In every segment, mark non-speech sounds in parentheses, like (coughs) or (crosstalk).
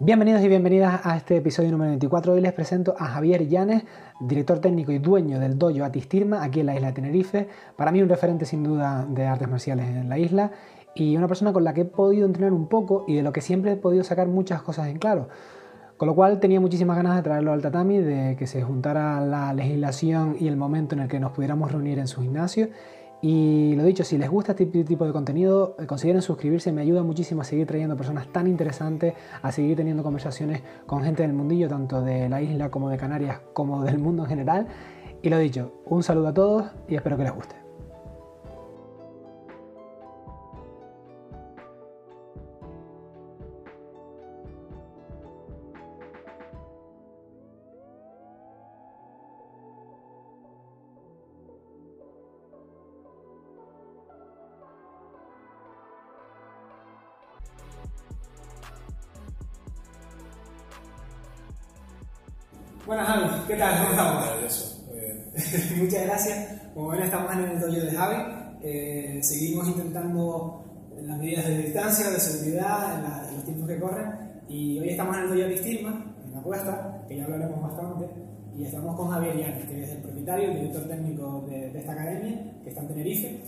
Bienvenidos y bienvenidas a este episodio número 24. Hoy les presento a Javier Llanes, director técnico y dueño del dojo Atistirma aquí en la isla de Tenerife. Para mí un referente sin duda de artes marciales en la isla y una persona con la que he podido entrenar un poco y de lo que siempre he podido sacar muchas cosas en claro. Con lo cual tenía muchísimas ganas de traerlo al tatami, de que se juntara la legislación y el momento en el que nos pudiéramos reunir en su gimnasio y lo dicho, si les gusta este tipo de contenido, eh, consideren suscribirse, me ayuda muchísimo a seguir trayendo personas tan interesantes, a seguir teniendo conversaciones con gente del mundillo, tanto de la isla como de Canarias, como del mundo en general. Y lo dicho, un saludo a todos y espero que les guste. Bueno, Javi, ¿qué tal? ¿Cómo estamos? Muy bien. (laughs) Muchas gracias. Como ven, estamos en el dojo de Javi. Eh, seguimos intentando las medidas de distancia, de seguridad, en, la, en, los tiempos que corren. Y hoy estamos en el dojo de Estigma, en la cuesta, que ya hablaremos bastante. Y estamos con Javier Llanes, que es el propietario y director técnico de, de, esta academia, que está en Tenerife.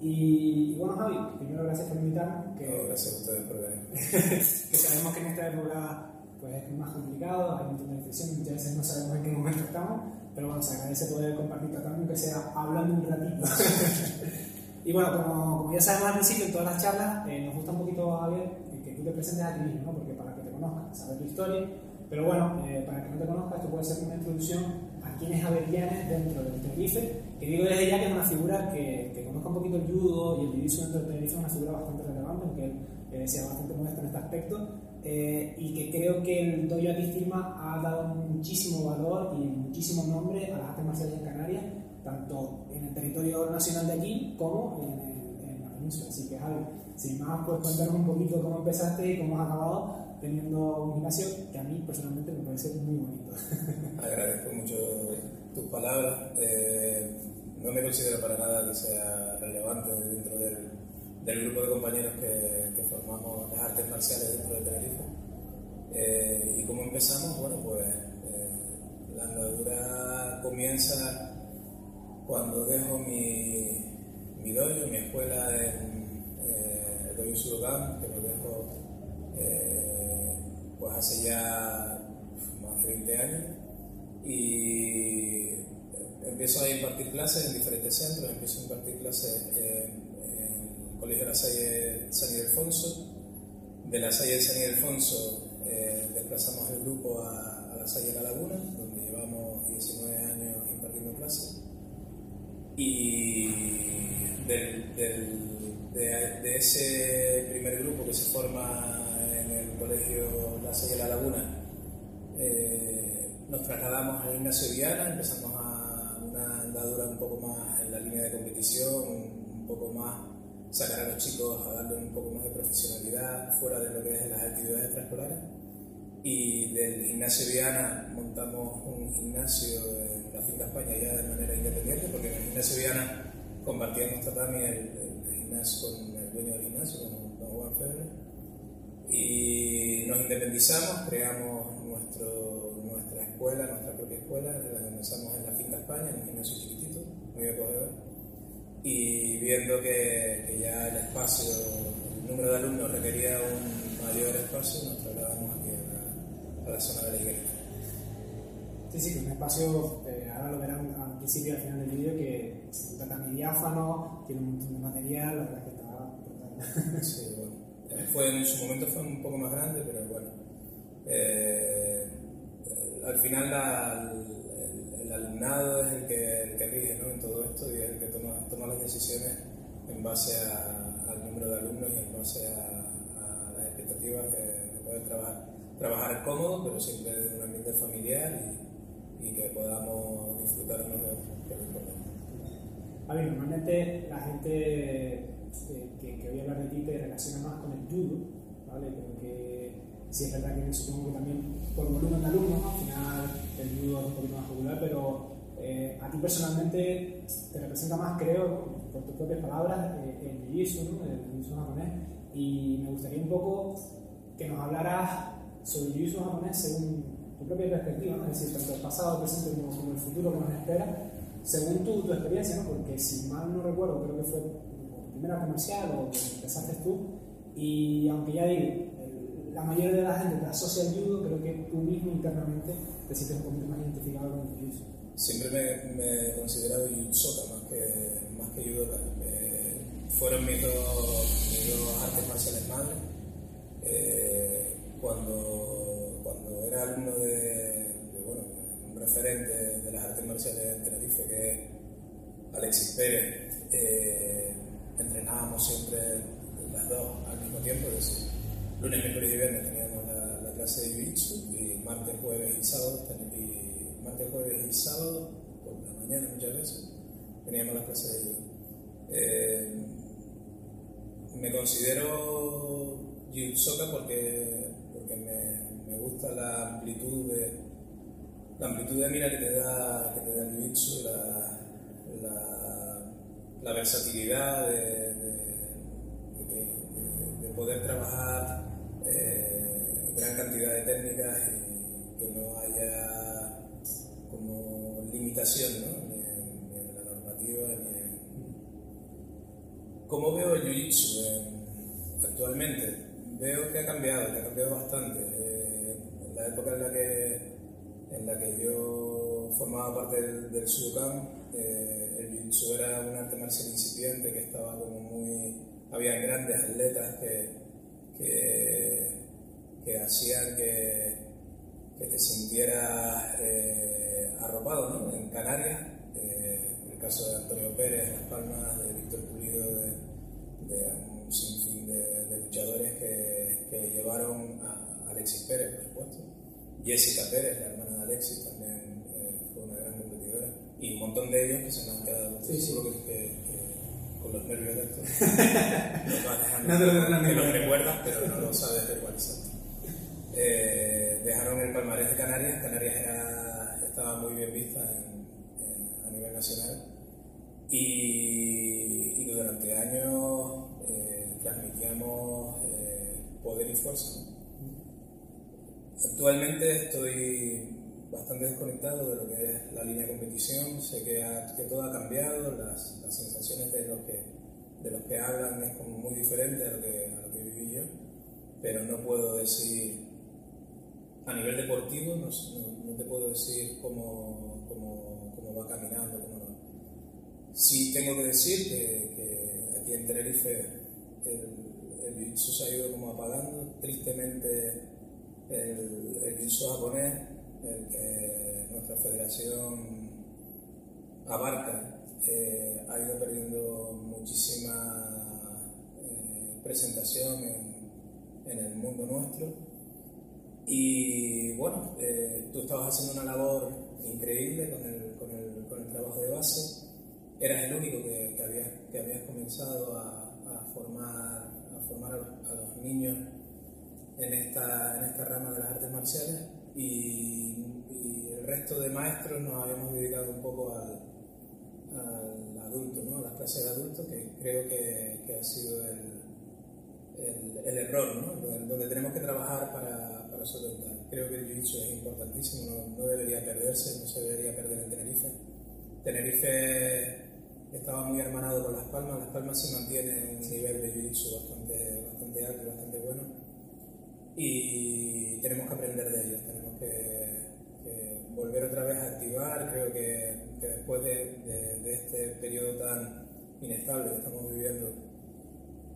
Y, y bueno, Javi, primero gracias por invitarme. Que, no, gracias a ustedes por venir. (laughs) que sabemos que en esta época pues es más complicado, hay mucha infección, muchas veces no sabemos en qué momento estamos, pero bueno, se agradece poder compartir también, aunque sea hablando un ratito. (laughs) y bueno, como, como, ya sabemos al principio en todas las charlas, eh, nos gusta un poquito, Javier, que tú te presentes a ti mismo, ¿no? porque para que te conozcas, saber tu historia, pero bueno, eh, para que no te conozcas, esto puede ser una introducción a quién es Javier Llanes dentro del Tenerife, que digo desde ya que es una figura que, que conozca un poquito el judo y el jiu dentro del Tenerife es una figura bastante relevante, aunque él eh, sea bastante modesto en este aspecto, eh, y que creo que el dojo Atistirma ha dado muchísimo valor y muchísimo nombre a las artes marciales Canarias, tanto en el territorio nacional de aquí como en, en la península. Así que, Javi, sin más, pues cuéntanos un poquito cómo empezaste y cómo has acabado teniendo un gimnasio que a mí personalmente me parece muy bonito. (laughs) Agradezco mucho tus palabras. Eh, no me considero para nada que sea relevante dentro del, del grupo de compañeros que, formamos las artes marciales dentro de Tenerife. Eh, ¿Y cómo empezamos? Bueno, pues eh, la andadura comienza cuando dejo mi, mi dojo, mi escuela en eh, el dojo Sudokan, que lo dejo pues hace ya más de 20 años. Y empiezo a impartir clases en diferentes centros, empiezo a impartir clases en Colegio de la Salle San Ildefonso. De la Salle de San Ildefonso eh, desplazamos el grupo a, a, la Salle de la Laguna, donde llevamos 19 años impartiendo clases. Y del, del, de, de, ese primer grupo que se forma en el Colegio La Salle de la Laguna, eh, nos trasladamos a Ignacio Viana, empezamos a una andadura un poco más en la línea de competición, un poco más sacar a los chicos a darle un poco más de profesionalidad fuera de lo que es las actividades extraescolares. Y del gimnasio Viana montamos un gimnasio en la finca España ya de manera independiente, porque en el gimnasio Viana compartíamos también el, el, gimnasio con el dueño del gimnasio, con, con Juan Febre. Y nos independizamos, creamos nuestro, nuestra escuela, nuestra propia escuela, la comenzamos en la finca España, en un gimnasio chiquitito, muy acogedor y viendo que, que, ya el espacio, el número de alumnos requería un mayor espacio, nos trasladamos aquí a la, a la zona de la iglesia. Sí, sí, un espacio, eh, ahora lo verán al principio y al final del vídeo, que se trata diáfano, tiene un montón de material, la verdad es que está Sí, bueno. Fue, en su momento fue un poco más grande, pero bueno. Eh, al final la, alumnado es el que, el que rige ¿no? en todo esto y es el que toma, toma las decisiones en base a, al número de alumnos y en base a, a las expectativas de, de, poder trabajar. Trabajar cómodo, pero siempre en un ambiente familiar y, y que podamos disfrutarnos de lo importante. A normalmente la gente que, que, que hoy hablar de ti te relaciona más con el judo, ¿vale? Pero que sí es verdad que supongo que también por volumen de alumnos, ¿no? al final el judo es un poquito más popular, pero eh, a ti personalmente te representa más, creo, por tus propias palabras, eh, el jiu-jitsu, ¿no? el jiu-jitsu japonés, y me gustaría un poco que nos hablaras sobre el jiu japonés según tu propia perspectiva, ¿no? es decir, tanto el pasado, presente como, como el futuro que nos espera, según tu, tu experiencia, ¿no? porque si mal no recuerdo, creo que fue tu primera comercial o empezaste tú, y aunque ya digo, la mayoría de la gente te asocia al judo, creo que tú mismo internamente te sientes un poquito más identificado con el jiu Siempre me, he considerado judoka más que, más que judoka. Fueron mis dos, mis dos artes marciales madres. Eh, cuando, cuando era alumno de, bueno, un referente de las artes marciales de Tenerife, que es Alexis Pérez, eh, entrenábamos siempre las dos al mismo tiempo, lunes, miércoles y viernes teníamos la, la clase de jiu-jitsu y martes, jueves y sábado, y martes, jueves y sábado, por la mañana muchas veces, teníamos las clases de judo. Eh, me considero jiu-jitsuka porque, porque me, me, gusta la amplitud de la amplitud de mira que te da, que te da el jiu-jitsu, la, la, la versatilidad de, de poder trabajar eh, gran cantidad de técnicas y que no haya como limitación ¿no? ni, en, ni, en, la normativa ni en... ¿Cómo veo el Jiu-Jitsu actualmente? Veo que ha cambiado, que ha cambiado bastante. Eh, en la época en la que, en la que yo formaba parte del, del Sudokan, eh, el Jiu-Jitsu era un arte marcial incipiente que estaba como muy había grandes atletas que, que, que hacían que, que, te sintieras eh, arropado ¿no? en Canarias. Eh, el caso de Antonio Pérez, Las Palmas, de Víctor Pulido, de, de, un sinfín de, de luchadores que, que, llevaron a Alexis Pérez, por supuesto. Jessica Pérez, la hermana de Alexis, también eh, fue una gran competidora. Y un montón de ellos que se han quedado. Sí, sí. Que, con los nervios de esto. (laughs) No te lo, los recuerdas, pero no lo sabes de cuáles son. Eh, dejaron el palmarés de Canarias. Canarias era, estaba muy bien vista en, en, a nivel nacional. Y, y durante años eh, transmitíamos eh, poder y fuerza. Actualmente estoy bastante desconectado de lo que es la línea de competición. Sé que, ha, que todo ha cambiado, las, las, sensaciones de los, que, de los que hablan es como muy diferente a lo, que, a lo que viví yo, pero no puedo decir, a nivel deportivo, no, no, no te puedo decir cómo, cómo, cómo, va caminando, cómo no. Sí tengo que decir que, que aquí en Tenerife el, el jiu se ha ido como apagando, tristemente el, el jiu japonés el que nuestra federación abarca eh, ha ido perdiendo muchísima eh, presentación en, en, el mundo nuestro. Y bueno, eh, tú estabas haciendo una labor increíble con el, con el, con el trabajo de base. Eras el único que, que, habías, que habías comenzado a, a formar, a, formar los, a los niños en esta, en esta rama de las artes marciales y, el resto de maestros nos habíamos dedicado un poco al, al adulto, ¿no? a las clases de adultos, que creo que, que ha sido el, el, error, ¿no? donde, tenemos que trabajar para, para solventar. Creo que el jiu es importantísimo, no, debería perderse, no se debería perder en Tenerife. Tenerife estaba muy hermanado con Las Palmas, Las Palmas se mantiene un nivel de jiu bastante, bastante alto bastante bueno y tenemos que aprender de ellos, que, que volver otra vez a activar, creo que, que después de, de, de, este periodo tan inestable que estamos viviendo,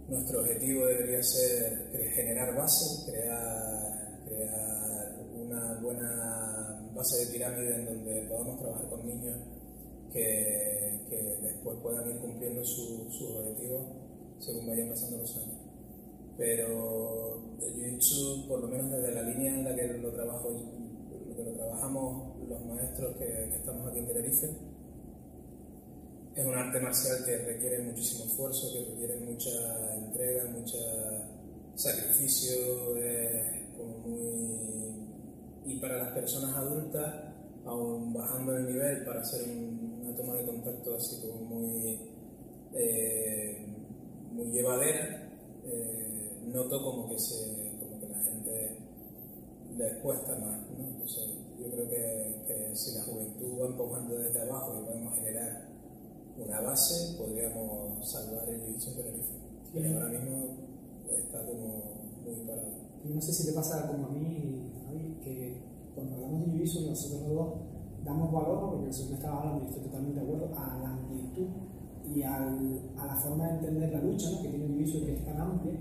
nuestro objetivo debería ser generar base, crear, crear una buena base de pirámide en donde podamos trabajar con niños que, que después puedan ir cumpliendo sus su objetivos según vayan pasando los años. Pero el jiu-jitsu, por lo menos desde la línea en la que lo, trabajo, trabajamos los maestros que, estamos aquí en Tenerife, es un arte marcial que requiere muchísimo esfuerzo, que requiere mucha entrega, mucho sacrificio, como muy... Y para las personas adultas, aún bajando el nivel para hacer un, una toma de contacto así como muy, eh, muy llevadera, eh, noto como que, se, les cuesta más. ¿no? Entonces, yo creo que, que, si la juventud va empujando desde abajo y podemos generar una base, podríamos salvar el en Tenerife. Pero ahora mismo está como muy parado. Y no sé si te pasa como a mí, Javi, que cuando hablamos de jiu-jitsu nosotros dos damos valor, porque eso me estaba hablando y estoy totalmente de acuerdo, a la amplitud y al, a la forma de entender la lucha ¿no? que tiene jiu-jitsu que es tan amplia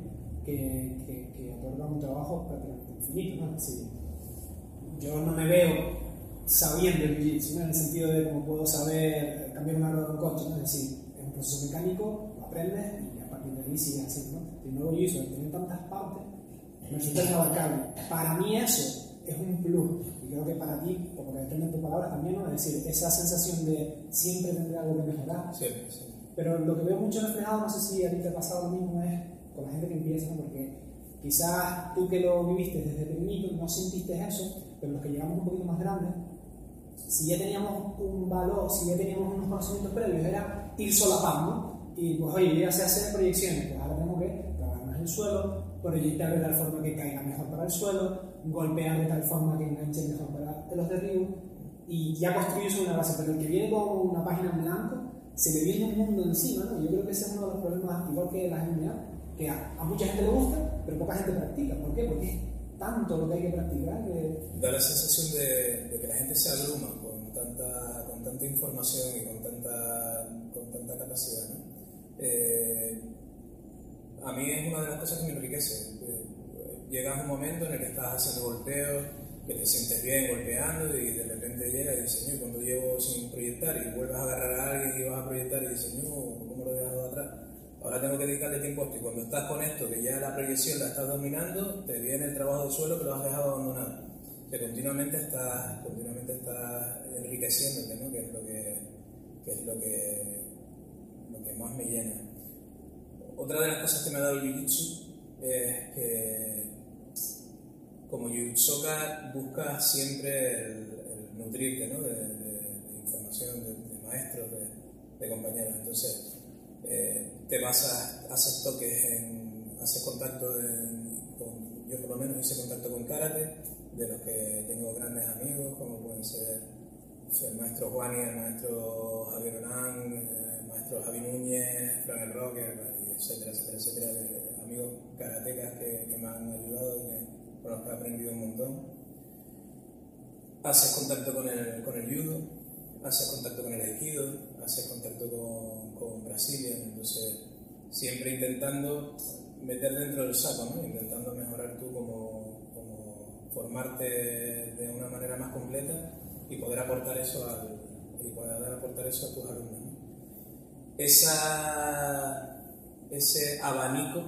que, que, que otorga un trabajo prácticamente infinito. ¿no? Decir, yo no me veo sabiendo el jiu-jitsu, ¿no? en el sentido de cómo puedo saber cambiar una rueda de un coche, ¿no? es decir, es un proceso mecánico, lo aprendes y a partir de ahí sigues haciendo. ¿no? El nuevo jiu-jitsu, al tener tantas partes, me resulta inabarcable. Para mí eso es un plus y creo que para ti, o porque depende de tus palabras también, ¿no? es decir, esa sensación de siempre tener algo que mejorar. Sí, sí. Pero lo que veo mucho reflejado, no sé si a ti te ha pasado lo mismo, es con la gente que empieza, ¿no? porque quizás tú que lo viviste desde pequeñito no sentiste eso, pero los que llegamos un poquito más grandes, si ya teníamos un valor, si ya teníamos unos conocimientos previos, era ir solapando, y pues oye, ya sé hacer proyecciones, pues ahora tenemos que trabajar más el suelo, proyectar de tal forma que caiga mejor para el suelo, golpear de tal forma que enganche mejor para los derribos, y ya construyes una base, pero el que viene con una página en blanco, se le viene un mundo encima, ¿no? Yo creo que ese es uno de los problemas, igual que la MMA, que a, mucha gente le gusta, pero poca gente practica. ¿Por qué? Porque es tanto lo que hay que practicar. Da la sensación de, que la gente se abruma con tanta, con información y con tanta, capacidad. Eh, a mí es una de las cosas que me enriquece. Llegas a un momento en el que estás haciendo golpeos, que te sientes bien golpeando y de repente llega y dices, no, cuando llevo sin proyectar y vuelves a agarrar a alguien y vas a proyectar y dices, no, ¿cómo lo he dejado atrás? Ahora tengo que dedicarle tiempo a esto y cuando estás con esto, que ya la proyección la estás dominando, te viene el trabajo del suelo que lo has dejado abandonado. Que continuamente estás, continuamente estás enriqueciéndote, ¿no? que es lo que, que, es lo que, lo que más me llena. Otra de las cosas que me ha dado el Jiu-Jitsu es que como Jiu-Jitsuka buscas siempre el, el nutrirte ¿no? de, de, de, información, de, de maestros, de, compañeros. Entonces, eh, te vas a, haces toques, en, haces contacto en, con, yo por lo menos hice contacto con karate, de los que tengo grandes amigos, como pueden ser el maestro Juani, el maestro Javier Orán, el maestro Javi Núñez, Fran el Rocker, etcétera, etcétera, etcétera, de amigos karatecas que, que me han ayudado y que, con los que he aprendido un montón. Haces contacto con el, con el judo, haces contacto con el aikido, haces contacto con, con Brasilia, entonces siempre intentando meter dentro del saco, ¿no? intentando mejorar tú como, como, formarte de una manera más completa y poder aportar eso al, y poder aportar eso a tus alumnos. ¿no? Esa, ese abanico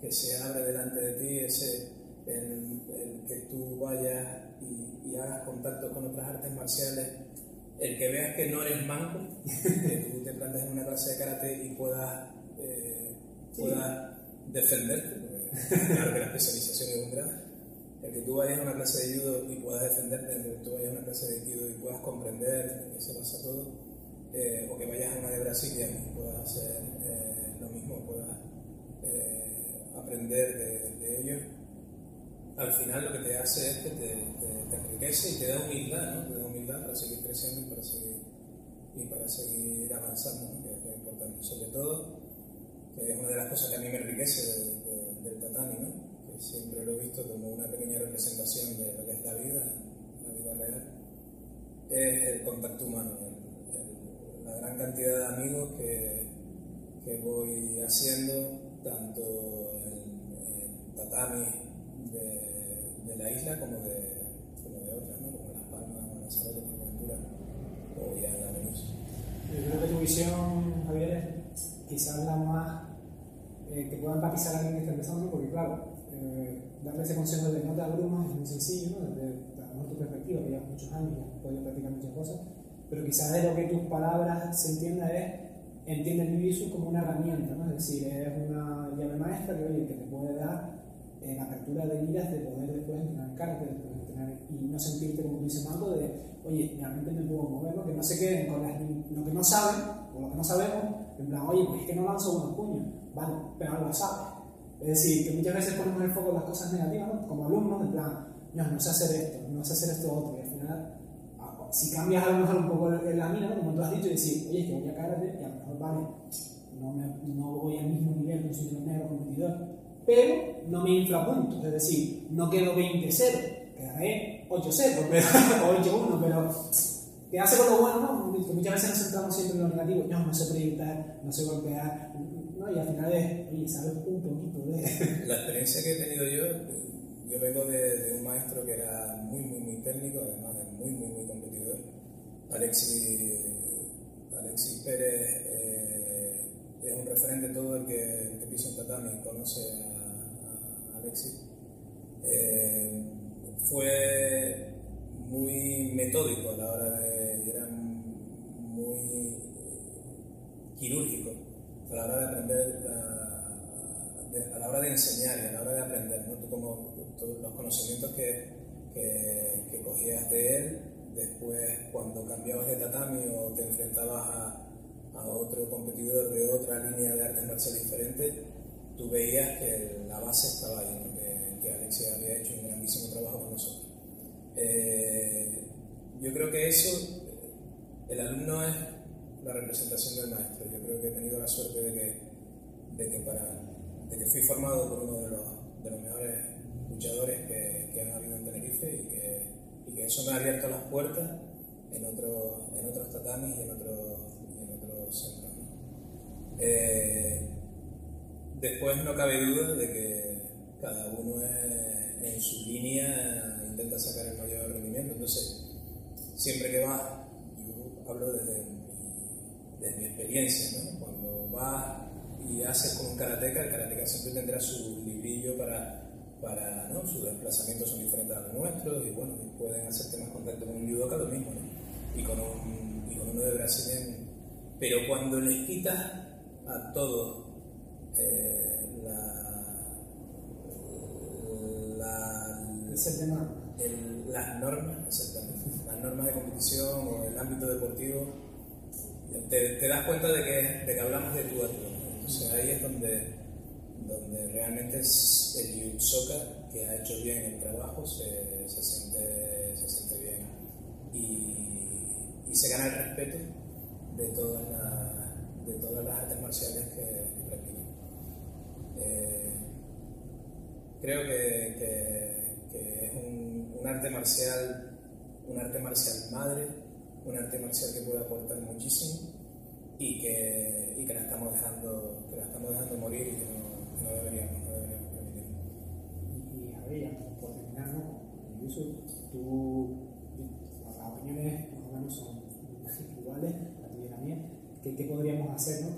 que se abre delante de ti, ese el, el que tú vayas y, y hagas contacto con otras artes marciales el que veas que no eres manco, que tú te plantes en una clase de karate y puedas, eh, puedas defenderte, porque claro que la especialización es un grado, el que tú vayas a una clase de judo y puedas defenderte, el que tú vayas a una clase de judo y puedas comprender que se pasa todo, eh, o que vayas a una de Brasilia y puedas hacer eh, lo mismo, puedas aprender de, de ellos al final lo que te hace es que te, te, te enriquece y te da humildad, ¿no? Te da humildad para seguir creciendo y para seguir, y para seguir avanzando, que es lo importante. Sobre todo, que es una de las cosas que a mí me enriquece de, de, del tatami, ¿no? que siempre lo he visto como una pequeña representación de lo que es la vida, la vida real, es el contacto humano, el, el, la gran cantidad de amigos que, que voy haciendo, tanto en, en tatami, de, de, la isla como de, Palmas, Manzanares, Fuerteventura o ya la Venus. Yo creo que tu visión, Javier, es quizás la más eh, que pueda empatizar a alguien que está empezando, porque claro, eh, darle ese consejo de no te abrumas es muy sencillo, ¿no? desde a tu perspectiva, que llevas muchos años y has podido practicar muchas cosas, pero quizás de lo que tus palabras se entienda es entiende el jiu como una herramienta, ¿no? es decir, es una llave maestra que, oye, que te puede dar en apertura de miras de poder después entrenar karate, después entrenar y no sentirte como dice Marco de, oye, realmente me puedo mover, ¿no? que no se queden con las, lo que no saben o lo que no sabemos, en plan, oye, pues es que no lanzo buenos puños, vale, pero algo sabes. Es decir, que muchas veces ponemos el foco en las cosas negativas, ¿no? como alumnos, en plan, no, no sé hacer esto, no sé hacer esto otro, y al final, ah, si cambias a lo mejor un poco la mina, como tú has dicho, y decir, oye, es que voy a karate, y a lo mejor vale, no, me, no voy al mismo nivel que un cinturón negro competidor, pero no me infrapunto, es decir, no quedo 20-0, quedaré 8-0 pero, (laughs) o 8-1, pero quedarse con lo bueno, ¿no? muchas veces nos centramos siempre en lo negativo, no, no sé proyectar, no sé golpear, ¿no? y al final es, oye, sabes un poquito de... La experiencia que he tenido yo, yo vengo de, de un maestro que era muy, muy, muy técnico, además de muy, muy, muy competidor, Alexis, Alexis Pérez. Eh, es un referente todo el que, el que un tatami conoce a, Eh, fue muy metódico a la hora de, era muy quirúrgico a la hora de aprender, a, la hora de enseñar y a la hora de aprender. Tú como los conocimientos que, que, que cogías de él, después cuando cambiabas de tatami o te enfrentabas a a otro competidor de otra línea de artes marciales diferente, tú veías que la base estaba ahí, que, que, Alexia había hecho un grandísimo trabajo con nosotros. Eh, yo creo que eso, el alumno es la representación del maestro. Yo creo que he tenido la suerte de que, de que, para, de que fui formado por uno de los, de los mejores luchadores que, que han habido en Tenerife y que, y que, eso me ha abierto las puertas en, otro, en otros tatamis y en otros eh, después no cabe duda de que cada uno en su línea intenta sacar el mayor rendimiento. Entonces, siempre que vas, yo hablo desde mi, mi experiencia, ¿no? cuando vas y haces con un karateca, el karateca siempre tendrá su librillo para, para ¿no? sus desplazamientos son diferentes a los nuestros y bueno, pueden hacerte más contacto con un judoka lo mismo, ¿no? y, con un, y con uno de Brasil pero cuando les quitas a todos eh, la, la, el, las normas, las normas de competición o el ámbito deportivo, te, te das cuenta de que, de que, hablamos de tú a tú. Entonces ahí es donde, donde realmente es el yusoka que ha hecho bien el trabajo se, se, siente, se siente bien y, y se gana el respeto de todas, las, de todas las artes marciales que. Eh, creo que, que, es un, un, arte marcial, un arte marcial madre, un arte marcial que puede aportar muchísimo y que, y que la estamos dejando, que la estamos dejando morir y que no, no deberíamos, no deberíamos permitir. Y, a ver, por terminar, ¿no? Incluso tú, las opiniones más o menos son iguales ¿qué, podríamos hacer, ¿no?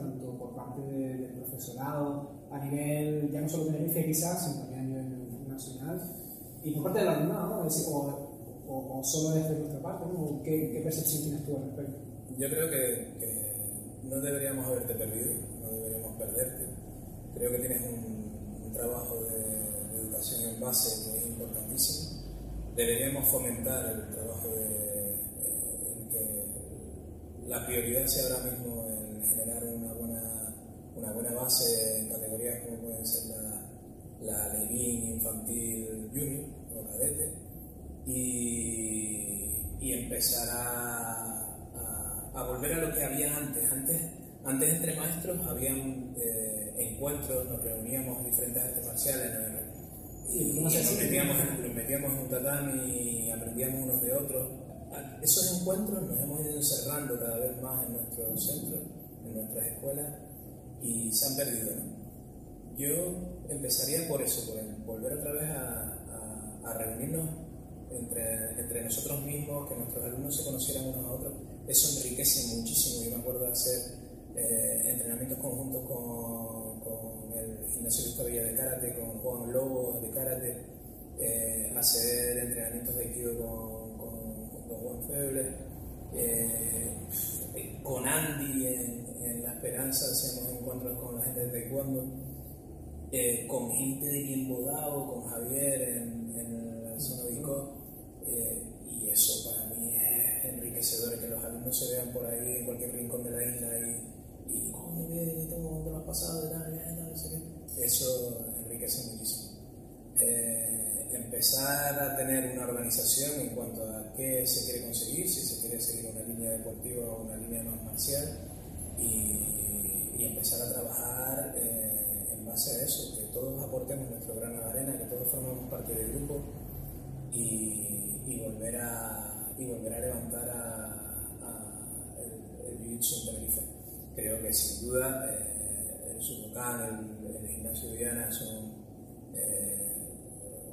Profesorado, a nivel, ya no solo Tenerife quizás, sino también a nivel nacional, y por parte del alumnado, ¿no? o, o, solo desde nuestra parte, ¿no? ¿Qué, ¿Qué, percepción tienes tú al respecto? Yo creo que, que, no deberíamos haberte perdido, no deberíamos perderte. Creo que tienes un, un trabajo de, de, educación en base que es importantísimo. Deberíamos fomentar el trabajo de la prioridad sea ahora mismo en generar una una buena base en categorías como pueden ser la, la infantil junior o cadete y, y empezar a, a, volver a lo que había antes. Antes, antes entre maestros habían eh, encuentros, nos reuníamos en diferentes artes marciales y, nos, metíamos, nos metíamos en un tatami y aprendíamos unos de otros esos encuentros nos hemos ido encerrando cada vez más en nuestros centros, en nuestras escuelas, y se han perdido. Yo empezaría por eso, por volver otra vez a, reunirnos entre, entre, nosotros mismos, que nuestros alumnos se conocieran unos a otros. Eso enriquece muchísimo. Yo me acuerdo de hacer eh, entrenamientos conjuntos con, con el gimnasio de Villa de Karate, con Juan Lobo de Karate, eh, hacer entrenamientos de Aikido con Juan Feble, eh, con Andy en, La Esperanza hacemos encuentros con la gente de Taekwondo, eh, con gente de Quimbodao, con Javier en, la zona de Ico, eh, y eso para mí es enriquecedor, que los alumnos se vean por ahí en cualquier rincón de la isla y, y ¿cómo que tengo lo has pasado? De tal, eso enriquece muchísimo. Empezar a tener una organización en cuanto a qué se quiere conseguir, si se quiere seguir una línea deportiva o una línea más marcial, y, empezar a trabajar eh, en base a eso, que todos aportemos nuestro grano de arena, que todos formemos parte del grupo y, volver, a, y volver a levantar el, el en Tenerife. Creo que sin duda eh, el Subocan, el, el gimnasio Diana son eh,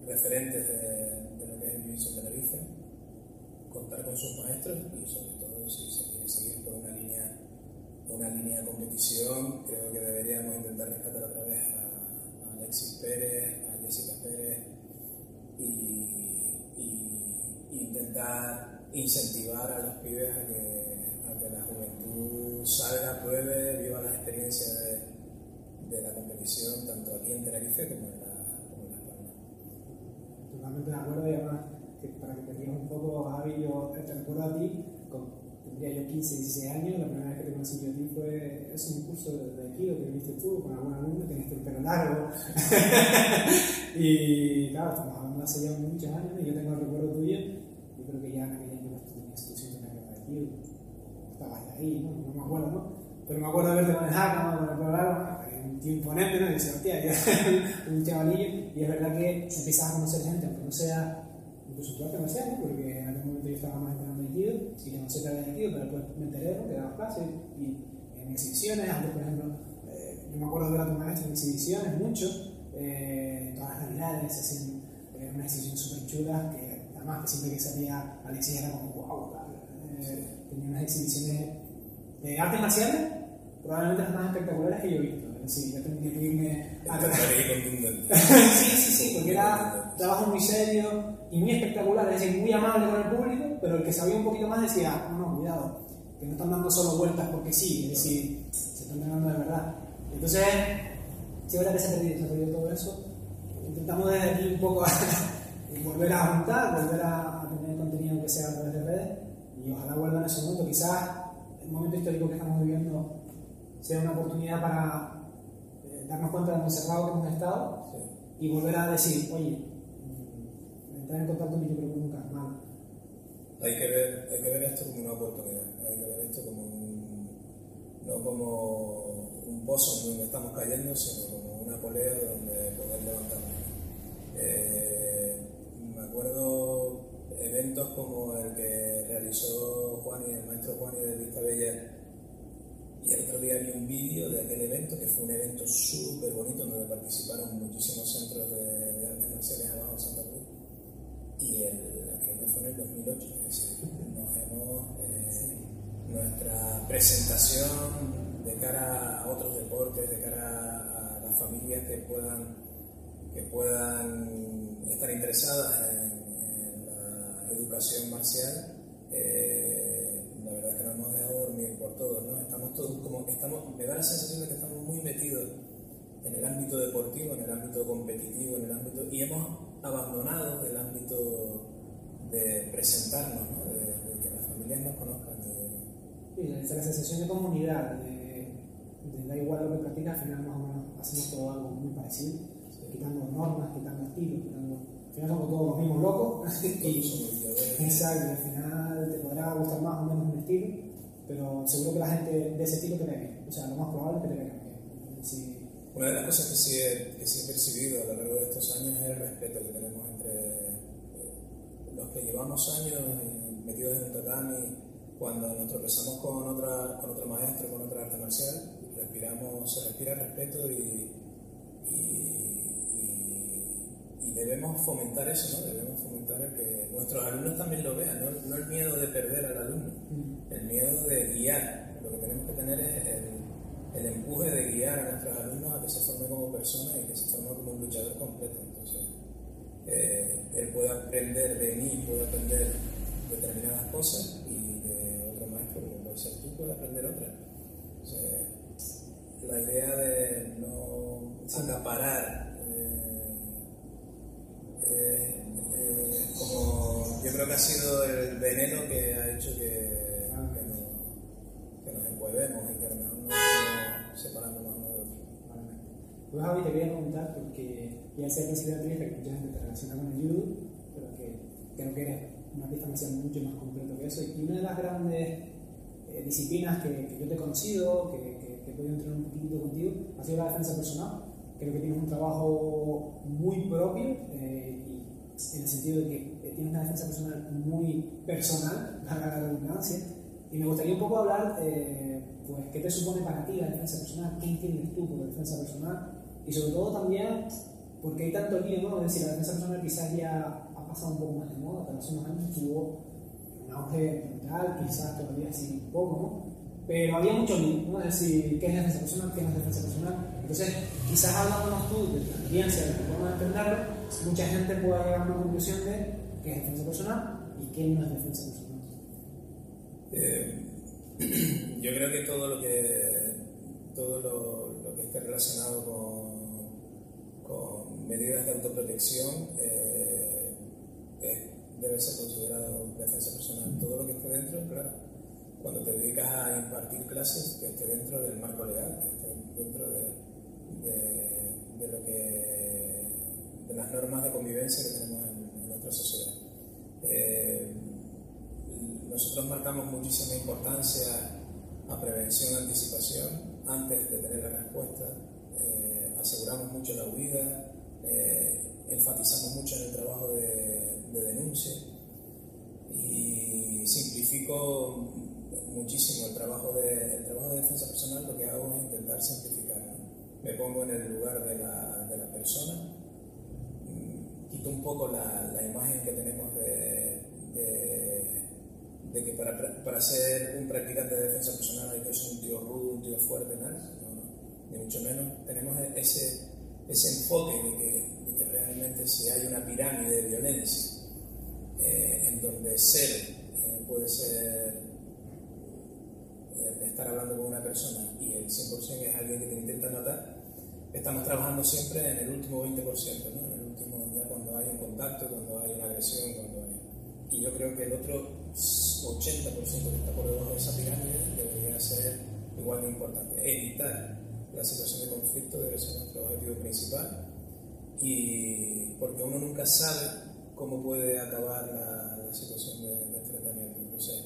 referentes de, lo que es el en Tenerife, contar con sus maestros y sobre todo si se quiere seguir por una línea, una línea de competición, creo que deberíamos intentar rescatar otra vez a, Alexis Pérez, a Jessica Pérez y, intentar incentivar a los pibes a que, la juventud salga, pruebe, viva las experiencias de, la competición, tanto aquí en Tenerife como. Totalmente de acuerdo y además, que para que te digas un poco, Javi, yo te recuerdo a ti, con, tendría yo 15, 16 años, la primera vez que te conocí yo a ti fue es un curso de, de Aikido que viste tú con algún alumno, tenías el pelo largo. (laughs) y claro, estamos hablando hace ya muchos años y yo tengo el recuerdo tuyo, yo creo que ya en aquella época tú tenías tu negro de Aikido, estabas ahí, ¿no? no me acuerdo, ¿no? Pero me acuerdo de verte manejar con el pelo largo, imponente, ¿no? Y decía, hostia, que (laughs) un chavalillo, y es verdad que empiezas a conocer gente, aunque no sea incluso tú no sé, ¿no? porque en aquel momento yo estaba más Aikido y que no sé qué había Aikido, pero después me enteré ¿no? que dabas clases y en exhibiciones, antes por ejemplo, eh, yo me acuerdo de ver a tu maestro en exhibiciones mucho, eh, todas las navidades hacían eh, una exhibición súper chula, que además que siempre que salía Alexis era como wow, eh, tenía unas exhibiciones de artes marciales, probablemente las más espectaculares que yo he visto. Sí, ya tendría que irme a (laughs) sí, sí, sí, porque era trabajo muy serio y muy espectacular, es decir, muy amable con el público, pero el que sabía un poquito más decía, no, no, cuidado, que no están dando solo vueltas porque sí, es decir, se están dando de verdad. Entonces, es verdad que se ha perdido, se ha perdido todo eso, intentamos desde aquí un poco a (laughs) volver a juntar, volver a, a tener contenido que sea a través de redes y ojalá vuelva en ese momento. Quizás el momento histórico que estamos viviendo sea una oportunidad para darnos cuenta de lo cerrado que hemos estado Sí. y volver a decir, oye, entrar en contacto yo creo que nunca es malo. Hay que, ver, hay que ver esto como una oportunidad, hay que ver esto como un, no como un pozo en donde estamos cayendo, sino como una polea donde poder levantarnos. Eh, me acuerdo eventos como el que realizó Juan y el maestro Juan y de Vista Bella y el otro día vi un vídeo de aquel evento que fue un evento súper bonito donde participaron muchísimos centros de, de artes marciales abajo en Santa Cruz. Y el, creo que fue en el 2008 es decir, nos hemos eh, nuestra presentación de cara a otros deportes de cara a las familias que puedan que puedan estar interesadas en, en la educación marcial eh, la verdad es que no hemos dejado dormir por todos ¿no? estamos todos como estamos me da la sensación de que estamos muy metidos en el ámbito deportivo, en el ámbito competitivo, en el ámbito y hemos abandonado el ámbito de presentarnos, ¿no? de, de, que las familias nos conozcan. De... Sí, la, la sensación de comunidad, de, de, da igual lo que practicas, al final más o menos hacemos todo algo muy parecido, quitando normas, quitando estilos, quitando... Al final somos todos los mismos locos. y, exacto, al final te podrá gustar más o menos un estilo, pero seguro que la gente de ese estilo te ve. O sea, lo más probable es que te bien. Si, una de las cosas que sí, he, que sí he percibido a lo largo de estos años es el respeto que tenemos entre eh, los que llevamos años metidos en el tatami, cuando nos tropezamos con, otra, con otro maestro, con otra arte marcial, respiramos, se respira respeto y, y, y, debemos fomentar eso, ¿no? debemos fomentar el que nuestros alumnos también lo vean, no, no el miedo de perder al alumno, el miedo de guiar, lo que tenemos que tener es el el empuje de guiar a nuestros alumnos a que se forme como persona y que se forme como un luchador completo. Entonces, eh, él puede aprender de mí, puede aprender determinadas cosas y de otro maestro, como puede ser tú, puede aprender otras. Entonces, la idea de no acaparar eh, como yo creo que ha sido el veneno que ha hecho que, que, no, que nos encuevemos y que a lo mejor no separando más uno de otro. Pues Javi, te quería preguntar porque Y ese principio de atleta que mucha gente te relaciona con el judo, pero que creo que eres un artista marcial mucho más completo que eso. Y una de las grandes eh, disciplinas que, que, yo te he conocido, que, que, que he podido entrenar un poquito contigo, ha sido la defensa personal. Creo que tienes un trabajo muy propio eh, y en el sentido de que tienes una defensa personal muy personal, para la redundancia. Y me gustaría un poco hablar, eh, pues, qué te supone para ti la defensa personal, qué entiendes tú por defensa personal y sobre todo también porque hay tanto lío, ¿no? Es decir, la defensa personal quizás ya ha pasado un poco más de moda, pero hace unos años tuvo un auge brutal, quizás todavía sigue un poco, ¿no? Pero había mucho ¿no? Es decir, ¿qué es defensa personal? ¿Qué es defensa personal? Entonces, quizás hablándonos tú de tu experiencia, de tu forma de entenderlo, mucha gente pueda llegar a una conclusión de qué es defensa personal y qué no es defensa personal. Eh, (clears throat) yo creo que todo lo que todo lo, lo que esté relacionado con, con medidas de autoprotección eh, debe ser considerado defensa personal. Todo lo que esté dentro, claro, cuando te dedicas a impartir clases, que esté dentro del marco legal, que esté dentro de, de, lo que de las normas de convivencia que tenemos en, nuestra sociedad. Eh, nosotros marcamos muchísima importancia a prevención anticipación antes de tener la respuesta. Eh, aseguramos mucho la huida, eh, enfatizamos mucho en el trabajo de, de, denuncia y simplifico muchísimo el trabajo, de, el trabajo de defensa personal. Lo que hago es intentar simplificar. ¿no? Me pongo en el lugar de la, de la persona, mm, quito un poco la, la imagen que tenemos de, de de que para, para ser un practicante de defensa personal hay que ser un tío rudo, un tío fuerte, ¿no? no, ni mucho menos. Tenemos ese, ese enfoque de que, de que realmente si hay una pirámide de violencia eh, en donde ser eh, puede ser estar hablando con una persona y el 100% es alguien que te intenta matar, estamos trabajando siempre en el último 20%, ¿no? en el último, ya cuando hay un contacto, cuando hay una agresión, cuando hay... Y yo creo que el otro 80% que está por debajo de esa pirámide debería ser igual de importante. Evitar la situación de conflicto debe ser nuestro objetivo principal y porque uno nunca sabe cómo puede acabar la, la situación de, de, enfrentamiento. Entonces,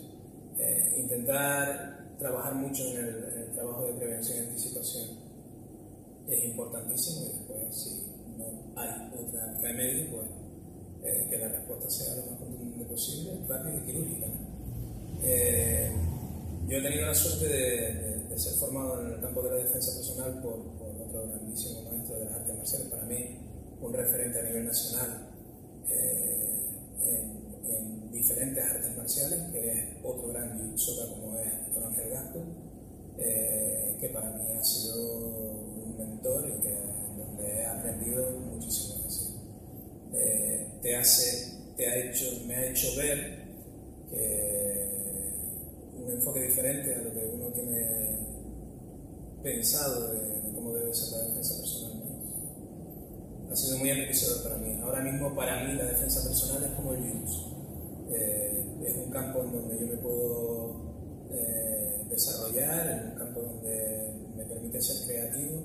eh, intentar trabajar mucho en el, trabajo de prevención y anticipación es importantísimo y después si no hay otro remedio, pues eh, que la respuesta sea lo más contundente posible, rápida y quirúrgica. Eh, yo he tenido la suerte de, ser formado en el campo de la defensa personal por, por otro grandísimo maestro de las artes marciales, para mí un referente a nivel nacional eh, en, en, diferentes artes marciales, que es otro gran judoka como es Don Ángel Gasco, eh, que para mí ha sido un mentor y que, donde he aprendido muchísimo. Eh, te hace, te ha hecho, me ha hecho ver que un enfoque diferente a lo que uno tiene pensado de, cómo debe ser la defensa personal. Ha sido muy enriquecedor para mí. Ahora mismo para mí la defensa personal es como el virus. Eh, es un campo en donde yo me puedo eh, desarrollar, en un campo donde me permite ser creativo,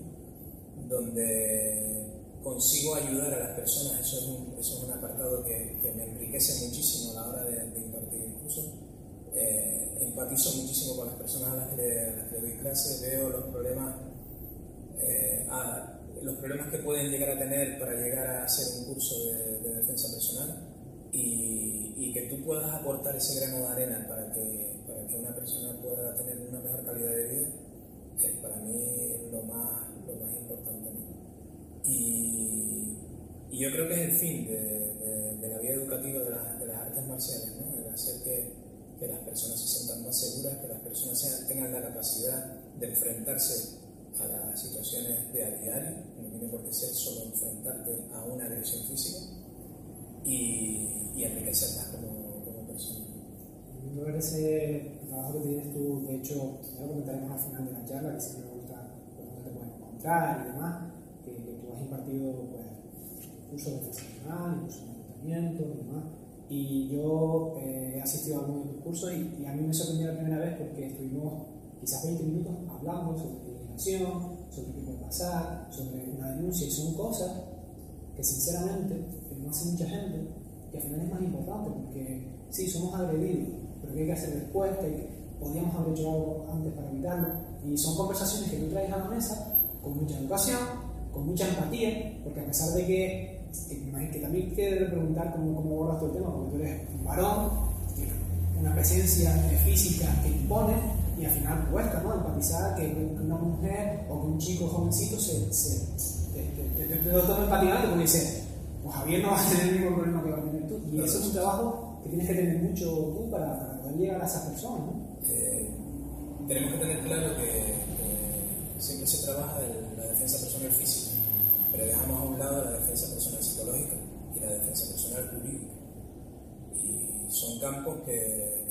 donde consigo ayudar a las personas, eso es un, eso es un apartado que, que, me enriquece muchísimo a la hora de, impartir el curso. Eh, empatizo muchísimo con las personas a las que, a doy clase, veo los problemas, eh, los problemas que pueden llegar a tener para llegar a hacer un curso de defensa personal y, y, que tú puedas aportar ese grano de arena para que, para que una persona pueda tener una mejor calidad de vida, es para mí lo más, lo más importante. Y, y, yo creo que es el fin de, de, de la vida educativa de, la, de, las artes marciales, ¿no? el hacer que, que, las personas se sientan más seguras, que las personas sean, tengan la capacidad de enfrentarse a las situaciones de a diario, no tiene por qué ser solo enfrentarte a una agresión física y, y enriquecerlas como, como personas. Me parece el trabajo que tienes tú, de hecho, ya lo comentaremos al final de la charla, que siempre me gusta dónde te pueden encontrar y demás que, que tú has impartido pues, cursos de profesional, cursos de entrenamiento y demás. Y yo eh, he asistido a algunos de tus cursos y, y, a mí me sorprendió la primera vez porque estuvimos quizás 20 minutos hablando sobre legislación, sobre qué puede pasar, sobre una denuncia y son cosas que sinceramente, hace mucha gente, que al final es más importante, porque sí, somos agredidos, pero ¿qué hay que hacer después? que podíamos haber hecho algo antes para evitarlo? Y son conversaciones que tú traes a la mesa con mucha educación, con mucha empatía, porque a pesar de que, que, que también quiero preguntar cómo, cómo abordas todo el tema, porque tú eres un varón, una presencia física que impone, y al final cuesta ¿no? empatizar que una mujer o que un chico jovencito se, se, te, te, te, toma empatizando porque dice, pues Javier no va a tener el mismo problema que va a tener tú. Y eso es un trabajo que tienes que tener mucho tú para, llegar a esas personas. ¿no? Eh, tenemos que tener claro que siempre se trabaja la defensa personal física, pero dejamos a un lado la defensa personal psicológica y la defensa personal jurídica. Y son campos que,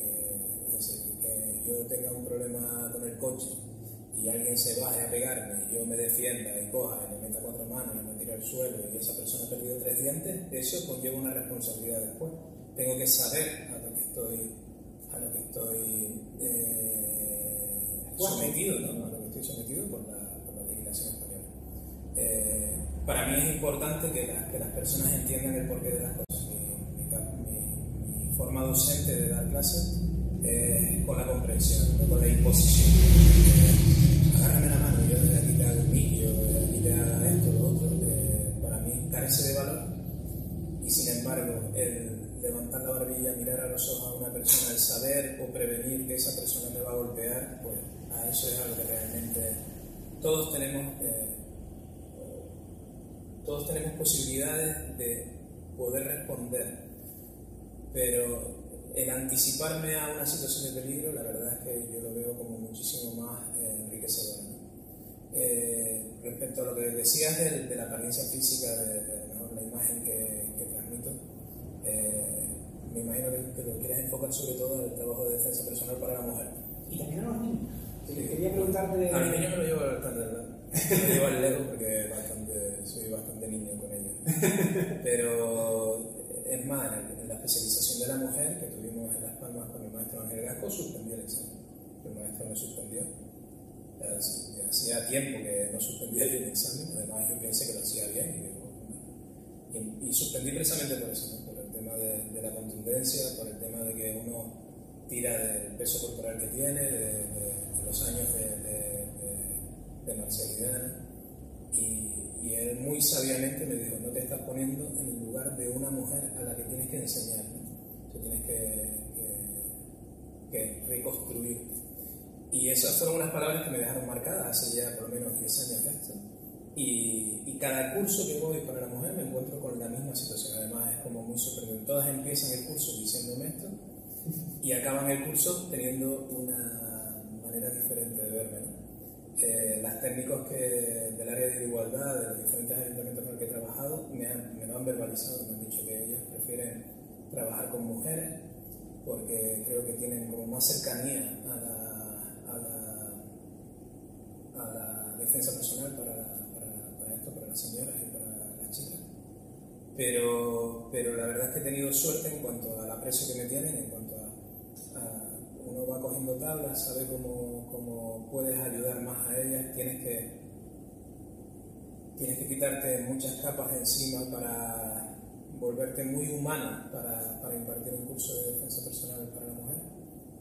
que yo tenga un problema con el coche y alguien se baje a pegarme y yo me defienda y coja y me meta cuatro manos y me tire al suelo y esa persona ha perdido tres dientes, eso conlleva una responsabilidad después. Tengo que saber a lo que estoy, a lo que estoy eh, sometido, ¿no? a lo que estoy sometido por la, por la legislación española. Eh, para mí es importante que, que, las personas entiendan el porqué de las cosas. Mi, mi, mi forma docente de dar clases eh, con la comprensión, no con la imposición. Eh, agárrame la mano, yo desde aquí te hago un vídeo, desde aquí te haga esto, lo otro. Eh, para mí carece de valor y sin embargo el levantar la barbilla, mirar a los ojos a una persona, el saber o prevenir que esa persona me va a golpear, pues a eso es algo que realmente todos tenemos, eh, todos tenemos posibilidades de poder responder, pero el anticiparme a una situación de peligro, la verdad es que yo lo veo como muchísimo más eh, enriquecedor. Eh, respecto a lo que decías de, de la apariencia física, de, de, la imagen que, que transmito, eh, me imagino que, que, lo quieres enfocar sobre todo en el trabajo de defensa personal para la mujer. Y también a los niños. Sí. Quería preguntarte. A los niños me lo llevo bastante, ¿verdad? Me lo llevo al lejos porque bastante, soy bastante niño con ellos. (laughs) Pero es más, en la especialización de la mujer que tuvimos en Las Palmas con el maestro Ángel Gasco, suspendió el examen. El maestro me suspendió. Hacía tiempo que no suspendía el examen, además yo pensé que lo hacía bien. Y, suspendí precisamente por eso, por el tema de, de, la contundencia, por el tema de que uno tira del peso corporal que tiene, de, de los años de, marcialidad. Y, y él muy sabiamente me dijo, no te estás poniendo en el lugar de una mujer a la que tienes que enseñar, tú tienes que, que, que, reconstruir. Y esas fueron unas palabras que me dejaron marcadas hace ya por lo menos 10 años de esto. Y, y, cada curso que voy para la mujer me encuentro con la misma situación. Además es como muy sorprendente. Todas empiezan el curso diciéndome esto y acaban el curso teniendo una manera diferente de verme. ¿no? Eh, las técnicos que, del área de igualdad, de los diferentes ayuntamientos con los que he trabajado, me, han, me lo han verbalizado, me han dicho que ellas prefieren trabajar con mujeres porque creo que tienen como más cercanía a la, a la, a la defensa personal para, para, para, esto, para las señoras y para las chicas. Pero, pero la verdad es que he tenido suerte en cuanto al aprecio que me tienen, en cuanto a, a uno va cogiendo tablas, sabe cómo, puedes ayudar más a ellas, tienes que, tienes que quitarte muchas capas encima para volverte muy humano para, impartir un curso de defensa personal para la mujer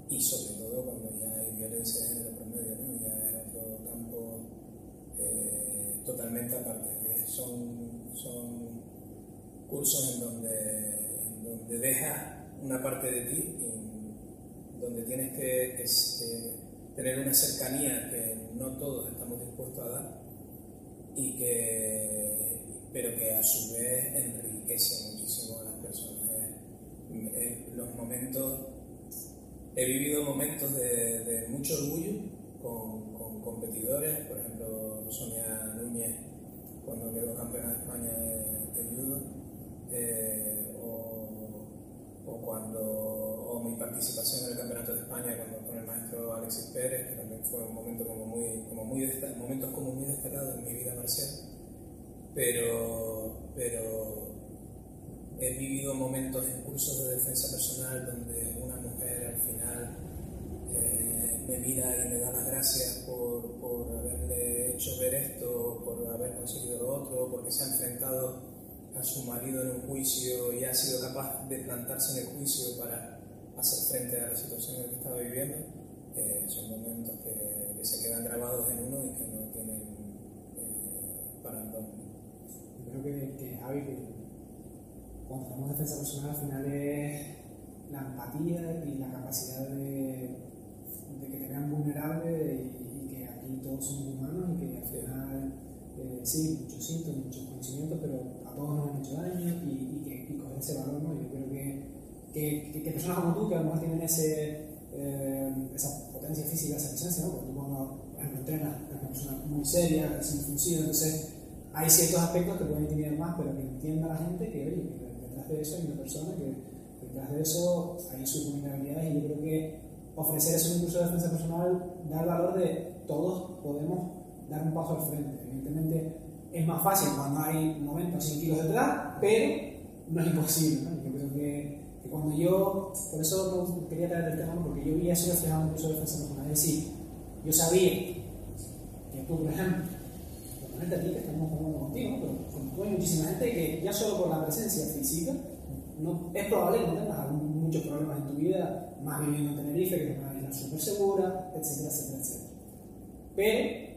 y sobre todo cuando ya hay violencia de género por medio, ¿no? ya es otro campo eh, totalmente aparte. Son, son cursos en donde, en donde dejas una parte de ti y donde tienes que, tener una cercanía que no todos estamos dispuestos a dar, y que, pero que a su vez enriquece muchísimo a las personas. Los momentos, he vivido momentos de, mucho orgullo con, competidores, por ejemplo Sonia Núñez cuando quedó campeona de España de, de judo, eh, o cuando mi participación en el Campeonato de España cuando, con el maestro Alexis Pérez, que también fue un momento como muy, como muy momentos como muy destacados en mi vida marcial. Pero, pero he vivido momentos en cursos de defensa personal donde una mujer al final eh, me mira y me da las gracias por, por haberle hecho ver esto, por haber conseguido lo otro, porque se ha enfrentado a su marido en un juicio y ha sido capaz de plantarse en el juicio para hacer frente a la situación en la que estaba viviendo, eh, son momentos que, se quedan grabados en uno y que no tienen eh, parangón. Yo creo que, que Javi, que cuando de defensa personal al final es la empatía y la capacidad de, de que te vean vulnerable y, que aquí todos somos humanos y que al final eh, sí, muchos síntomas, muchos conocimientos, pero a todos nos han hecho daño y, y que y coger ese valor, ¿no? Yo creo que, que, que, personas como tú, que a lo mejor tienen ese, eh, esa potencia física, esa presencia, ¿no? Porque tú cuando, por ejemplo, entrenas, eres una persona muy seria, es muy funcional, entonces hay ciertos aspectos que pueden intimidar más, pero que entienda la gente que, oye, detrás de eso hay una persona que detrás de eso hay sus vulnerabilidades y yo creo que ofrecer un curso de defensa personal da el valor de todos podemos dar un paso al frente. Evidentemente es más fácil cuando hay 90 o 100 kilos detrás, pero no es imposible. ¿no? Yo creo que, que, cuando yo, por eso quería traer el tema, porque yo vi eso reflejado en un curso de defensa personal. Es decir, yo sabía que tú, por ejemplo, ponerte a ti que estamos jugando contigo, pero como hay muchísima gente que ya solo por la presencia física no, es probable que no tengas muchos problemas en tu vida, más viviendo en Tenerife, que es una isla súper segura, etcétera, etcétera, etcétera. Pero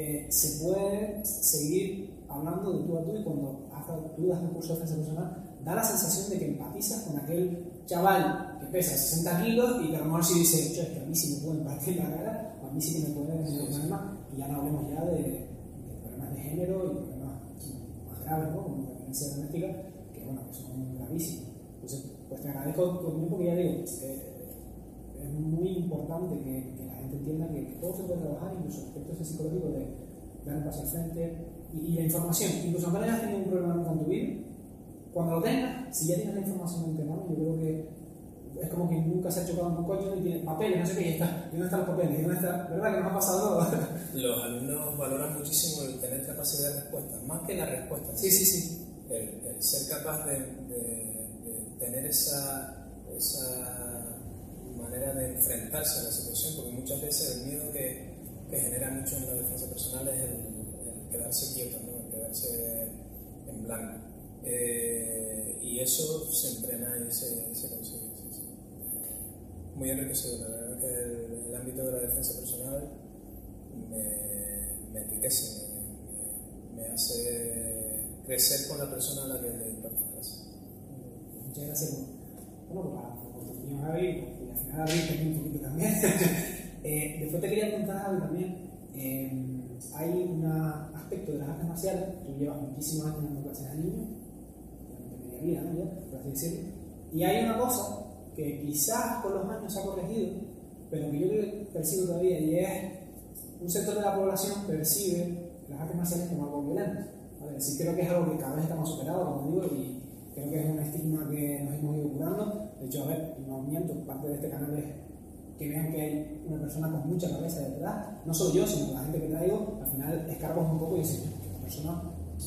eh, se puede seguir hablando de tú a tú y cuando tú das un curso de defensa personal, da la sensación de que empatizas con aquel chaval que pesa 60 kilos y que a lo mejor si dice, es que a mí sí me pueden partir la cara, a mí sí que me pueden tener problemas, y ya no hablemos ya de, de, problemas de género y problemas más graves, ¿no? como la violencia doméstica, que bueno, que son gravísimos. Entonces, pues te agradezco tu tiempo, porque ya digo, eh, es muy importante que, que, la gente entienda que, que, todo se puede trabajar, incluso aspectos psicológicos de dar un paso al frente y, y, la información, incluso aunque no hayas tenido un problema con tu vida, cuando lo tengas, si ya tienes la información en mano, yo creo que es como que nunca se ha chocado en un coche y tiene papeles, no sé qué, y está. ¿Y dónde están los papeles? ¿Y dónde está? ¿Verdad que nos ha pasado todo? (laughs) Los alumnos valoran muchísimo el tener capacidad de respuesta, más que la respuesta. Sí, sí, sí. El, el ser capaz de, de, de tener esa, esa, manera de enfrentarse a la situación, porque muchas veces el miedo que, que genera mucho en la defensa personal es el, el quedarse quieto, ¿no? el quedarse en blanco. Eh, y eso se entrena y se, se consigue. Sí, sí. Muy enriquecedor, la verdad que el, el, ámbito de la defensa personal me, me enriquece, me, me, hace crecer con la persona a la que le imparto clase. Muchas gracias. Bueno, para, por tu opinión, Javi, también un poquito también. (laughs) eh, después te quería preguntar, Javi, también. Eh, hay un aspecto de las artes marciales, tú llevas muchísimos años dando clases a niños, vida, ¿no? Por así decirlo. Y hay una cosa que quizás con los años se ha corregido, pero que yo percibo todavía, y es un sector de la población percibe las artes marciales como algo violento. ¿vale? Decir, creo que es algo que cada vez estamos superados, como digo, y creo que es un estigma que nos hemos ido curando. De hecho, a ver, no miento, parte de este canal es que vean que hay una persona con mucha cabeza detrás, no solo yo, sino la gente que traigo, al final escarbamos un poco y dicen, que esta persona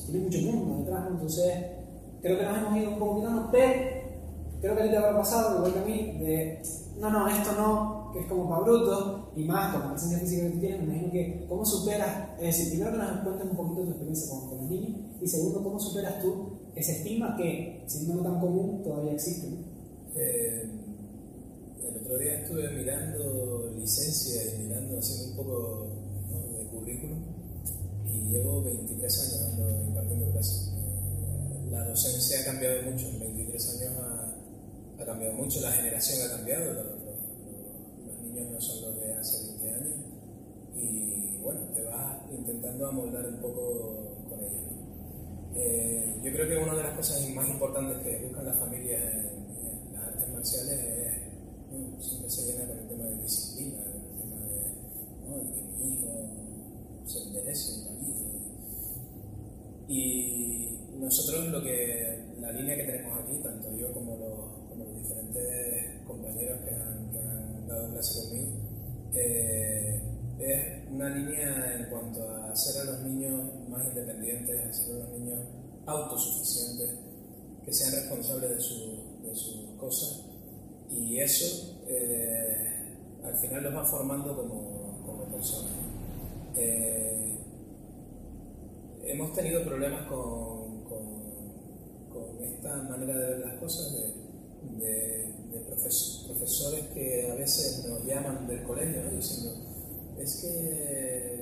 tiene mucho mundo detrás, entonces creo que nos hemos ido un poco quitando, pero creo que a ti te habrá pasado, igual que a mí, de no, no, esto no, que es como para bruto, y más con la presencia física que tú tienes, me imagino que cómo superas, es decir, primero que nos cuentes un poquito tu experiencia con, con los niños, y segundo, cómo superas tú ese estigma que, siendo no tan común, todavía existe. ¿no? Eh, el otro día estuve mirando licencia y mirando, haciendo un poco de currículum, y llevo 23 años dando, impartiendo clases la docencia ha cambiado mucho, en 23 años ha, ha cambiado mucho, la generación ha cambiado, los, los, los, niños no son los de hace 20 años y bueno, te vas intentando amoldar un poco con ellos. ¿no? Eh, yo creo que una de las cosas más importantes que buscan las familias en, las artes marciales es, ¿no? siempre se llena con el tema de disciplina, el tema de, ¿no? que mi hijo se enderece en la. Y nosotros lo que, la línea que tenemos aquí, tanto yo como los, como los diferentes compañeros que han, que han dado clase conmigo, eh, es una línea en cuanto a hacer a los niños más independientes, hacer a los niños autosuficientes, que sean responsables de, su, de sus cosas y eso eh, al final los va formando como, como personas. Eh, hemos tenido problemas con, con, esta manera de ver las cosas de, de, profesores que a veces nos llaman del colegio diciendo, es que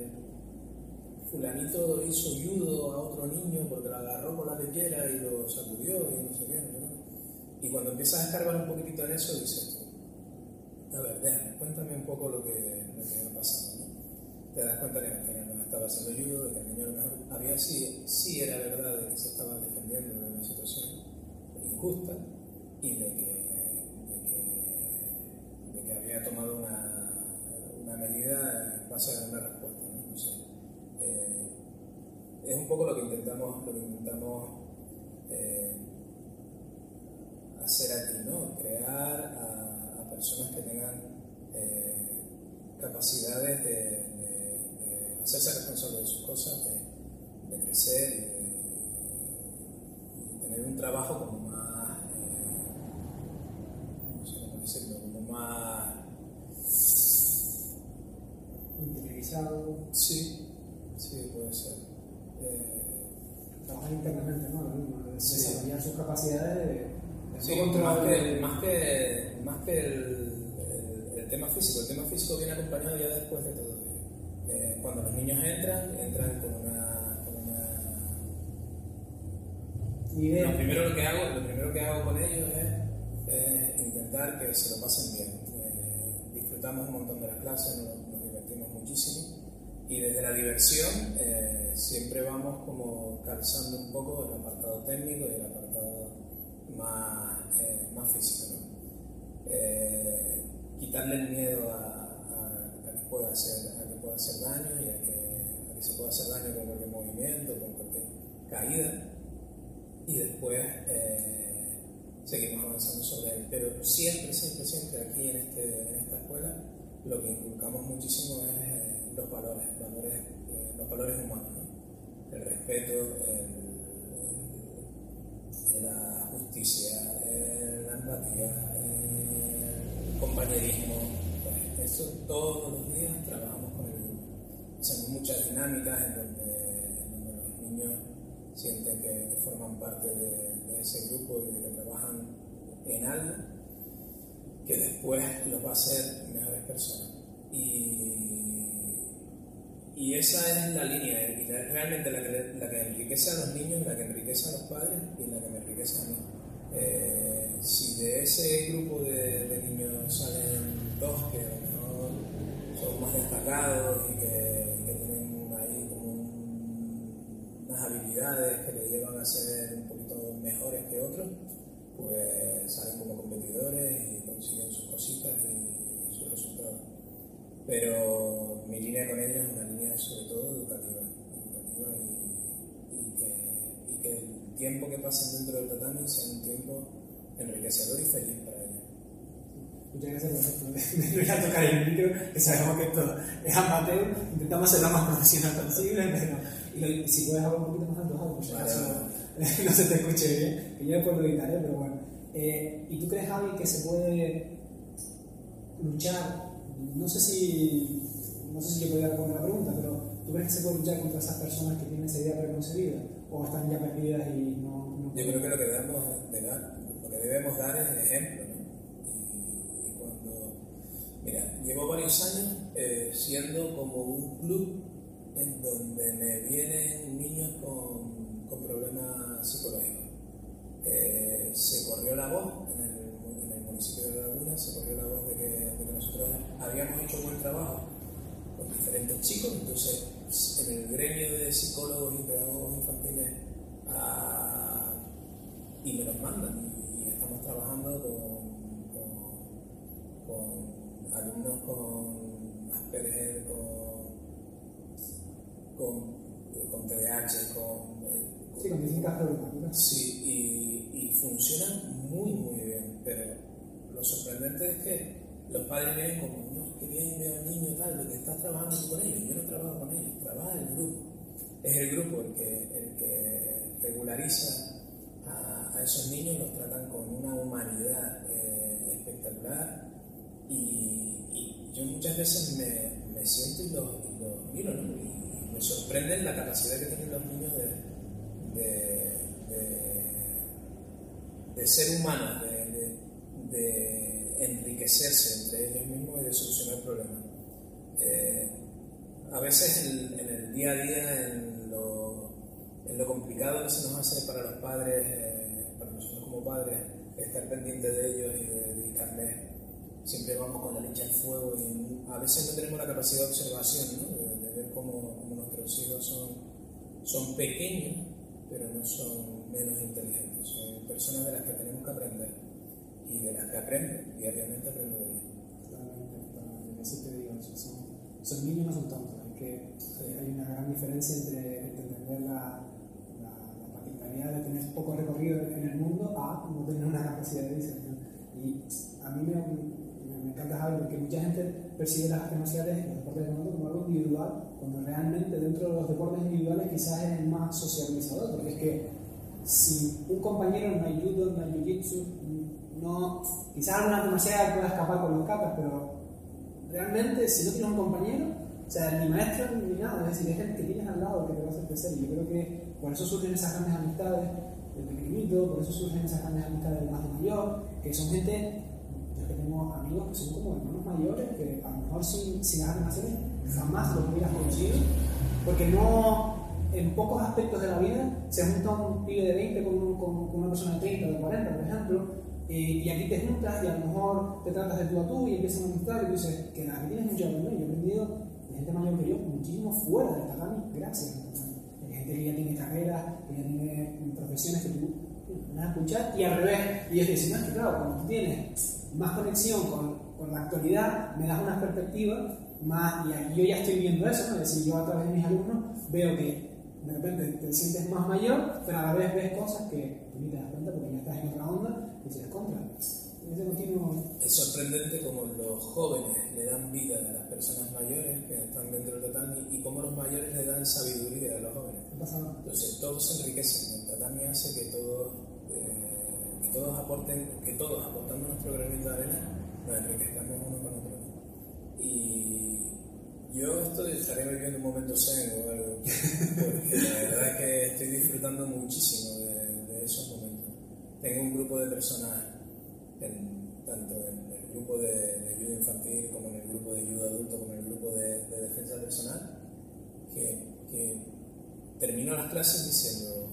fulanito hizo judo a otro niño porque lo agarró con la pechera y lo sacudió y no sé qué. Y cuando empiezas a escarbar un poquitito en eso, dices, a ver, déjame, cuéntame un poco lo que, lo que ha pasado. Te das cuenta que no estaba haciendo judo, de que el niño mejor había sí, sí era verdad de que se estaba defendiendo de una situación injusta y de que, de que, había tomado una, una medida en base a una. ¿no? Eh, es un poco lo que intentamos, lo que intentamos eh, hacer aquí, ¿no? crear a, a personas que tengan eh, capacidades de, de, de, hacerse responsables de sus cosas, de, de crecer y tener un trabajo como más, no sé cómo decirlo, como más interiorizado. Sí, sí, puede ser. Eh, Trabajar internamente, ¿no? Desarrollar sus capacidades de Sí, más que, más que, más que el, el, tema físico. El tema físico viene acompañado ya después de todo eh, cuando los niños entran, entran con una, con una idea. Lo primero que hago, lo primero que hago con ellos es intentar que se lo pasen bien. Eh, disfrutamos un montón de las clases, nos, nos, divertimos muchísimo y desde la diversión eh, siempre vamos como calzando un poco el apartado técnico y el apartado más, eh, más físico. ¿no? Eh, quitarle el miedo a, a, a, que pueda hacer, a que pueda hacer daño y a que, a que se pueda hacer daño con cualquier movimiento, con cualquier caída. Y después eh, seguimos avanzando sobre él. Pero siempre, siempre, siempre aquí en, este, en esta escuela lo que inculcamos muchísimo es eh, los valores, valores eh, los valores humanos, ¿no? el respeto, la justicia, eh, la empatía, eh, el compañerismo. Pues eso todos los días trabajamos con el. Hacemos muchas dinámicas en donde, los niños sienten que, forman parte de, ese grupo y que trabajan en algo que después los va a hacer mejores personas. Y, y esa es la línea, la, realmente la que, la que enriquece a los niños, la que enriquece a los padres y la que me enriquece a mí. Eh, si de ese grupo de, niños salen dos que mejor son más destacados y que, tienen ahí como un, unas habilidades que les llevan a ser un poquito mejores que otros, pues salen como competidores y consiguen sus cositas y. Pero mi línea con ellos es una línea sobre todo educativa, educativa y, y, que, y que el tiempo que pasen dentro del tatami sea un tiempo enriquecedor y feliz para ellos. Muchas gracias por voy a tocar el micro, que sabemos que esto es amateur, intentamos ser lo más profesional posible, pero y, si puedes hablar un poquito más alto, si acaso (laughs) no se te escuche bien, que yo después lo editaré, pero bueno. Eh, ¿Y tú crees, Javi, que se puede luchar? No sé si no sé si yo podría responder la pregunta, pero ¿tú crees que se puede luchar contra esas personas que tienen esa idea preconcebida? ¿O están ya perdidas y no, Yo creo que lo que debemos, de dar, lo que debemos dar es el ejemplo. Y, cuando. Mira, llevo varios años eh, siendo como un club en donde me vienen niños con, con problemas psicológicos. Eh, se corrió la voz en el, municipio de Laguna, se corrió la voz de que, de que nosotros habíamos hecho buen trabajo con diferentes chicos, entonces en el gremio de psicólogos y pedagogos infantiles ah, y me los mandan y, estamos trabajando con, con, con, alumnos con Asperger, con, con, con TDAH, con... Sí, con distintas problemáticas. Sí, y, y funcionan muy, muy bien, pero lo sorprendente es que los padres vienen como, no, que bien veo al niño tal, lo que estás trabajando con ellos, yo no trabajo con ellos, trabaja el grupo. Es el grupo el que, el que regulariza a, esos niños, los tratan con una humanidad eh, espectacular y, yo muchas veces me, me siento y los, los miro ¿no? y, me sorprende la capacidad que tienen los niños de, de, de, de ser humanos, de, de, enriquecerse entre ellos mismos y de solucionar problemas. Eh, a veces en, el día a día, en lo, en lo, complicado que se nos hace para los padres, eh, para nosotros como padres, estar pendientes de ellos y de dedicarles, siempre vamos con la leche al fuego y a veces no tenemos la capacidad de observación, ¿no? de, ver cómo, cómo, nuestros hijos son, son pequeños, pero no son menos inteligentes, son personas de las que tenemos que aprender y de las que aprenden, diariamente aprendo de ellos. Totalmente, totalmente, eso te digo, son, son niños no son tontos que hay una gran diferencia entre entender la, la, particularidad de tener poco recorrido en el mundo a no tener una capacidad de diseño. Y a mí me, me, encanta algo que mucha gente percibe las artes marciales y los deportes de mundo como algo individual, cuando realmente dentro de los deportes individuales quizás es el más socializador, porque es que si un compañero no hay judo, no hay jiu-jitsu, no, quizás alguna arte marcial pueda escapar con los capas, pero realmente si no tienes un compañero, o sea, ni maestro ni nada, es decir, es gente que tienes al lado que te va a hacer crecer. Yo creo que por eso surgen esas grandes amistades del pequeñito, por eso surgen esas grandes amistades del más mayor, que son gente, yo que tengo amigos que son como hermanos mayores, que a lo mejor sin, sin las relaciones jamás los hubieras conocido, porque no, en pocos aspectos de la vida se junta un pibe de 20 con, con, con una persona de 30 o de 40, por ejemplo, eh, y aquí te juntas y a lo mejor te tratas de tú a tú y empiezas a amistad y tú dices que nada, tienes mucho aprender. Yo he aprendido gente mayor que yo, muchísimo fuera del tatami, gracias Hay gente que ya tiene carreras, que ya tiene profesiones que tú vas a escuchar, y al revés, y ellos dicen, no, es que claro, cuando tú tienes más conexión con, con la actualidad, me das una perspectiva más, y yo ya estoy viendo eso, ¿no? es decir, yo a través de mis alumnos veo que de repente te sientes más mayor, pero a la vez ves cosas que tú ni te das cuenta porque ya estás en otra onda se. Es sorprendente cómo los jóvenes le dan vida a las personas mayores que están dentro del tatami y cómo los mayores le dan sabiduría a los jóvenes. Entonces todos se enriquecen. El tatami hace que todos, eh, que todos aporten, que todos aportando nuestro granito de arena, nos enriquezcamos uno con otro. Y yo estoy, estaré viviendo un momento zen o algo, porque la verdad es que estoy disfrutando muchísimo Tengo un grupo de personas tanto en el grupo de, ayuda infantil como en el grupo de ayuda adulto como en el grupo de, defensa personal, que, termino las clases diciendo,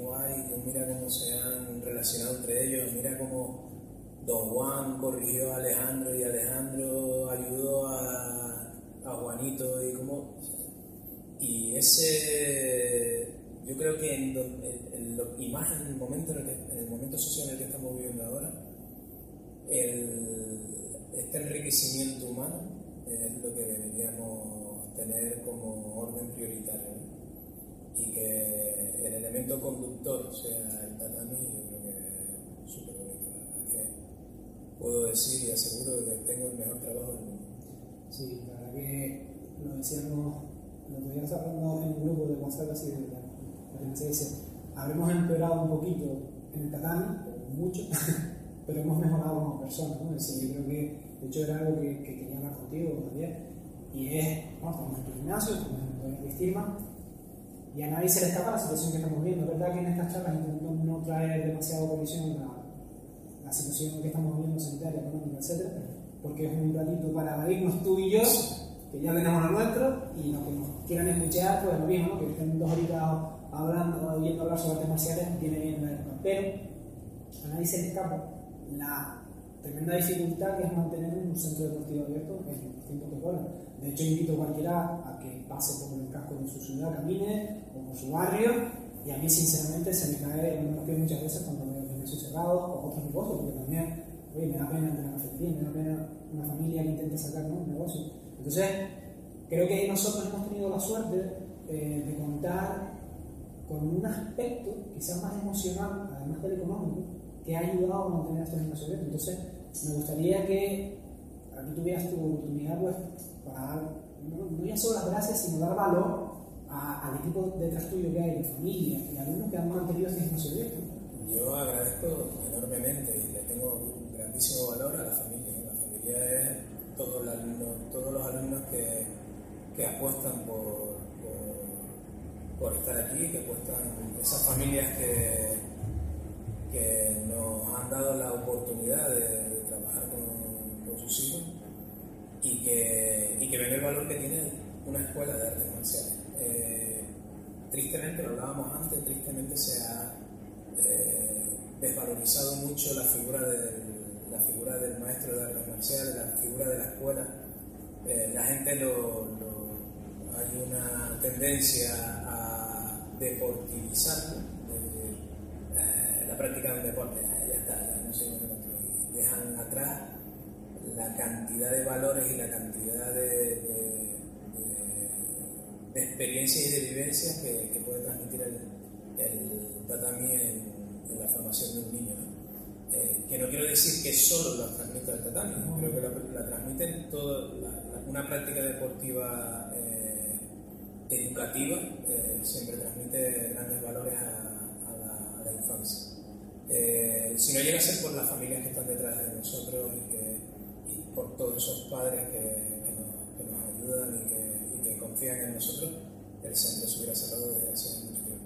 guay, mira cómo se han relacionado entre ellos, mira cómo Don Juan corrigió a Alejandro y Alejandro ayudó a, a Juanito y cómo... Y ese, yo creo que en, en, y más en el momento en el momento social en el que estamos viviendo ahora, el, este enriquecimiento humano es lo que deberíamos tener como orden prioritario. Y que el elemento conductor sea el tatami, yo creo que es súper bonito. que puedo decir y aseguro que tengo el mejor trabajo del mundo. Sí, la verdad que lo decíamos, lo teníamos hablando en grupo de WhatsApp así de la se dice, habremos empeorado un poquito en el tatami, mucho. (laughs) pero hemos mejorado como personas, ¿no? Es yo creo que, de hecho, era algo que, que quería hablar contigo también, y es, bueno, estamos en tu gimnasio, estamos en estima, y a nadie se le escapa la situación que estamos viendo. Verdad que en estas charlas intentamos no traer demasiado colisión la, la situación que estamos viviendo, sanitaria, económica, etc., porque es un ratito para irnos tú y yo, que ya tenemos lo nuestro, y los que nos quieran escuchar, pues lo mismo, que estén dos horitas hablando, oyendo hablar sobre marciales, tiene bien ver. Pero a nadie se le escapa la tremenda dificultad que es mantener un centro deportivo abierto en los tiempos que corren. De hecho, invito a cualquiera a que pase por el casco de su ciudad, camine, o por su barrio, y a mí, sinceramente, se me cae el pies muchas veces cuando veo gimnasios cerrados o otros negocios, porque también, oye, me da pena tener una cafetería, me da pena una familia que intente sacar un negocio. Entonces, creo que nosotros hemos tenido la suerte eh, de contar con un aspecto quizás más emocional, además del económico, que ha ayudado a mantener esta abierto. Entonces, me gustaría que aquí tuvieras tu oportunidad pues, para dar, no, ya solo las gracias, sino dar valor a, al equipo detrás tuyo que hay, de familia y alumnos que han mantenido este gimnasio abierto. Yo agradezco enormemente y le tengo un grandísimo valor a la familia. La familia es todos los alumnos, todos los alumnos que, que apuestan por, por, estar aquí, que apuestan, esas familias que que nos han dado la oportunidad de, trabajar con, con, sus hijos y que, y que ven el valor que tiene una escuela de artes marciales. Eh, tristemente, lo hablábamos antes, tristemente se ha eh, desvalorizado mucho la figura, del, la figura del maestro de artes marciales, la figura de la escuela. Eh, la gente lo, hay una tendencia a deportivizar la práctica de un deporte. Ya está, ya no sé, dejan atrás la cantidad de valores y la cantidad de de experiencias y de vivencias que, puede transmitir el, el tatami en, la formación de un niño. Eh, que no quiero decir que solo la transmita el tatami, creo que la, la transmiten toda una práctica deportiva eh, educativa, eh, siempre transmite grandes valores a, la, infancia. si no llega a ser por las familias que están detrás de nosotros y, que, y por todos esos padres que, nos, que nos ayudan y que confían en nosotros, el centro se hubiera cerrado desde hace mucho tiempo.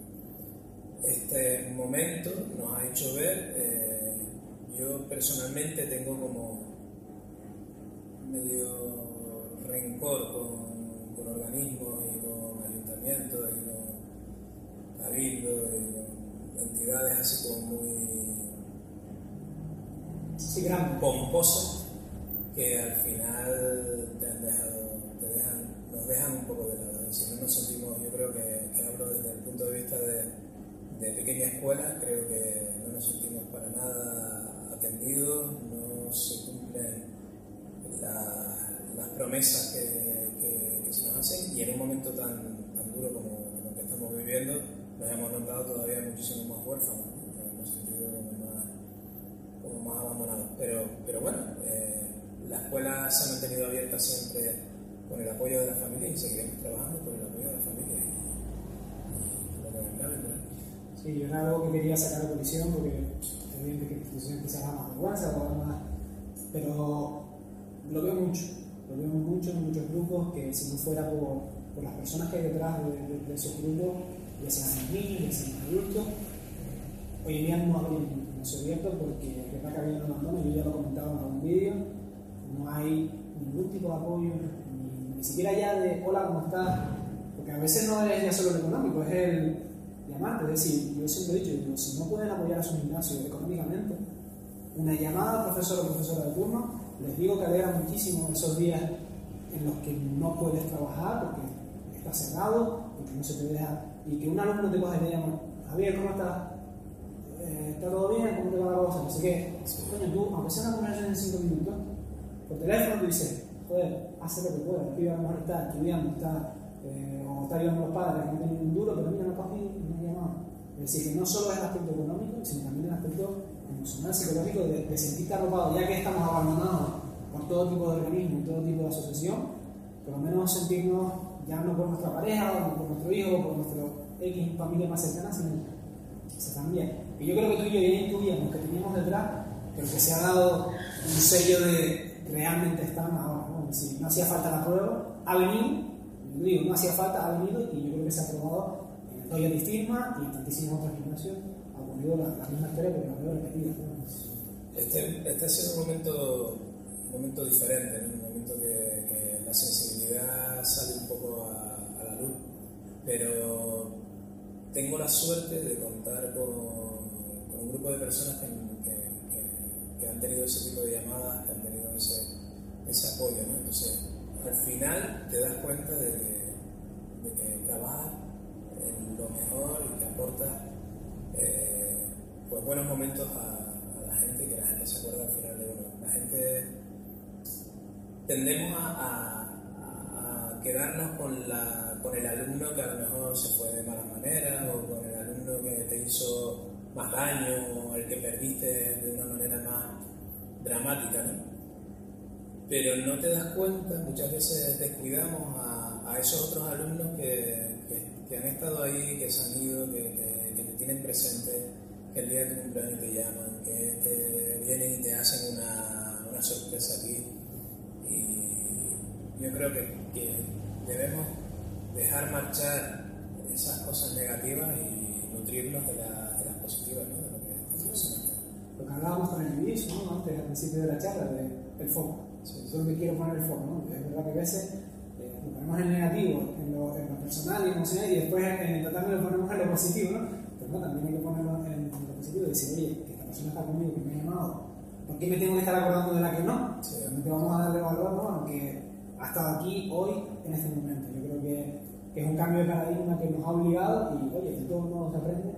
Este momento nos ha hecho ver, eh, yo personalmente tengo como medio rencor con, organismos y con ayuntamientos y entidades así como muy pomposas que al final te han dejado nos dejan un poco de lado. Si no nos sentimos, yo creo que, que hablo desde el punto de vista de, de pequeña escuela, creo que no nos sentimos para nada atendidos, no se cumplen las promesas que, que, se nos hacen y en un momento tan, duro como, como el que estamos viviendo nos hemos notado todavía muchísimo más huérfanos, nos hemos sentido como más, como más abandonados. Pero, pero bueno, eh, la escuela se ha mantenido abierta siempre con el apoyo de la familia y seguiremos trabajando con el apoyo de la familia. Y, sí, yo era algo que quería sacar a colisión porque es evidente que la institución empieza a más vergüenza, más, pero lo veo mucho, lo veo mucho en muchos grupos que si no fuera por, por las personas que hay detrás de, esos grupos, ya sean niños, ya sean adultos, hoy en día no hay un abierto porque es verdad que había un abandono, yo ya lo comentaba en algún vídeo, no hay ningún tipo de apoyo, ni siquiera ya de hola, ¿cómo estás? Porque a veces no es ya solo lo económico, es el llamarte. Es decir, yo siempre he dicho, si no pueden apoyar a su gimnasio económicamente, una llamada profesor o profesora de turno, les digo que alegra muchísimo esos días en los que no puedes trabajar porque está cerrado, porque no se te deja, y que un alumno te coge y te llama, Javier, ¿cómo estás? Eh, ¿Está todo bien? ¿Cómo te va la cosa? No sé qué. Coño, tú, aunque sea una conversación en 5 minutos, por teléfono tú dices, joder, hace lo que pueda. El pibe a lo mejor está estudiando, está, eh, o está ayudando a los padres que no tienen un duro, pero mira, no no me llamado. Es decir, que no solo es el aspecto económico, sino también el aspecto emocional, psicológico, de, de sentirte arropado, ya que estamos abandonados por todo tipo de organismo y todo tipo de asociación, por lo menos sentirnos ya no por nuestra pareja, o por nuestro hijo, o por nuestra X familia más cercana, sino se también. Y yo creo que tú y yo ya intuíamos que teníamos detrás, pero que se ha dado un sello de realmente están ahora no hacía falta la prueba, ha venido, digo, no hacía falta, ha venido y yo creo que se ha probado en el Royal Firma y en tantísimos otros gimnasios ha ocurrido la, la misma historia, pero la veo repetida. Este, este ha sido un momento, un momento diferente, un momento que, que, la sensibilidad sale pero tengo la suerte de contar con, un grupo de personas que, que, han tenido ese tipo de llamadas, que han tenido ese ese apoyo. ¿no? Entonces, al final te das cuenta de que, de trabajas en lo mejor y que aportas eh, pues buenos momentos a, la gente y que la gente se acuerda al final de uno. La gente tendemos a, quedarnos con, la, con el alumno que a lo mejor se fue de mala manera o con el alumno que te hizo más daño o el que perdiste de una manera más dramática. ¿no? pero no te das cuenta, muchas veces descuidamos a, esos otros alumnos que, que, han estado ahí, que se han ido, que, que, te tienen presente, que el día de tu cumpleaños te llaman, que te vienen y te hacen una, una sorpresa aquí. Yo creo que, debemos dejar marchar esas cosas negativas y nutrirnos de, la, de las positivas, ¿no? de lo que lo que hablábamos con el inicio, ¿no? antes al principio de la charla, de, el foco. Sí. donde quiero poner el foco. ¿no? Es verdad que a veces eh, lo ponemos en negativo, en lo, en lo personal y emocional, y después en el total lo ponemos en lo positivo, ¿no? pero no, también hay que ponerlo en, en lo positivo y decir, oye, que esta persona está conmigo, que me ha llamado, ¿por qué me tengo que estar acordando de la que no? Sí. Realmente vamos a darle valor, ¿no? aunque ha estado aquí hoy, en este momento. Yo creo que, que es un cambio de paradigma que nos ha obligado y, oye, de todos modos se aprende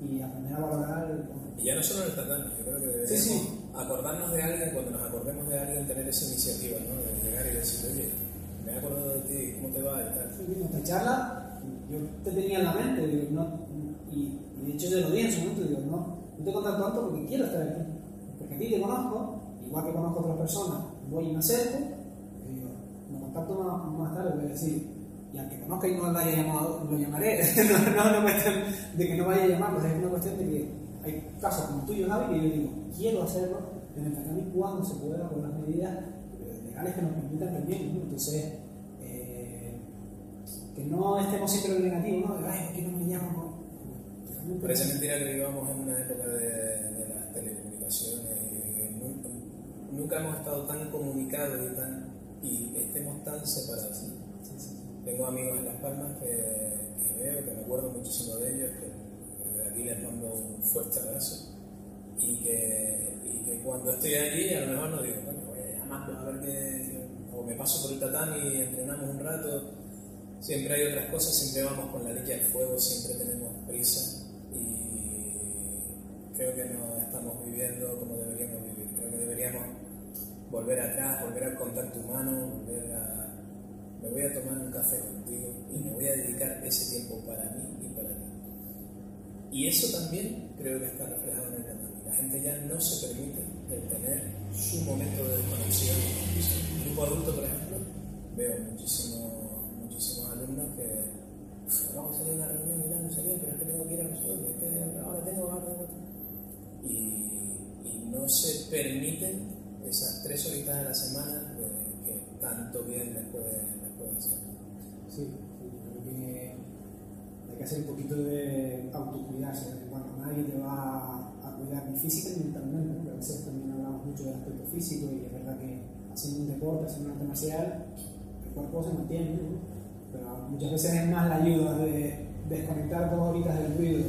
y aprender a valorar el y ya no solo en el tatami, yo creo que deberíamos sí, sí. acordarnos de alguien, cuando nos acordemos de alguien, tener esa iniciativa, ¿no? De llegar y decir, oye, me he acordado de ti, ¿cómo te va? Y tal. Sí, esta charla, yo te tenía en la mente, digo, no, y, y, de hecho yo lo dije en su momento, digo, no, no te contar tanto porque quiero estar aquí. Porque a ti te conozco, igual que conozco a otras personas, voy y me acerco, contacto más, más tarde, voy a decir, y al que conozca y no lo haya llamado, lo llamaré. (laughs) no, no es una cuestión de que no vaya a llamarlo, es una cuestión de que hay casos como tuyo, Javi, que yo digo, quiero hacerlo en el Tatami cuando se pueda con las medidas eh, legales que nos permitan también. ¿no? Entonces, eh, que no estemos siempre en el negativo, ¿no? De, ay, ¿por qué no me llaman? Parece mentira que vivamos en una época de, de las telecomunicaciones que nunca, nunca, hemos estado tan comunicados y, tan, y estemos tan separados. Tengo amigos en Las Palmas que, que veo, que me acuerdo muchísimo de ellos, que y les mando un fuerte abrazo. Y que, y que cuando estoy allí, a lo mejor no digo, bueno, voy a a ver qué. O me paso por el tatami y entrenamos un rato. Siempre hay otras cosas, siempre vamos con la leche al fuego, siempre tenemos prisa. Y creo que no estamos viviendo como deberíamos vivir. Creo que deberíamos volver atrás, volver al contacto humano, volver a. Me voy a tomar un café contigo y me voy a dedicar ese tiempo para mí y eso también creo que está reflejado en el tatami. La gente ya no se permite tener su momento de desconexión. En grupo adulto, por ejemplo, veo muchísimos, muchísimos alumnos que vamos a salir a una reunión y tal, no sé pero es que tengo que ir a nosotros, es que ahora tengo, ahora tengo. Y, y no se permiten esas tres horitas a la semana que tanto bien les puede, les puede hacer. Sí, creo que hay que hacer un poquito de autocuidarse. Bueno, nadie te va a cuidar ni física ni mentalmente, porque a veces también hablamos mucho del aspecto físico y es verdad que haciendo un deporte, haciendo un arte marcial, el cuerpo se mantiene, pero muchas veces es más la ayuda de desconectar dos horitas del ruido,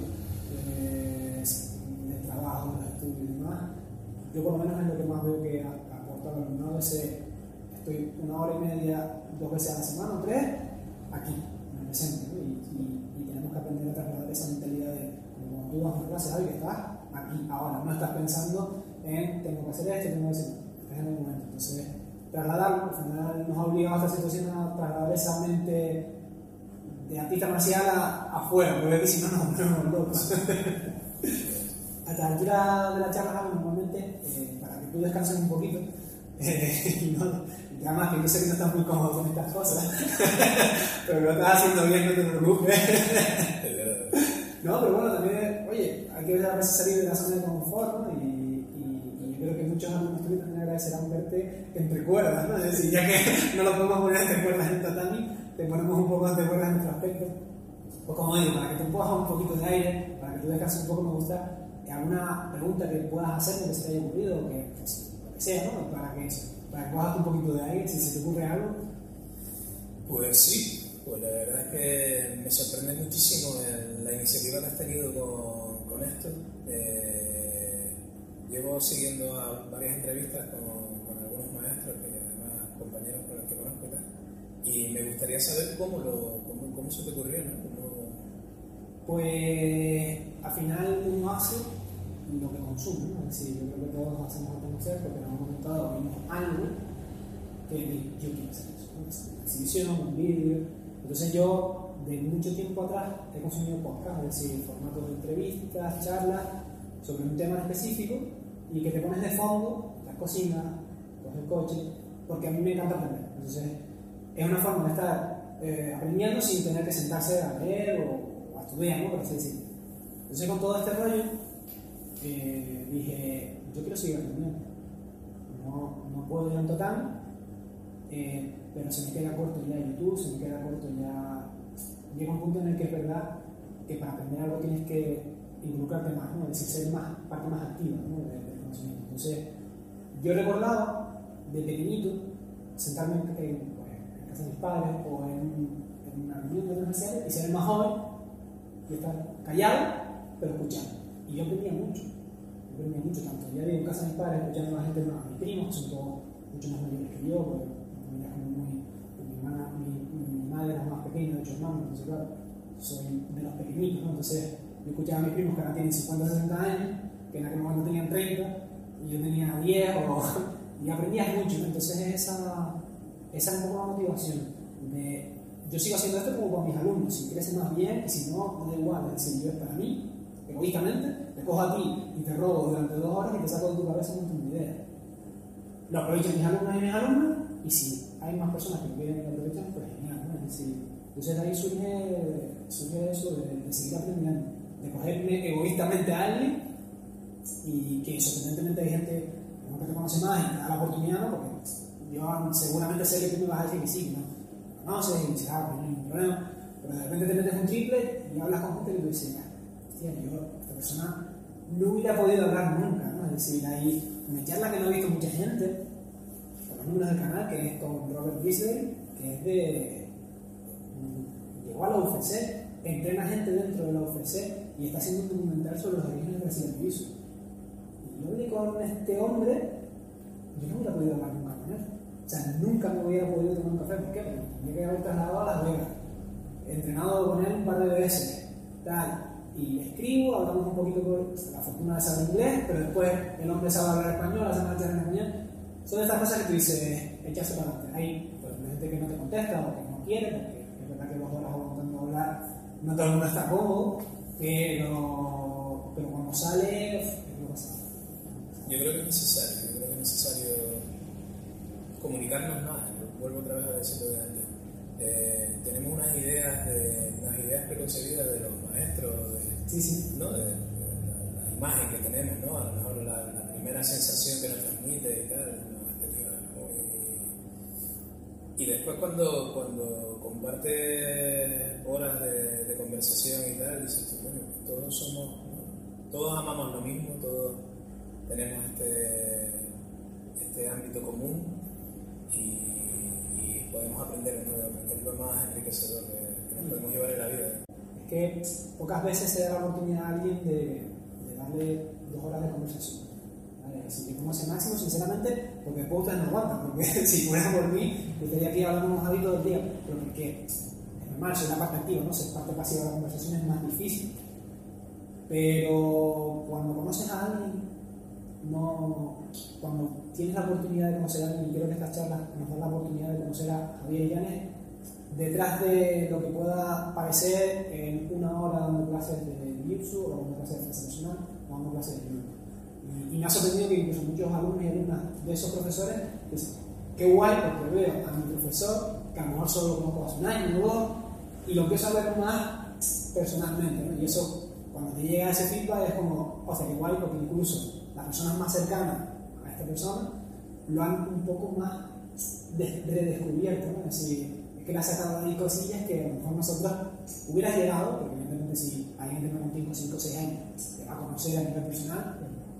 del trabajo, del demás. Yo por lo menos es lo que más veo que aporta al alumnado, ese estoy una hora y media, dos veces a la semana o tres, aquí, en el presente, ¿no? y, que aprender a trasladar esa mentalidad de como tú vas a clase, que estás aquí, ahora, no estás pensando en tengo que hacer esto, tengo que hacer estás en el momento. Entonces, trasladarlo, al final nos ha obligado a esta situación a trasladar esa mente de artista marcial afuera, porque si no nos ponemos locos. A la altura de la charla, normalmente, eh, para que tú descanses un poquito, (laughs) eh, y no, y además que yo sé que no estás muy cómodo con estas cosas, (laughs) pero lo estás haciendo bien, no te preocupes. (laughs) no, pero bueno, también, oye, hay que a veces salir de la zona de confort, ¿no? Y, creo que muchos alumnos tuyos también agradecerán verte entre cuerdas, ¿no? Es decir, ya que no lo podemos poner entre cuerdas en tatami, te ponemos un poco entre cuerdas en nuestro aspecto. Pues como digo, para que te empujas un poquito de aire, para que tú descanses un poco, me gusta alguna pregunta que puedas hacer que se te haya ocurrido, o que, pues, lo que sea, ¿no? Para que para que un poquito de aire, si se te ocurre algo. Pues sí, pues la verdad es que me sorprende muchísimo la iniciativa que has tenido con, con esto. Eh, llevo siguiendo a varias entrevistas con, con, algunos maestros y además compañeros con los que conozco y me gustaría saber cómo, lo, cómo, cómo se te ocurrió, ¿no? Pues al final uno hace lo que consume. ¿no? Es decir, yo creo que todos hacemos algo conocer porque en algún momento dado vimos algo que yo quiero hacer eso. Una exhibición, un vídeo. Entonces yo, de mucho tiempo atrás, he consumido podcast, es decir, formatos de entrevistas, charlas sobre un tema específico y que te pones de fondo, las cocinas, coges el coche, porque a mí me encanta aprender. Entonces es una forma de estar eh, aprendiendo sin tener que sentarse a leer o, a estudiar, ¿no? Por así decirlo. Entonces con todo este rollo eh, dije, yo quiero seguir aprendiendo. No, no puedo ir un total, eh, pero se me queda corto ya YouTube, se me queda corto ya... Llega un punto en el que es verdad que para aprender algo tienes que involucrarte más, ¿no? es decir, ser más, parte más activa del, Entonces, yo recordaba de pequeñito sentarme en, en, casa de mis padres o en, en una reunión de universidad y ser el más joven y estar callado, pero escuchando. Y yo aprendía mucho, yo aprendía mucho tanto. Ya vivo en casa de mis padres escuchando a la gente, a mis primos, son todos mucho más mayores que yo, porque mi hermana, mi, mi madre era más pequeña, de ocho hermanos, entonces, claro, soy de los pequeñitos, ¿no? Entonces, yo escuchaba a mis primos que ahora tienen 50, 60 años, que en aquel momento tenían 30, y yo tenía 10, o, (laughs) y aprendías mucho. Entonces, esa, esa es un poco la motivación de yo sigo haciendo esto como con mis alumnos, si quieres más bien y si no, no da igual, es decir, yo es para mí, egoístamente, te cojo a ti y te robo durante dos horas y te saco de tu cabeza un montón de ideas. Lo aprovecho mis alumnos y mis alumnas y si hay más personas que quieren y aprovechan, pues genial, ¿no? Es decir, entonces ahí surge, surge eso de, de, seguir aprendiendo, de cogerme egoístamente a alguien y que sorprendentemente hay gente que te conoce más y te da la oportunidad, ¿no? Porque yo seguramente sé que tú me vas a decir que sí, ¿no? conoces y dices, ah, pues no hay ningún problema, pero de repente te metes un triple y hablas con gente y tú dices, yo, esta persona no hubiera podido hablar nunca, ¿no? Es decir, hay una charla que no ha visto mucha gente, por los números del canal, que es con Robert Beasley, que es de. llegó a la UFC, entrena gente dentro de la UFC y está haciendo un documental sobre los orígenes del brasileñismo. Y yo hablé con este hombre, yo no hubiera podido hablar nunca con él. O sea, nunca me hubiera podido tomar un café. ¿Por qué? Porque tenía que haber trasladado a Las Vegas. Entrenado con él un par de veces. Tal. Y escribo, hablamos un poquito por la fortuna de saber inglés, pero después el hombre sabe hablar español, hace marcha en español. Son estas cosas que tú dices, echarse para adelante. Hay pues, gente que no te contesta o que no quiere, porque es verdad que dos horas aguantando hablar, no todo el mundo está cómodo, pero, pero cuando sale, es lo que. Yo creo que es necesario, yo creo que es necesario comunicarnos más, vuelvo otra vez a decirlo de antes. Eh, tenemos unas ideas, de, unas ideas preconcebidas de los maestros, de, sí, sí. ¿no? la, imagen que tenemos, ¿no? a lo mejor la, primera sensación que nos transmite y tal, no, este. Y después cuando, cuando comparte horas de, conversación y tal, dices tú, bueno, todos somos, todos amamos lo mismo, todos tenemos este, este ámbito común y podemos aprender de que es lo más enriquecedor que, que nos podemos llevar en la vida. Es que pocas veces se da la oportunidad a alguien de, de darle dos horas de conversación. ¿vale? Si te conoce máximo, sinceramente, porque después ustedes no aguantan, porque (laughs) si fuera por mí, estaría aquí hablando unos hábitos del día, pero porque es normal, soy la parte activa, ¿no? Ser parte pasiva de la conversación es más difícil. Pero cuando conoces a alguien, no, cuando tienes la oportunidad de conocer a alguien, y creo que estas charlas nos dan la oportunidad de conocer a Javier Llanes, detrás de lo que pueda parecer en una hora dando clases de Jiu-Jitsu o dando clases de defensa personal o dando clases de Jiu y, y me ha sorprendido que incluso muchos alumnos y alumnas de esos profesores dicen, qué guay porque veo a mi profesor, que a lo mejor solo lo conozco hace un año o dos, y lo empiezo a ver más personalmente, ¿no? y eso cuando te llega ese feedback es como, o sea, qué guay porque incluso las personas más cercanas a esta persona lo han un poco más redescubierto, ¿no? Es decir, es que le ha sacado ahí cosillas que a lo mejor nosotros hubieras llegado, porque evidentemente si alguien tiene contigo 5 o 6 años, te va a conocer a nivel personal,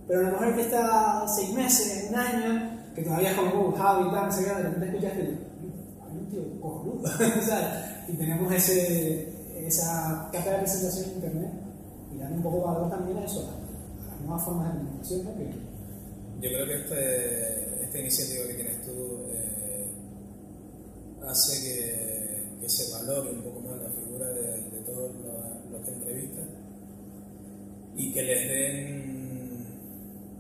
pero a lo mejor que está 6 meses, un año, que todavía es como, oh, Javi y tal, no sé qué, de repente escuchaste, hay un tío cojonudo, (laughs) y tenemos ese, esa capa de presentación en internet, y dan un poco valor también a eso, nuevas formas de también. Yo creo que este, esta iniciativa que tienes tú eh, hace que, que, se valore un poco más la figura de, de todos los, los, que entrevistan y que les den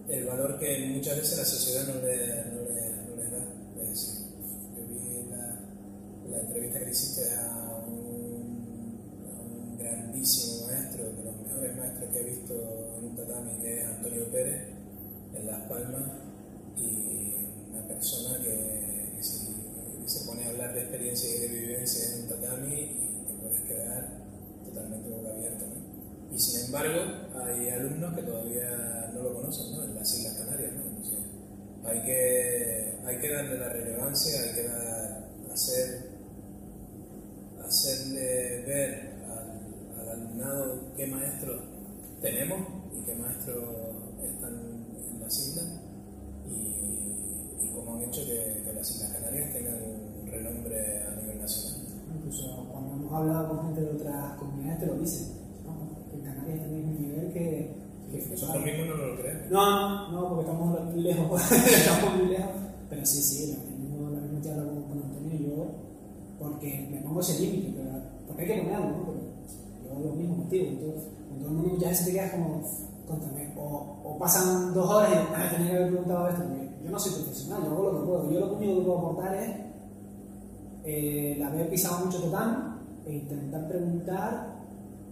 el valor que muchas veces la sociedad no le, no le, no le da. Es decir, yo vi la, la entrevista que hiciste a un, a un grandísimo mejores maestros que he visto en un tatami, que es Antonio Pérez, en Las Palmas, y una persona que, se, pone a hablar de experiencia y de vivencia en un tatami y te puedes quedar totalmente boca abierta. Y sin embargo, hay alumnos que todavía no lo conocen ¿no? en las Islas Canarias. ¿no? Hay, que, hay que darle la relevancia, hay que dar, hacer, hacerle ver alumnado qué maestros tenemos y qué maestros están en las islas hecho que, las Islas Canarias tengan un renombre a nivel nacional. Incluso cuando hemos hablado con gente de otras comunidades te lo dicen, ¿no? que en Canarias tenéis un nivel que... que Nosotros mismos no lo creemos. No, no, porque estamos muy lejos, (laughs) estamos muy lejos, pero sí, sí, la misma, la misma charla con, con Antonio y yo, porque me pongo ese límite, porque hay que ponerlo, ¿no? Yo los mismos motivos, entonces, mundo muchas veces te quedas como, contame, o, o pasan dos horas y ah, tenía que haber preguntado esto, porque yo no soy profesional, yo hago lo que puedo, yo lo único que puedo aportar es eh, la haber pisado mucho total e intentar preguntar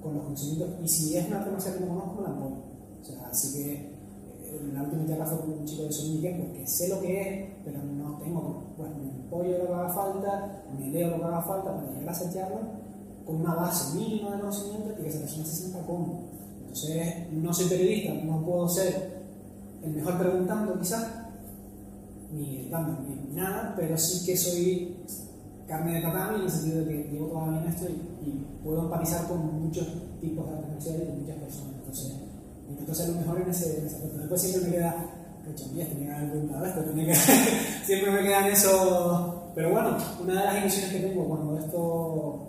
con los conocimientos, y si es una farmacia que no conozco, la apoyo. O sea, así que eh, la última charla fue con un chico de sonido porque sé lo que es, pero no tengo, pues me apoyo lo que haga falta, me leo lo que haga falta para llegar a esa con una base mínima de conocimiento y que esa persona se sienta cómoda. Entonces, no soy periodista, no puedo ser el mejor preguntando quizás, ni dando ni nada, pero sí que soy carne de tatami en el sentido de que llevo toda la esto y, puedo empatizar con muchos tipos de artes y con muchas personas. Entonces, intento ser lo mejor en ese, en ese aspecto. Después siempre me queda, días tenía que haber preguntado esto, siempre me quedan eso. Pero bueno, una de las ilusiones que tengo cuando esto,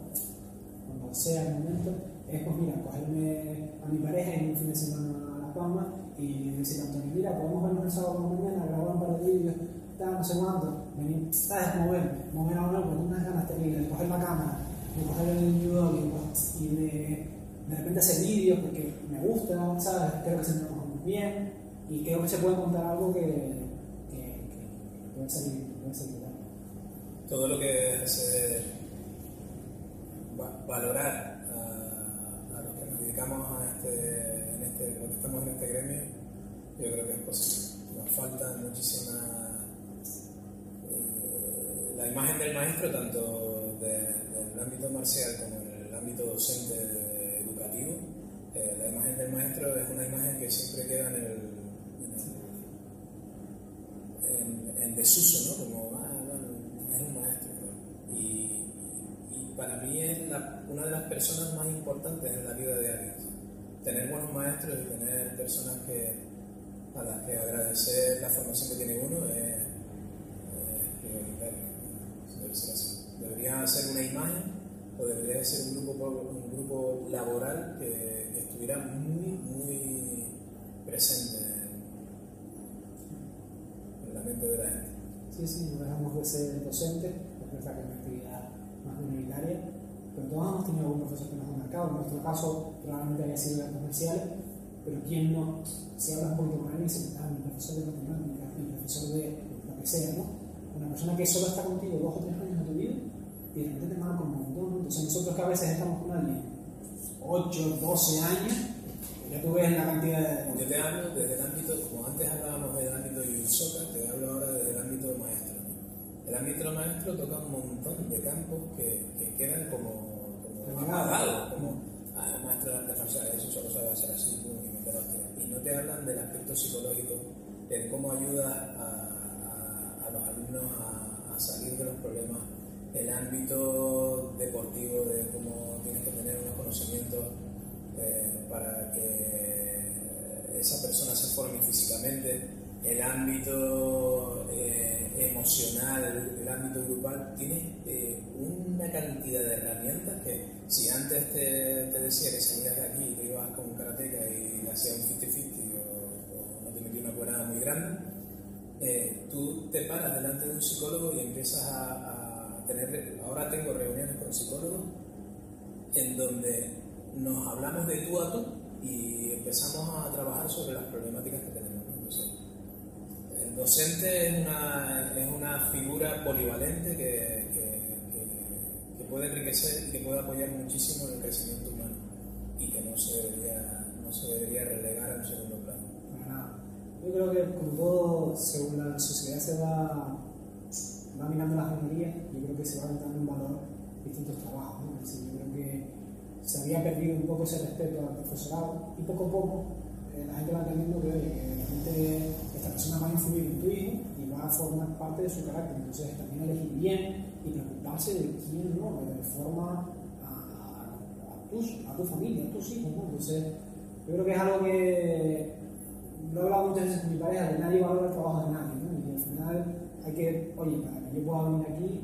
sea el momento, es pues mira, cogerme a mi pareja y un fin de semana a La Palma y decirle a Antonio, mira, podemos vernos el sábado por la mañana, grabar un par de vídeos no sé cuánto, venir, ¿sabes? Moverme, mover a uno con unas ganas terribles, coger la cámara, de coger el New y, de, de repente hacer vídeos porque me gusta, ¿sabes? Creo que se me muy bien y creo que se puede contar algo que, que, que puede salir, puede salir Todo lo que valorar a, a, los que nos dedicamos a este, en este, lo estamos en este gremio, yo creo que es posible. Nos falta muchísima la imagen del maestro, tanto del ámbito marcial como en el ámbito docente educativo, eh, la imagen del maestro es una imagen que siempre queda en el, en, desuso, ¿no? Como, ah, es un maestro. Y, para mí es una de las personas más importantes en la vida de alguien. Tener buenos maestros y tener personas que, a las que agradecer la formación que tiene uno es Debería ser una imagen o debería ser un grupo, un grupo laboral que, estuviera muy, muy presente en, la mente de la gente. Sí, sí, no dejamos de ser docentes, es verdad que actividad más minoritaria, pero todos hemos tenido algún profesor que nos ha marcado. En nuestro caso, probablemente haya sido de comerciales, pero ¿quién no? Si hablas un poquito con y dice, ah, mi profesor de matemáticas, mi profesor de lo que sea, ¿no? Una persona que solo está contigo dos o tres años de tu vida y de repente te un montón. Entonces nosotros que a veces estamos con alguien 8, 12 años, ya tú ves la cantidad de... Yo te hablo desde el ámbito, como antes hablábamos del ámbito de Yusoka, te El ámbito maestro toca un montón de campos que, que quedan como, como apagados, como ah, maestro de artes marciales, eso solo sabe hacer así, y Y no te hablan del aspecto psicológico, de cómo ayuda a los alumnos a, salir de los problemas, el ámbito deportivo, de cómo tienes que tener unos conocimientos eh, para que esa persona se forme físicamente, el ámbito eh, emocional, el, ámbito grupal, tienes eh, una cantidad de herramientas que si antes te, decía que salías de aquí y te ibas con un karateca y hacías un 50-50 o, no te metí una cuerda muy grande, eh, tú te paras delante de un psicólogo y empiezas a, tener, ahora tengo reuniones con psicólogos en donde nos hablamos de tú a tú y empezamos a trabajar sobre las problemáticas que tenemos. Docente es una, es una figura polivalente que, que, puede enriquecer y que puede apoyar muchísimo el crecimiento humano y que no se debería, no se debería relegar a un segundo plano. Yo creo que como todo, según la sociedad se va, va mirando las minorías, yo creo que se van dando un valor distintos trabajos. ¿no? yo creo que se había perdido un poco ese respeto al profesorado y poco a poco la gente va entendiendo que, oye, esta persona va a influir en tu hijo y va a formar parte de su carácter. Entonces también elegir bien y preocuparse de quién no, de forma a, a, tus, a tu familia, a tus hijos. ¿no? Entonces yo creo que es algo que lo he hablado muchas veces con mi pareja, que nadie valora el trabajo de nadie, ¿no? y al final hay que, oye, para que yo pueda venir aquí,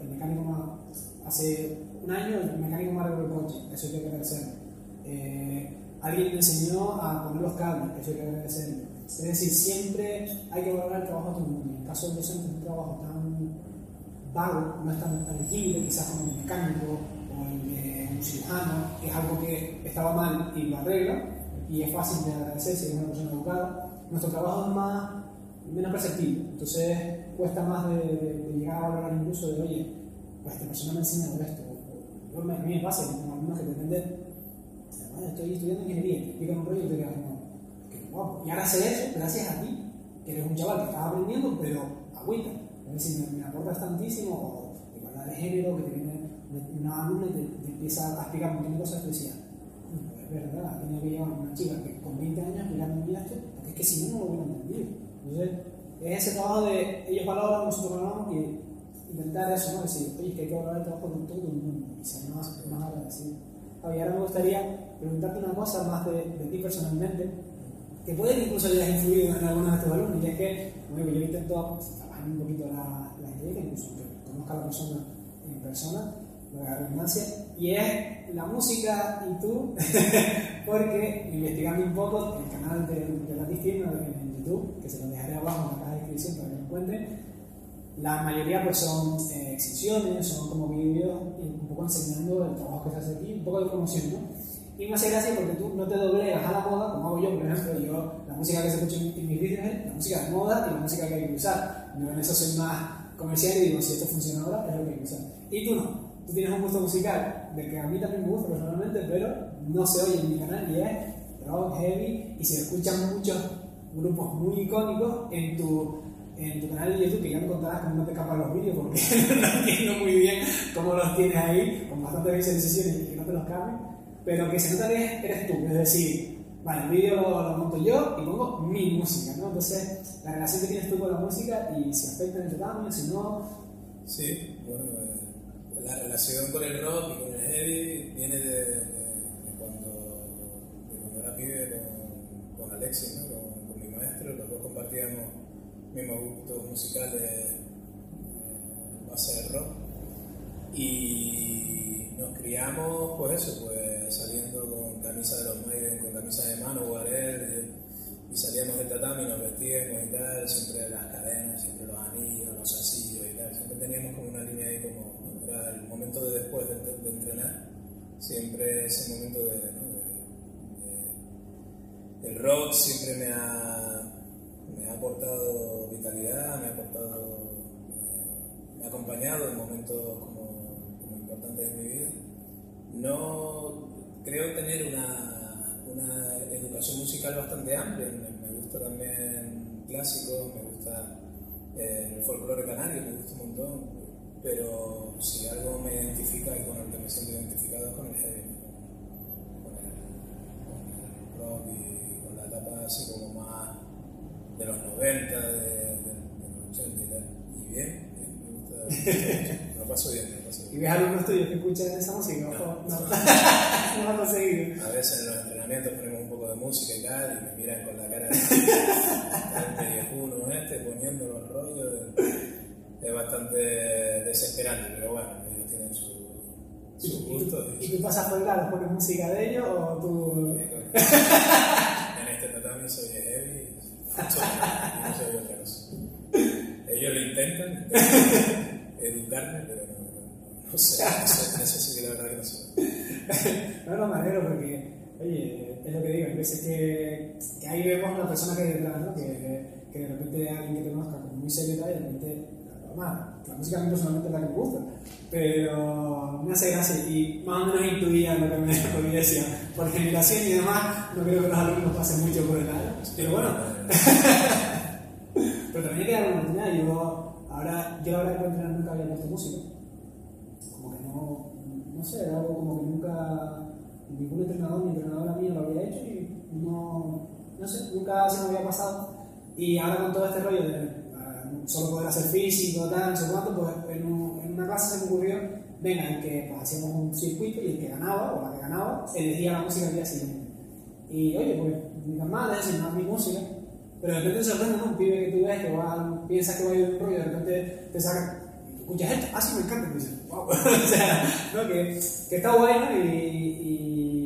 el mecánico más, hace un año el mecánico más arregló el coche, eso hay que agradecerlo. Eh, alguien me enseñó a poner los cables, eso hay que agradecerlo. Es decir, siempre hay que valorar el trabajo de todo el mundo. En el caso del docente es un trabajo tan vago, no es tan tangible, quizás como el mecánico o el de un cirujano, que es algo que estaba mal y lo arregla, y es fácil de agradecer si es una persona educada. Nuestro trabajo es más, menos perceptible, entonces cuesta más de, de- de llegar a valorar incluso de, oye, pues esta persona me ha enseñado esto. A mí me pasa, que tengo alumnos que te venden, "Bueno, estoy estudiando ingeniería, te explican un te quedas como, qué guapo. Y ahora sé eso gracias a ti, que eres un chaval que estás aprendiendo, pero agüita. Es decir, me, me aportas tantísimo, o igualdad de género, que te viene una alumna y te, te empieza a explicar un montón de cosas, tú decías, "Mm, pues es verdad, tenía que llevar una chica que con 20 años explicando esto, porque es que si no, no lo hubiera entendido. Entonces, es ese trabajo de ellos valoran, nosotros valoramos y intentar eso, ¿no? Decir, oye, que hay que valorar el trabajo de todo el mundo y ser más, más agradecido. Javi, ahora me gustaría preguntarte una cosa más de, de ti personalmente, que puede que incluso hayas influido en algunos de tus alumnos, y es que, digo, yo intento trabajar un poquito la, la incluso que conozca a la persona en persona, la redundancia, y es la música y tú, (laughs) porque investigando un poco el canal de, de Latis Team en YouTube, que se lo dejaré abajo en la caja de descripción para que lo encuentren, la mayoría pues son eh, exhibiciones, son como vídeos un poco enseñando el trabajo que se hace aquí, un poco de promoción, ¿no? Y me hace gracia porque tú no te doblegas a la moda, como hago yo, por ejemplo, yo, la música que se escucha en, mis vídeos es la música de moda y la música que hay que usar. Yo en eso soy más comercial y digo, si esto funciona ahora, es lo que hay que usar. Y tú no, tú tienes un gusto musical, del que a mí también me gusta personalmente, pero no se oye en mi canal y es rock, heavy, y se escuchan muchos grupos muy icónicos en tu en tu canal de YouTube, que ya me contarás cómo no te capan los vídeos, porque (laughs) no entiendo muy bien cómo los tienes ahí, con bastantes visualizaciones y que no te los caben, pero que se nota que eres tú, es decir, vale, el vídeo lo, monto yo y pongo mi música, ¿no? Entonces, la relación que tienes tú con la música y si afecta en tu cambio, si no, Sí, bueno, eh, la relación con el rock y con el heavy viene de, de- de cuando, de cuando era pibe con, con Alexis, ¿no? con, con mi maestro, los dos compartíamos mismos gustos musicales eh, en base del rock y nos criamos, pues eso, pues saliendo con camisa de los Maiden, con camisa de mano, Guarel, y salíamos del tatami, nos vestíamos y tal, siempre las cadenas, siempre los anillos, los asillos y tal, siempre teníamos como una línea ahí como, era el momento de después de, entrenar, siempre ese momento de, ¿no? de- de- el rock siempre me ha, me ha aportado vitalidad, me ha aportado, me ha acompañado en momentos como, importantes de mi vida. No creo tener una, una educación musical bastante amplia, me, gusta también clásicos, me gusta eh, el folclore canario, me gusta un montón, pero si algo me identifica y con el que me siento identificado es con el heavy, con el, con el rock y con la etapa así como más de los 90, de, de, de los 80 y tal. Y bien, me gusta, (laughs) me lo paso bien, me lo paso y bien. ves alumnos tuyos que escuchan esa música, no, no, no vas a seguir. A veces en los entrenamientos ponemos un poco de música y tal, y me miran con la cara de (laughs) viejuno este, poniendo los rollos. Es bastante desesperante, pero bueno, ellos tienen su, sus gustos. ¿Y tú pasas por el lado, pones música de ellos o tú.? (laughs) En este tatami soy heavy y Ellos lo intentan, intentan (laughs) educarme, pero no, sé, eso sí que la verdad que no sé. No, no me porque, oye, es lo que digo, hay veces que, que ahí vemos la persona que hay detrás, ¿no? que, que de repente alguien que te conozca muy serio y de repente, normal, la música a mí personalmente es la que me gusta, pero me hace gracia y más o menos intuía lo que me, (laughs) que decía, por generación y demás, no creo que los alumnos pasen mucho por el lado, pero bueno, (laughs) pero también hay que dar una oportunidad, yo, ahora, yo la verdad que nunca había puesto música, como que no, no sé, algo como que nunca, ningún entrenador ni entrenadora mía lo había hecho y no, no sé, nunca se me había pasado. Y ahora con todo este rollo de solo poder hacer físico, tal, no sé cuánto, pues en, un- en una clase se me ocurrió, venga, en que pues, hacíamos un circuito y el que ganaba, o la que ganaba, elegía la música al día siguiente. Y oye, pues mi normal es decir, no es mi música, Pero de repente te sorprende, ¿no? Un pibe que tú ves que va, piensa que va a ir un rollo, de repente te saca, ¿tú escuchas esto? Ah, sí, me encanta. Y dices, wow. (laughs) o sea, ¿no? que, que está bueno y,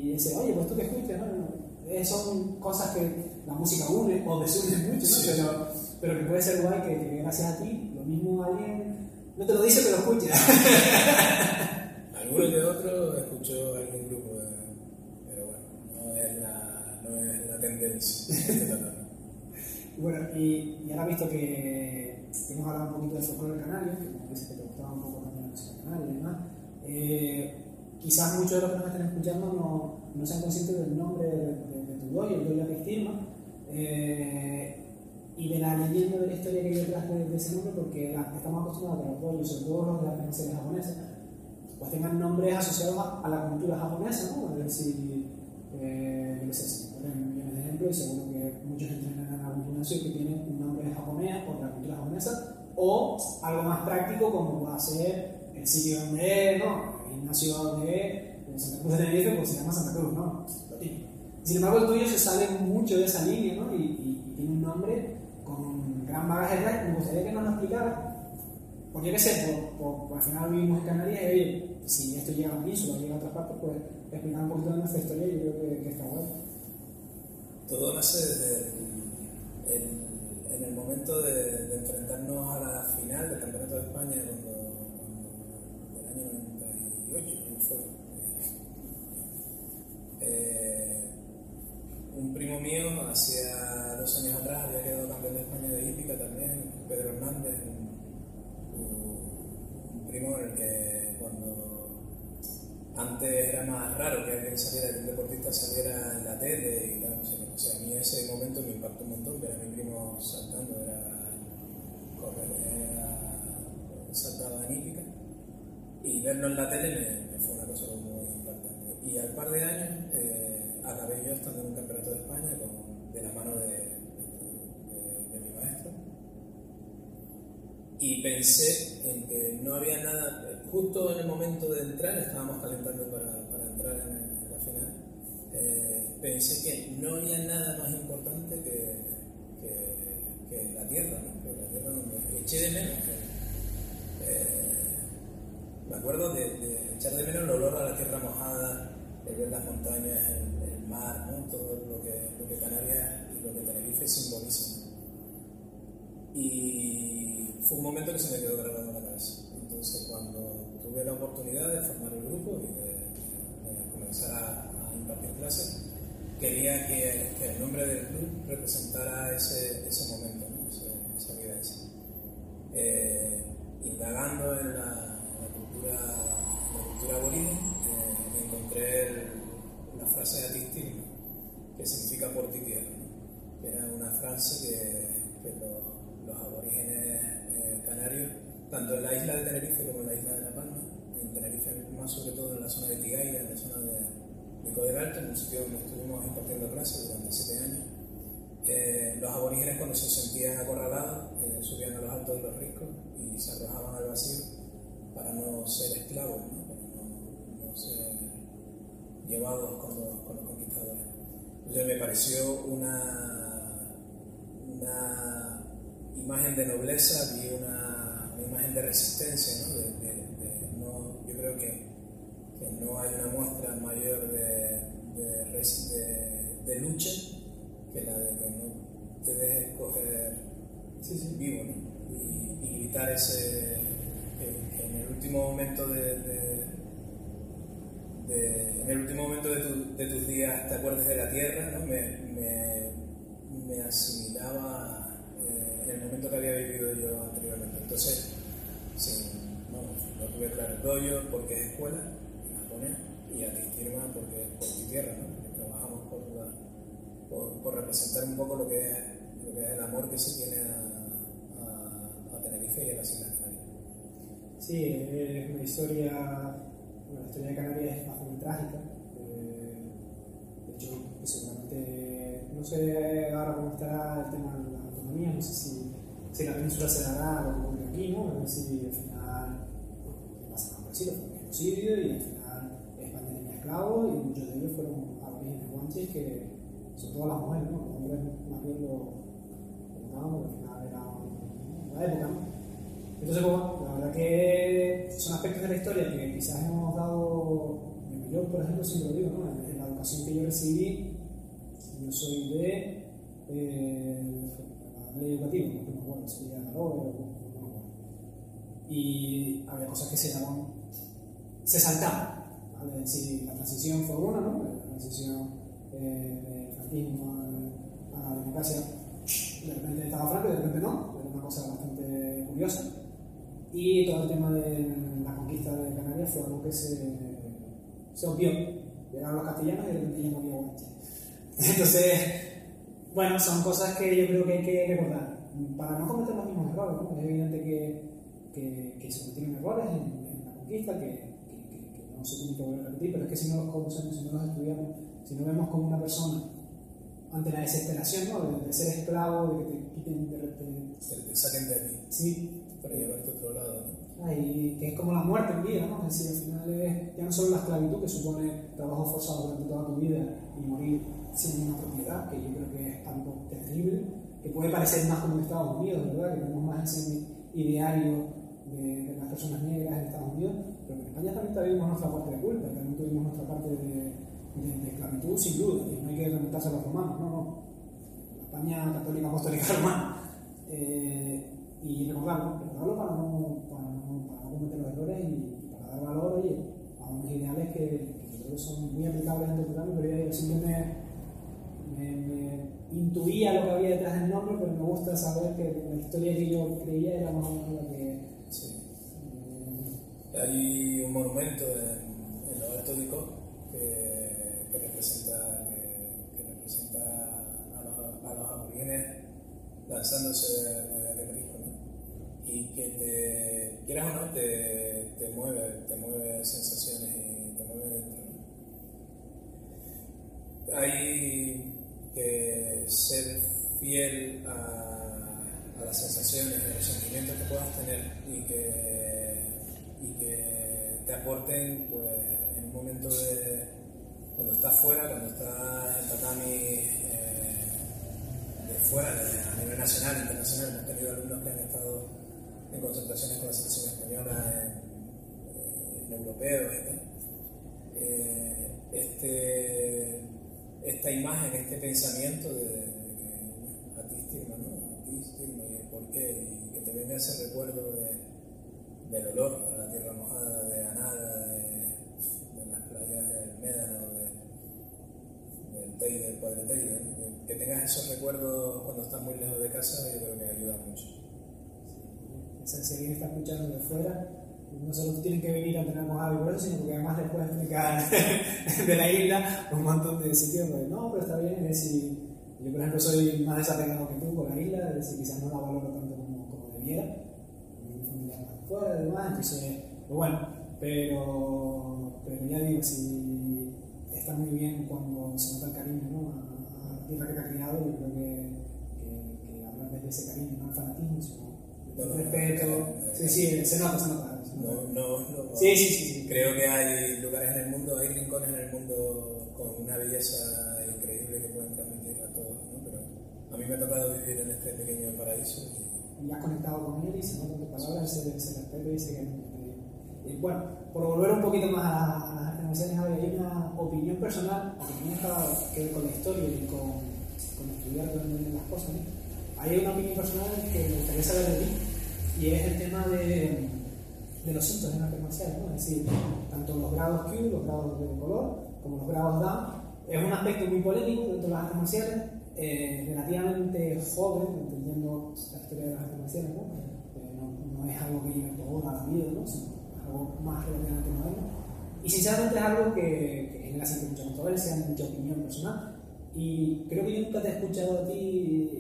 y dice, oye, pues tú que escuchas, ¿no? Son cosas que la música une o desune mucho, ¿no? Pero, pero que puede ser guay que, que gracias a ti, lo mismo alguien no te lo dice, pero escucha. (laughs) Alguno que otro escuchó algún grupo, pero bueno, no es la, no es la tendencia. (laughs) bueno, y, y, ahora visto que hemos hablado un poquito del folclore canario, que me parece que te gustaba un poco también la música canaria y demás, eh, quizás muchos de los que nos estén escuchando no, no sean conscientes del nombre de, de, de tu doy, el doy Pistima, eh, y de la leyenda de la historia que hay detrás de, ese nombre, porque la, estamos acostumbrados a que los todo los de las pensiones japonesas, pues tengan nombres asociados a, a la cultura japonesa, ¿no? Es decir, eh, no sé si ponen millones de ejemplos y seguro que muchos entrenan en algún gimnasio que tienen un nombre japonés por la cultura japonesa, o algo más práctico como va a ser el sitio donde, ¿no? El gimnasio de Santa Cruz de Tenerife, pues se llama Santa Cruz, ¿no? Sin embargo, el tuyo se sale mucho de esa línea, ¿no? Y, y, y tiene un nombre gran bagaje detrás. Me gustaría que nos lo explicara. Porque qué sé, por, por, al final vivimos en Canarias y oye, si esto llega a la península, llega a otras partes, pues explicar un poquito de nuestra historia y yo creo que, que está bueno. Todo nace desde el, en el momento de, enfrentarnos a la final del Campeonato de España cuando, el año 98, ¿no fue? Eh, un primo mío, hacía dos años atrás, había quedado campeón de España de hípica también, Pedro Hernández, un, un primo en el que cuando antes era más raro que alguien saliera, que un deportista saliera en la tele y tal, no sé. O sea, a mí ese momento me impactó un montón, ver a mi primo saltando, era correr, era, saltaba en hípica. Y verlo en la tele me, me fue una cosa muy impactante. Y al par de años eh, acabé yo estando en un campeonato de España con, de la mano de, de, de mi maestro. Y pensé en que no había nada, justo en el momento de entrar, estábamos calentando para, para entrar en, la final, eh, pensé que no había nada más importante que, que, la tierra, ¿no? que la tierra donde eché de menos. Eh, me acuerdo de, de, echar de menos el olor a la tierra mojada, el ver las montañas, el mar, ¿no? todo lo que, lo que Canarias y lo que Tenerife simbolizan. Y fue un momento que se me quedó grabado en la cabeza. Entonces, cuando tuve la oportunidad de formar el grupo y de, de comenzar a, a, impartir clases, quería que, que, el nombre del club representara ese, ese momento, ¿no? ese, esa vivencia. Eh, indagando en la, en la, cultura, la cultura aborigen, eh, encontré el, la frase de Atistilma, que significa por ti tierra, era una frase que, que los, los aborígenes eh, canarios tanto en la isla de Tenerife como en la isla de La Palma, en Tenerife más sobre todo en la zona de Tigaira, en la zona de Pico del Alto, en un sitio donde estuvimos impartiendo clases durante siete años. Eh, los aborígenes cuando se sentían acorralados eh, subían a los altos de los riscos y se arrojaban al vacío para no ser esclavos, ¿no? para no, no, ser llevados con los, con los conquistadores. Entonces me pareció una, una imagen de nobleza, vi una imagen de resistencia, ¿no? De, no yo creo que, que, no hay una muestra mayor de, lucha que la de que no te dejes coger sí, sí, vivo ¿no? y, y, gritar ese que, en el último momento de, en el último momento de, tu, de, tus días te acuerdes de la tierra ¿no? me, me, asimilaba eh, el momento que había vivido yo anteriormente entonces, sí, no, tuve claro el doyo porque es escuela en japonés y Atistirma porque es por mi tierra, ¿no? trabajamos por, por, representar un poco lo que, es, lo que es el amor que se tiene a, a, a Tenerife y a las Islas Canarias. Sí, es una historia, bueno, la historia de Canarias es bastante trágica. Eh, de hecho, seguramente, no sé ahora cómo estará el tema de la autonomía, no sé si si la península se dará lo que aquí, ¿no? Es decir, al final bueno, pasa algo parecido, fue un genocidio y al final España tenía esclavos y muchos de ellos fueron aborígenes guanches que son todas las mujeres, ¿no? Los hombres más bien lo, al final era una época, ¿no? Entonces, pues, la verdad que son aspectos de la historia que quizás hemos dado, yo por ejemplo siempre lo digo, ¿no? en, la educación que yo recibí, yo soy de eh, la ley educativa, no me acuerdo si era la o y había cosas que se daban, se saltaban, ¿vale? Es decir, la transición fue buena, ¿no? La transición eh, del franquismo a, la democracia, de repente estaba franco y de repente no, era una cosa bastante curiosa. Y todo el tema de la conquista de Canarias fue algo que se, se obvió. Llegaron los castellanos y de repente ya no había. Entonces, bueno, son cosas que yo creo que hay que recordar para no cometer los mismos errores. ¿no? Es evidente que, que, que se cometen errores en, en la conquista, que, que, no se tienen que volver a repetir, pero es que si no los conocemos, si no los estudiamos, si no vemos como una persona ante la desesperación ¿no? de, de ser esclavo, de que te quiten, de, de, te saquen de aquí. Sí, para llevarte a otro lado. ¿no? y que es como la muerte en vida, ¿no? Es decir, al final es ya no solo la esclavitud que supone trabajo forzado durante toda tu vida y morir sin una propiedad, que yo creo que es algo terrible, que puede parecer más como en Estados Unidos, ¿verdad? Que tenemos más ese ideario de, de las personas negras en Estados Unidos, pero en España también tuvimos nuestra parte de culpa, también tuvimos nuestra parte de, de, esclavitud, sin duda, y no hay que remontarse a los romanos, no, no. España católica apostólica romana. Eh, y recordarlo, recordarlo para no, para no, para no cometer los errores y para dar valor oye, a unos ideales que, que creo son muy aplicables en programa, pero yo siempre me, me, intuía lo que había detrás del nombre, pero me gusta saber que la historia que yo creía era más o menos la que... Sí. Hay un monumento en, en los Altos de que, que, representa, que, que representa a los, a los aborígenes lanzándose de, de, de y que te, quieras o no, te, te, mueve, te mueve sensaciones y te mueve dentro. Hay que ser fiel a, a, las sensaciones, a los sentimientos que puedas tener y que, y que te aporten pues, en un momento de cuando estás fuera, cuando estás en tatami eh, de fuera, de, a nivel nacional, internacional, hemos tenido alumnos que han estado en concentraciones con la selección española, en, en europeos. Eh, este, esta imagen, este pensamiento de, de, a ¿no? A ti y el porqué, y que te venga ese recuerdo de, del olor a la tierra mojada, de Anaga, de, de las playas del Médano, de, del Padre ¿no? que, que tengas esos recuerdos cuando estás muy lejos de casa, yo creo que ayuda mucho si alguien está escuchando de fuera, no solo tienen que venir a tener mojado y por sino porque además puedes explicar (laughs) de la isla un montón de sitios donde no, pero está bien, es decir, yo por ejemplo soy más desapegado que tú con la isla, es decir, quizás no la valoro tanto como, como debiera, mi familia fuera y demás, entonces, pues bueno, pero, pero ya digo, si está muy bien cuando se nota el cariño ¿no? a, la tierra que te ha criado, yo creo que, que, que hablar desde ese cariño, no el fanatismo, sino no, respeto. Sí, sí, se nota, se nota. No, no, no, sí, sí, sí, Creo que hay lugares en el mundo, hay rincones en el mundo con una belleza increíble que pueden transmitir a todos, ¿no? Pero a mí me ha tocado vivir en este pequeño paraíso. Y, has conectado con él y se nota tu palabra, ese, ese respeto y ese Y bueno, por volver un poquito más a, a las hay una opinión personal que ver con la historia y con, con estudiar las cosas. Hay una opinión personal que me gustaría saber de ti y es el tema de, de los síntomas en artes marciales, es decir, tanto los grados Q, los grados de color, como los grados DAM. Es un aspecto muy polémico dentro de las artes marciales, eh, relativamente joven, entendiendo la historia de las artes marciales, ¿no? Eh, no, no, es algo que lleve toda la vida, ¿no? Algo más relativamente moderno. Y sinceramente es algo que, que genera siempre mucha controversia, mucha opinión personal. Y creo que yo nunca te he escuchado a ti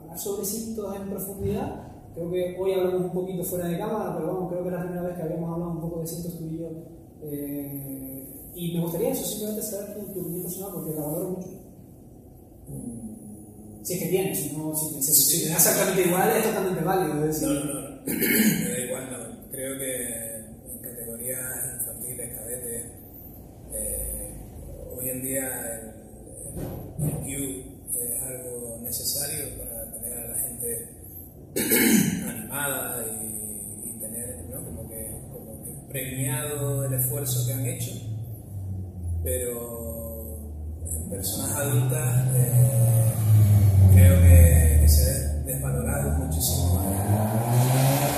hablar sobre cintos en profundidad. Creo que hoy hablamos un poquito fuera de cámara, pero bueno, creo que es la primera vez que habíamos hablado un poco de cintos tú y yo. Eh, y me gustaría eso, simplemente saber tu, tu opinión personal, porque la valoro mucho. Mm. Si es que tienes, si, no, si, si, si te da exactamente igual, es totalmente válido. Es decir. No, no, no, (coughs) me da igual, no. Creo que en categorías infantiles, cadetes, eh, hoy en día el, el, el Q es algo necesario para tener a la gente (clears throat) animada y, tener. Como que, premiado el esfuerzo que han hecho, pero en personas adultas eh, creo que, que se ha desvalorado muchísimo los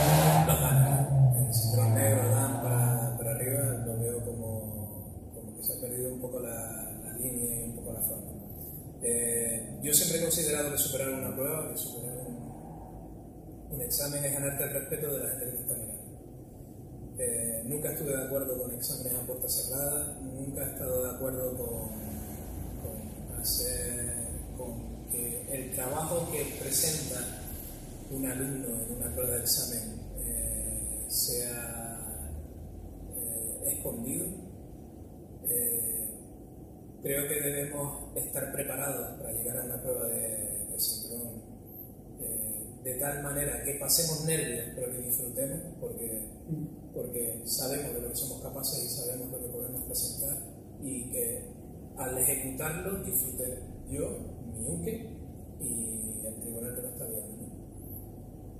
yo siempre he considerado que superar una prueba, que superar un, examen es ganarte el respeto de la gente que. Eh, nunca estuve de acuerdo con exámenes a puerta cerrada, nunca he estado de acuerdo con, hacer con que el trabajo que presenta un alumno en una prueba de examen eh, sea eh, escondido. Creo que debemos estar preparados para llegar a una prueba de, de cinturón eh, de tal manera que pasemos nervios, pero que disfrutemos, porque, porque sabemos de lo que somos capaces y sabemos lo que podemos presentar y que al ejecutarlo disfrute yo, mi UKE y el tribunal que lo está viendo. ¿no?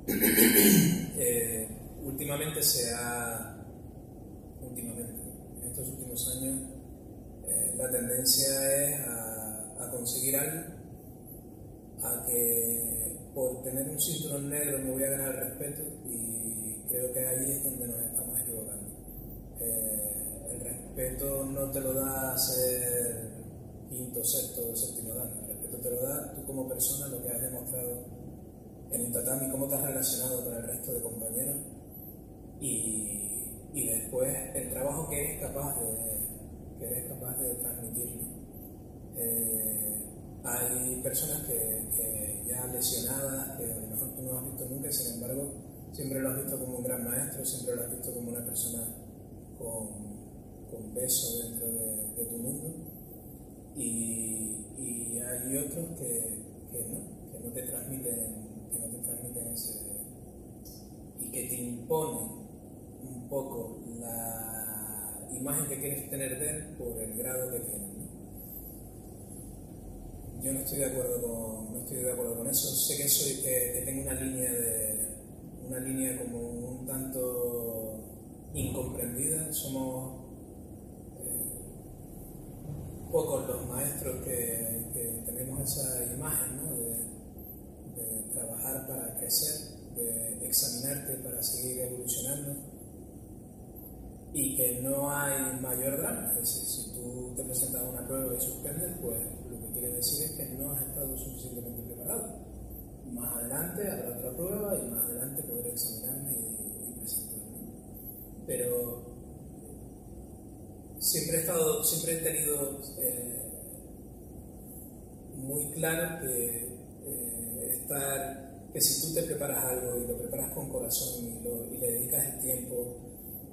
(coughs) Eh, últimamente se ha, últimamente, en estos últimos años, eh, la tendencia es a, conseguir algo, a que por tener un cinturón negro me voy a ganar el respeto y creo que ahí es donde nos estamos equivocando. Eh, el respeto no te lo da ser quinto, sexto, séptimo dan, el respeto te lo da tú como persona, lo que has demostrado en un tatami, cómo te has relacionado con el resto de compañeros y, y después el trabajo que eres capaz de, que eres capaz de transmitirlo. Eh, hay personas que, que, ya lesionadas, que a lo mejor tú no has visto nunca, sin embargo, siempre lo has visto como un gran maestro, siempre lo has visto como una persona con, con peso dentro de, de tu mundo. Y, y, hay otros que, que no, que no te transmiten que no te transmiten ese y que te imponen un poco la imagen que quieres tener de él por el grado que tiene. Yo no estoy de acuerdo con, no estoy de acuerdo con eso. Sé que soy que, tengo una línea de una línea como un tanto incomprendida. Somos eh, pocos los maestros que, tenemos esa imagen ¿no? de trabajar para crecer, de examinarte para seguir evolucionando y que no hay mayor drama. Es decir, si tú te presentas a una prueba y suspendes, pues lo que quiere decir es que no has estado suficientemente preparado. Más adelante habrá otra prueba y más adelante podré examinarme y, y presentarme. Pero siempre he estado, siempre he tenido eh, muy claro que eh, estar, que si tú te preparas algo y lo preparas con corazón y, lo, y le dedicas el tiempo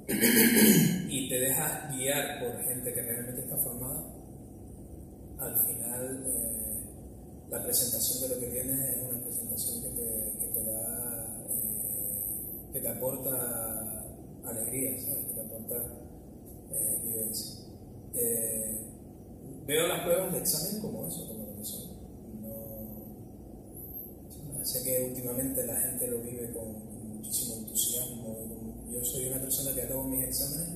y te dejas guiar por gente que realmente está formada, al final eh, la presentación de lo que tienes es una presentación que te, que te da, eh, que te aporta alegría, ¿sabes? que te aporta eh, vivencia. veo las pruebas de examen como eso, como lo que son. No, sé que últimamente la gente lo vive con muchísimo entusiasmo. Yo soy una persona que acabo mis exámenes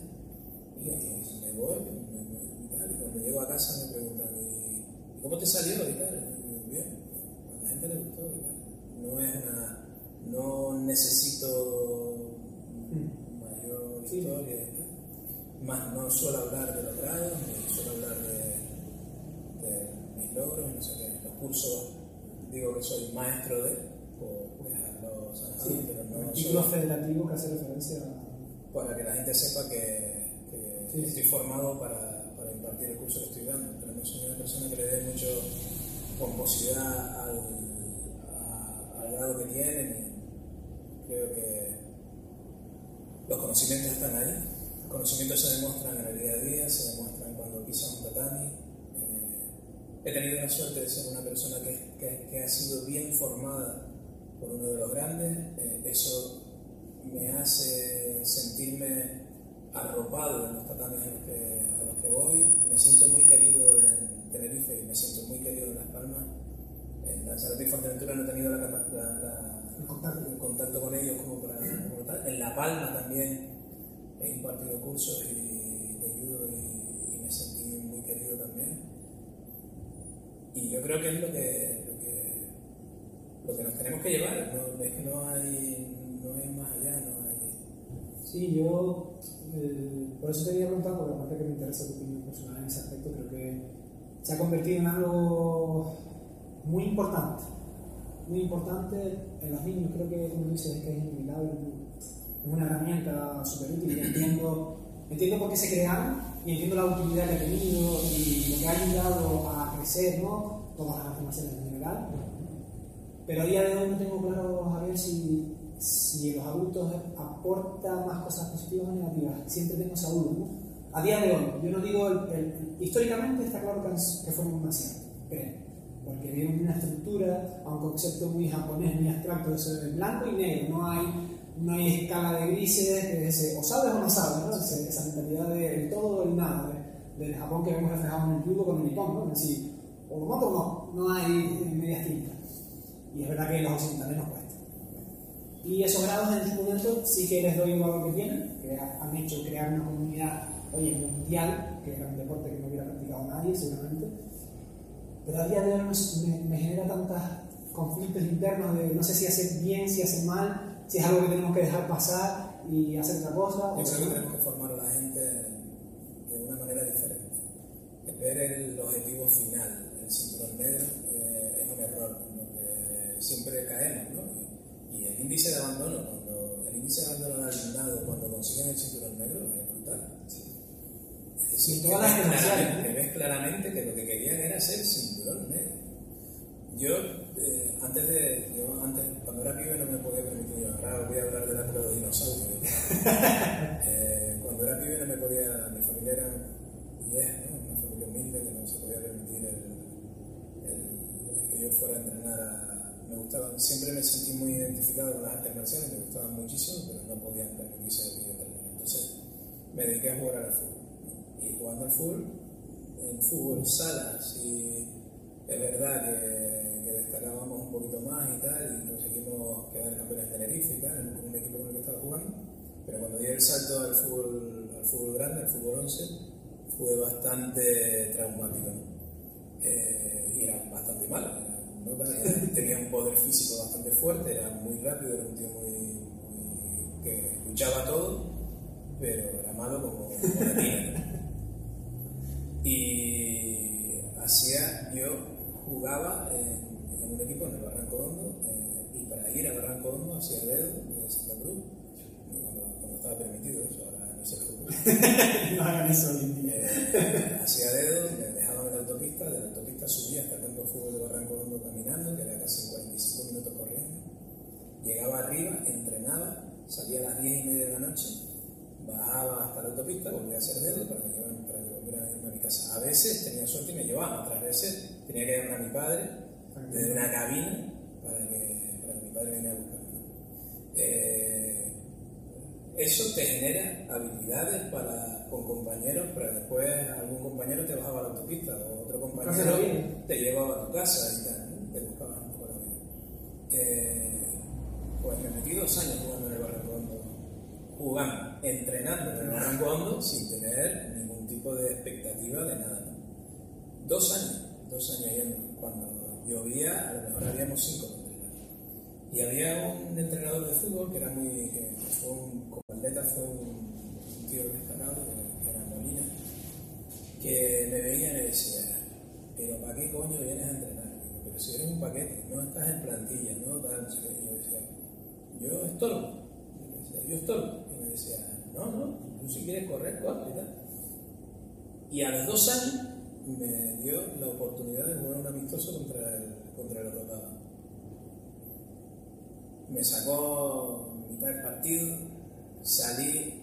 y me voy, me, me, y, tal, y cuando llego a casa me preguntan, ¿y cómo te salió? Y tal, y bien, a la gente le gustó y tal. No es una, no necesito mayor historia y tal. Más no suelo hablar de los grados, ni suelo hablar de, de mis logros, no sé qué. Los cursos digo que soy maestro de, zanjado, Sí, federativo que hace referencia a... para que la gente sepa que, que Sí. estoy formado para, para impartir el curso que estoy dando, pero no soy una persona que le dé mucho pomposidad al, a- al grado que tiene, ni creo que los conocimientos están ahí, los conocimientos se demuestran en el día a día, se demuestran cuando pisas un tatami. Eh, he tenido la suerte de ser una persona que, que- que ha sido bien formada por uno de los grandes, eh, eso me hace sentirme arropado en los tatamis a los, que, a los que voy. Me siento muy querido en Tenerife y me siento muy querido en Las Palmas En Lanzarote y Fuerteventura no he tenido la, el, contacto. con ellos como para como tal. En La Palma también he impartido cursos y, de judo y, y, me sentí muy querido también. Y yo creo que es lo que, lo que, lo que nos tenemos que llevar, no, es que no hay, no hay más allá, no hay... Sí, yo eh, por eso te quería preguntar, porque aparte que me interesa tu opinión personal en ese aspecto, creo que se ha convertido en algo muy importante, muy importante en los niños, creo que como dices es que es inevitable, es una herramienta súper útil entiendo, entiendo por qué se crearon y entiendo la utilidad que ha tenido y lo que ha ayudado a crecer, ¿no? Todas las afirmaciones en general. Pero a día de hoy no tengo claro, Javier, si, si los adultos aportan más cosas positivas o negativas. Siempre tengo esa duda. A día de hoy, yo no digo, el, históricamente está claro que, que fue un acierto, creo porque viene una estructura, a un concepto muy japonés, muy abstracto, eso de blanco y negro, no hay, no hay escala de grises, ese, o sabes o no sabes, ¿no? esa mentalidad del todo o el nada, del Japón que vemos reflejado en el judo con el Nippon, ¿no? es decir, o lo mato o no, no hay medias tintas. Y es verdad que los occidentales nos cuesta. Y esos grados en este momento sí que les doy el valor que tienen, que han hecho crear una comunidad, oye, mundial, que era un deporte que no hubiera practicado nadie seguramente, pero a día de hoy me, genera tantos conflictos internos de no sé si hacer bien, si hacer mal, si es algo que tenemos que dejar pasar y hacer otra cosa. Yo creo que tenemos que formar a la gente de una manera diferente. Ver el objetivo final, el cinturón negro, eh, es un error, siempre caemos, ¿no? Y el índice de abandono, cuando el índice de abandono del alumnado cuando consiguen el cinturón negro es brutal. Sí, todas las claramente, ves claramente que lo que querían era ser cinturón negro. Yo, eh, antes de, yo antes, cuando era pibe no me podía permitir, ahora voy a hablar de la época de los dinosaurios. (laughs) eh, cuando era pibe no me podía, mi familia era yeah, una familia humilde que no se podía permitir el, el, que yo fuera a entrenar a, me gustaba, siempre me sentí muy identificado con las artes me gustaban muchísimo, pero no podían permitirse que yo terminara. Entonces me dediqué a jugar al fútbol y jugando al fútbol, en fútbol salas, y es verdad que, que, destacábamos un poquito más y tal, y conseguimos quedar campeones de Tenerife y tal, en un equipo con el que estaba jugando, pero cuando di el salto al fútbol, al fútbol grande, al fútbol 11, fue bastante traumático. Eh, y era bastante malo. (laughs) Tenía un poder físico bastante fuerte, era muy rápido, era un tío muy, muy que luchaba todo, pero era malo como, como (laughs) la tía. Y hacía, yo jugaba en, en un equipo en el Barranco Hondo eh, y para ir al Barranco Hondo hacía dedo de Santa Cruz, cuando, cuando estaba permitido eso, ahora no hagan (laughs) eso eh, Hacía dedo, me dejaban en la autopista, de la autopista subía hasta el campo de fútbol de Barranco Hondo caminando, que era casi 45 minutos corriendo. Llegaba arriba, entrenaba, salía a las 10 y media de la noche, bajaba hasta la autopista, volvía a hacer dedo para que a veces tenía suerte y me llevaba, otras veces tenía que llamar a mi padre desde una cabina para que, para que mi padre viniera a buscarme. Eh, eso te genera habilidades para, con compañeros, pero después algún compañero te bajaba a la autopista o otro compañero te llevaba a tu casa y tal, Eh, pues me metí dos años jugando en el Barranco Hondo, jugando, entrenando en el Barranco Hondo sin tener tipo de expectativa de nada. Dos años, dos años yendo. Cuando llovía, a lo mejor habíamos cinco Y había un entrenador de fútbol que era muy, que fue un, como fue un, tío destacado, que, era Molina, que me veía y me decía, pero ¿para qué coño vienes a entrenar? Si eres un paquete, no estás en plantilla, no tal, no sé yo decía, yo estorbo. Yo, estorbo. Y me decía, no, no, tú si quieres correr, corre y tal. Y a los dos años me dio la oportunidad de jugar un amistoso contra el, contra el Rotava. Me sacó mitad del partido, salí,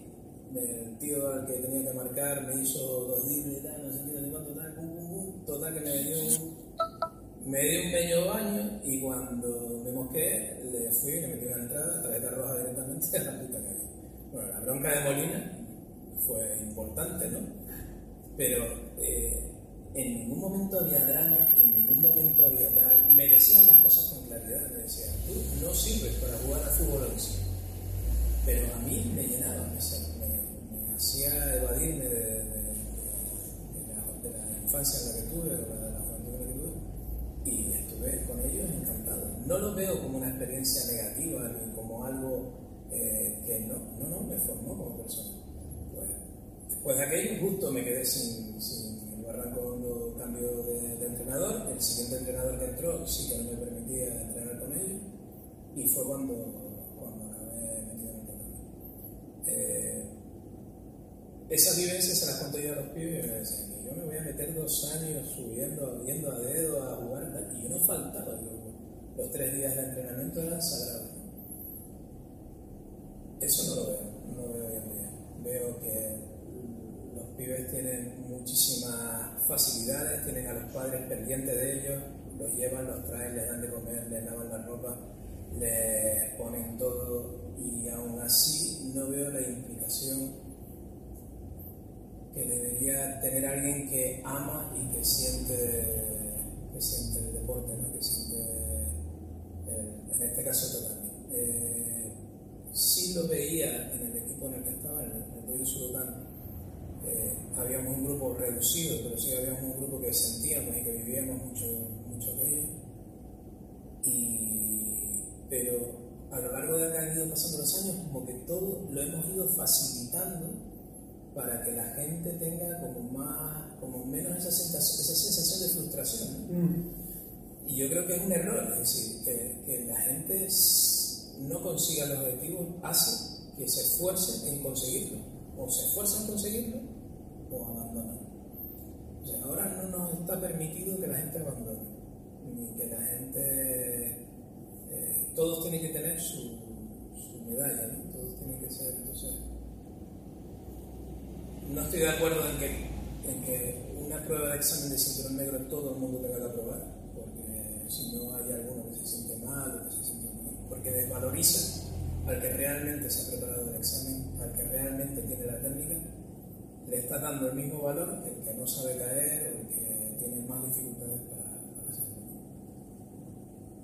el tío al que tenía que marcar me hizo dos dribles y tal, no sé qué, no total, pum, pum, pum, total que me dio un, me dio un pequeño baño y cuando me mosqué le fui y le metí una entrada, tarjeta roja directamente (laughs) a la puta calle. Bueno, la bronca de Molina fue importante, ¿no? Pero eh, en ningún momento había drama, en ningún momento había tal. Me decían las cosas con claridad, me decían, tú no sirves para jugar a fútbol 11. Pero a mí me llenaba, me, me, hacía evadirme de, de, la, infancia en la que tuve, de la, y estuve con ellos encantado. No lo veo como una experiencia negativa ni como algo eh, que no, no, no, me formó como persona. Pues, después de aquello, justo me quedé sin, sin cuando cambio de, entrenador, el siguiente entrenador que entró sí que no me permitía entrenar con ellos y fue cuando, cuando acabé metido en el eh, esas vivencias se las conté yo a los pibes y me decían, yo me voy a meter dos años subiendo, viendo a dedo a jugar y yo no faltaba, los tres días de entrenamiento eran sagrados. Eso no lo veo, no lo veo hoy en día. Veo que los pibes tienen muchísimas facilidades, tienen a los padres pendientes de ellos, los llevan, los traen, les dan de comer, les lavan la ropa, les ponen todo y aún así no veo la implicación que debería tener alguien que ama y que siente, que siente el deporte, que siente, en este caso totalmente. Eh, sí lo veía en el equipo en el que estaba, en el, en el eh, habíamos un grupo reducido, pero sí habíamos un grupo que sentíamos y que vivíamos mucho, mucho aquello. Y, pero a lo largo de que han ido pasando los años, como que todo lo hemos ido facilitando para que la gente tenga como más, como menos esa sensación, esa sensación de frustración. Mm. Y yo creo que es un error, es decir, que, que la gente no consiga los objetivos hace que se esfuerce en conseguirlo, o se esfuerza en conseguirlo, o abandonan. O sea, ahora no nos está permitido que la gente abandone, ni que la gente... Eh, todos tienen que tener su, su medalla, ¿no? todos tienen que ser... Entonces, no estoy de acuerdo en que, en que una prueba de examen de cinturón negro todo el mundo tenga que aprobar, porque si no hay alguno que se siente mal que se siente mal, porque desvaloriza al que realmente se ha preparado el examen, al que realmente tiene la técnica le está dando el mismo valor que el que no sabe caer o el que tiene más dificultades para, hacerlo.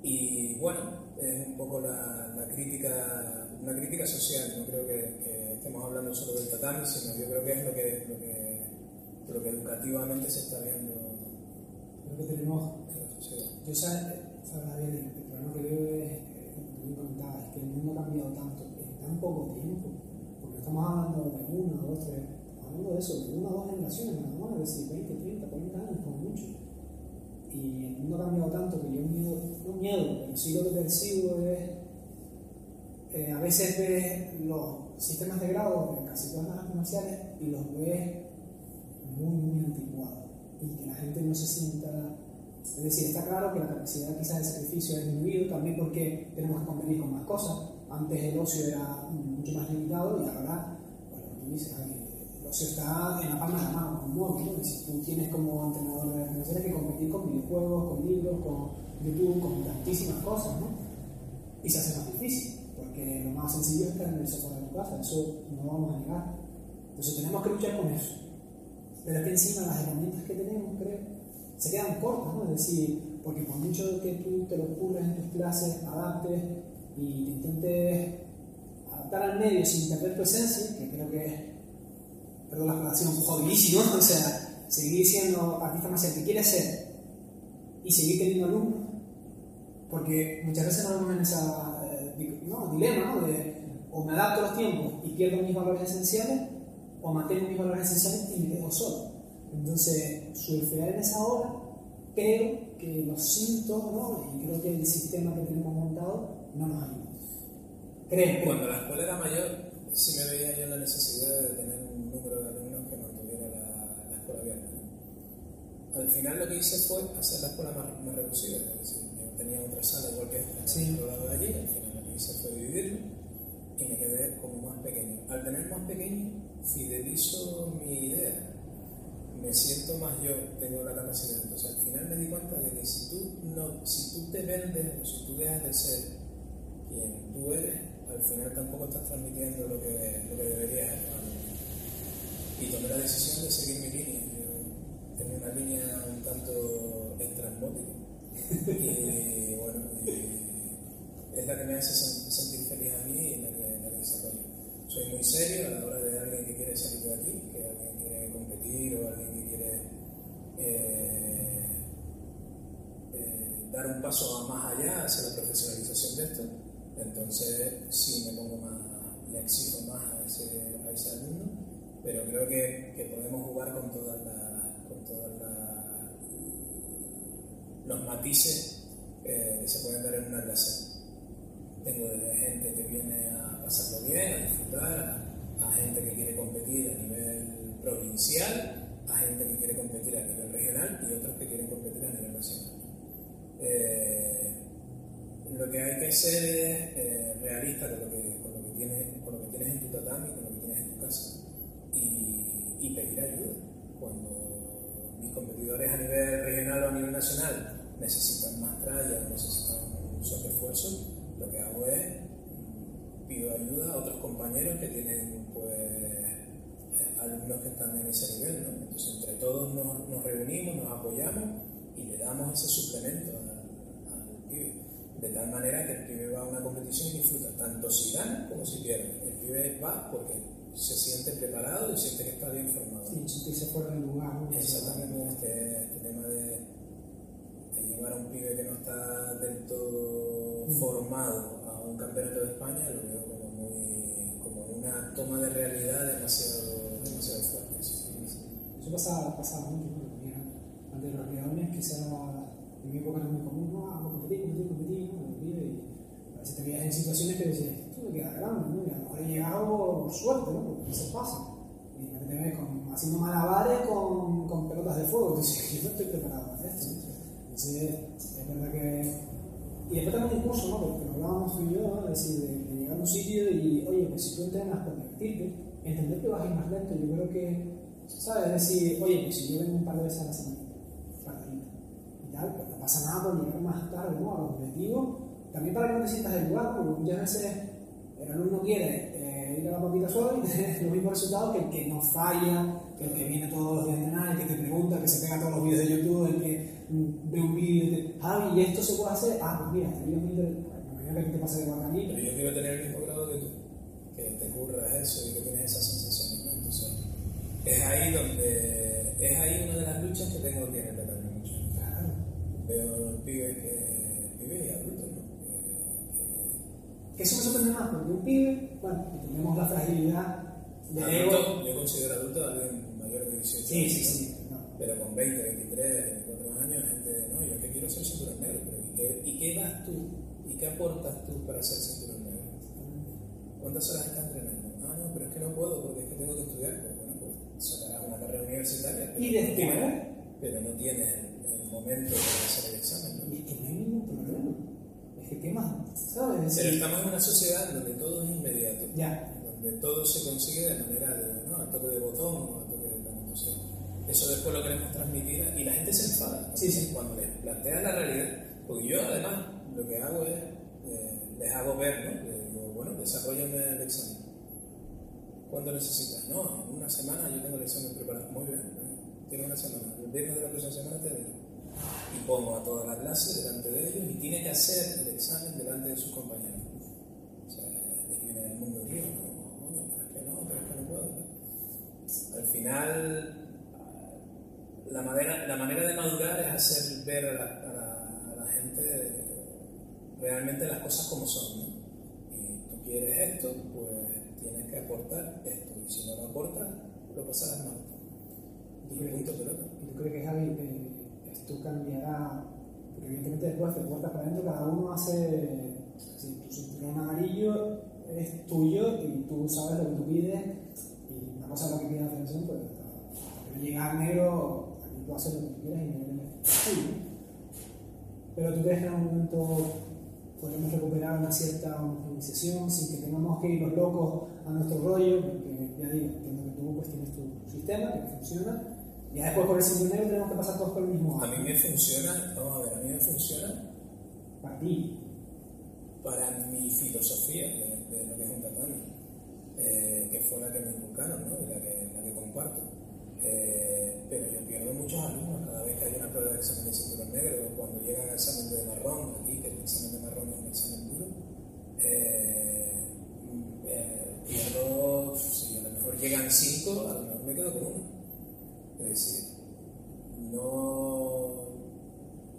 Y bueno, es un poco la, la, crítica, una crítica social, no creo que, estemos hablando solo del tatami, sino yo creo que es lo que, lo que, lo que educativamente se está viendo. Lo que tenemos, yo sabes, el problema que veo es, como comentaba, es que el mundo ha cambiado tanto en tan poco tiempo, porque estamos hablando de una, dos, tres hablando de eso, de una o dos generaciones nada más, es decir, 20, 30, 40 años como mucho. Y el mundo ha cambiado tanto que yo miedo, no miedo, pero sí lo que percibo es, eh, a veces ves los sistemas de grado de casi todas las artes marciales y los ves muy, muy anticuados y que la gente no se sienta es decir, está claro que la capacidad quizás de sacrificio ha disminuido también porque tenemos que convenir con más cosas. Antes el ocio era mucho más limitado y ahora, bueno, tú dices, se está en la palma de la mano, con móvil. Si tú tienes como entrenador de organizaciones que competir con videojuegos, con libros, con YouTube, con tantísimas cosas, ¿no? Y se hace más difícil, porque lo más sencillo es en el sofá de tu casa, eso no vamos a negar. Entonces tenemos que luchar con eso. Pero es que encima las herramientas que tenemos, creo, se quedan cortas, ¿no? Es decir, porque por mucho que tú te lo ocurres en tus clases, adaptes y intentes adaptar al medio sin perder tu esencia, que creo que es perdón la relación, jodidísimo, (laughs) o sea, seguir siendo artista más que quiere ser y seguir teniendo alumnos, porque muchas veces nos vemos en esa no, dilema, ¿no? De o me adapto a los tiempos y pierdo mis valores esenciales, o mantengo mis valores esenciales y me quedo solo. Entonces, surfear en esa hora, creo que los síntomas, ¿no? y creo que el sistema que tenemos montado no nos ayuda. Creo. Cuando la escuela era mayor, sí me veía yo la necesidad de tener número de alumnos que mantuviera la, la escuela abierta. Al final lo que hice fue hacer la escuela más, más reducida, es decir, yo tenía otra sala igual que esta, sí. otro lado de allí, al final hice fue y me quedé como más pequeño. Al tener más pequeño, fidelizo mi idea, me siento más yo, tengo la capacidad. Entonces al final me di cuenta de que si tú, no, si tú te vendes o si tú dejas de ser quien tú eres, al final tampoco estás transmitiendo lo que, lo que deberías y tomé la decisión de seguir mi línea. tenía una línea un tanto estrambótica. (laughs) y bueno, es la que me hace sentir feliz a mí y la que, la. Soy muy serio a la hora de alguien que quiere salir de aquí, que alguien quiere competir o alguien que quiere eh, eh, dar un paso más allá hacia la profesionalización de esto. Entonces, sí me pongo más, le exijo más a ese, a ese alumno, pero creo que, que podemos jugar con todas las, los matices eh, que se pueden dar en una clase. Tengo desde gente que viene a pasarlo bien, a disfrutar, a, gente que quiere competir a nivel provincial, a gente que quiere competir a nivel regional y otros que quieren competir a nivel nacional. Eh, lo que hay que ser es eh, realista con lo, que, con, lo que tienes, con lo que tienes en tu tatami, con lo que tienes en tu casa y, y pedir ayuda. Cuando mis competidores a nivel regional o a nivel nacional necesitan más tralla, necesitan un esfuerzo, lo que hago es pido ayuda a otros compañeros que tienen pues alumnos que están en ese nivel, ¿no? Entonces entre todos nos, nos, reunimos, nos apoyamos y le damos ese suplemento al, pibe. De tal manera que el pibe va a una competición y disfruta tanto si gana como si pierde. El pibe va porque se siente preparado y siente que está bien formado. Sí, se fuera del lugar. Exactamente, este, este tema de llevar a un pibe que no está del todo formado a un campeonato de España lo veo como, muy, como una toma de realidad demasiado, demasiado fuerte. Eso pasaba, pasaba mucho cuando tenía ante los creadores, quizá en mi época era muy común, no, vamos a competir, competir, competir, ¿no? y a veces te veías en situaciones que decías, esto me queda grande, ¿no? y a lo mejor he llegado suerte, ¿no? porque eso pasa. Haciendo malabares con, con pelotas de fuego, (laughs) entonces yo no estoy preparado para esto. Entonces, es verdad que. Y después también incluso, ¿no? Porque hablábamos tú y yo, ¿no? Es decir, de, llegar a un sitio y, oye, pues si tú entrenas divertirte, entender que vas a ir más lento, yo creo que, ¿sabes? Es decir, oye, pues si yo vengo un par de veces a la semana, y tal, pues no pasa nada por llegar más tarde, ¿no? A los objetivos, también para que no te del lugar, porque muchas veces el alumno quiere eh, ir a la papita suave y (laughs) tener los mismos resultados que el que no falla, que el que viene todos los días a entrenar, el que te pregunta, que se pega todos los vídeos de YouTube, el que ve un vídeo de, ah, y esto se puede hacer, ah, pues mira, estaría muy interesante, que te pasa igual a mí. Pero yo quiero tener el mismo grado que tú, que te ocurra eso y que tienes esa sensación. Entonces, es ahí donde, es ahí una de las luchas que tengo que en mucho. Claro. Veo pibes que, pibes y adultos, ¿no? Que, eso me sorprende más, porque un pibe, bueno, tenemos la fragilidad de adulto, Yo considero adulto a alguien mayor de 18 sí, Sí, sí, Pero con 20, 23, 24 años, gente, no, yo que quiero ser cinturón negro, pero ¿y qué, ¿y qué das tú? ¿Y qué aportas tú para ser cinturón negro? ¿Cuántas horas estás entrenando? Ah, no, pero es que no puedo porque es que tengo que estudiar. Pues, bueno, pues sacarás una carrera universitaria. ¿Y después? Pero no tienes el, momento para hacer el examen. ¿no? Y es que no hay ningún problema. Es que, ¿qué más? ¿Sabes? Pero estamos en una sociedad donde todo es inmediato. Ya donde todo se consigue de manera de, ¿no? a toque de botón o a toque de Entonces, eso después lo queremos transmitir y la gente se enfada. Sí, sí. Cuando les planteas la realidad, porque yo además lo que hago es, eh, les hago ver, ¿no? Les digo, bueno, desarrollame el examen. ¿Cuándo necesitas? No, en una semana yo tengo el examen preparado. Muy bien, tiene una semana. El viernes de la próxima semana te digo. Y pongo a toda la clase delante de ellos y tiene que hacer el examen delante de sus compañeros. O sea, viene el mundo río, ¿no? Al final, la manera, la manera de madurar es hacer ver a la, a la, gente realmente las cosas como son. ¿no? Y tú quieres esto, pues tienes que aportar esto. Y si no lo aportas, lo pasarás mal. Y punto pelota. ¿Y tú crees que Javi, eh, esto cambiará? Porque evidentemente después te puertas para adentro, cada uno hace. Si tu cinturón amarillo es tuyo y tú sabes lo que tú pides y una cosa es lo que pide la federación, pues pero llegar negro, tú haces lo que quieras y tuyo. Pero tú crees que en algún momento podemos recuperar una cierta homogenización sin que tengamos que ir los locos a nuestro rollo, porque ya digo, entiendo que tú pues tienes tu sistema que funciona, y después por el negro tenemos que pasar todos por el mismo A mí me funciona, vamos a ver, a mí me funciona. Para ti. Para mi filosofía de, lo que es un tatami, eh, que fue la que me inculcaron, ¿no? Y la que, la que comparto Eh, pero yo pierdo muchos alumnos cada vez que hay una prueba de examen de cinturón negro cuando llegan al examen de marrón, aquí que el examen de marrón es un examen duro. Eh, eh, pierdo, si a lo mejor llegan cinco, a lo mejor me quedo con uno. Es decir, no.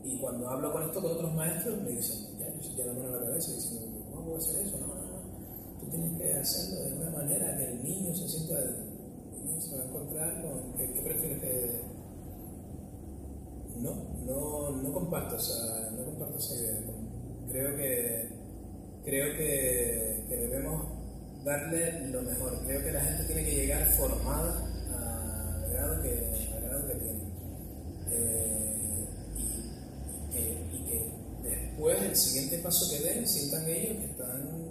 Y cuando hablo con esto con otros maestros, me dicen, ya, yo ya la mano a la cabeza y dicen, ¿cómo puedo hacer eso? No, no, no. Tú tienes que hacerlo de una manera que el niño se sienta. El se ¿Qué, qué que.? No, no, no comparto esa, no comparto esa idea. Creo que, creo que, debemos darle lo mejor. Creo que la gente tiene que llegar formada al grado que, al grado que tiene. Eh, y, que, después el siguiente paso que den sientan ellos que están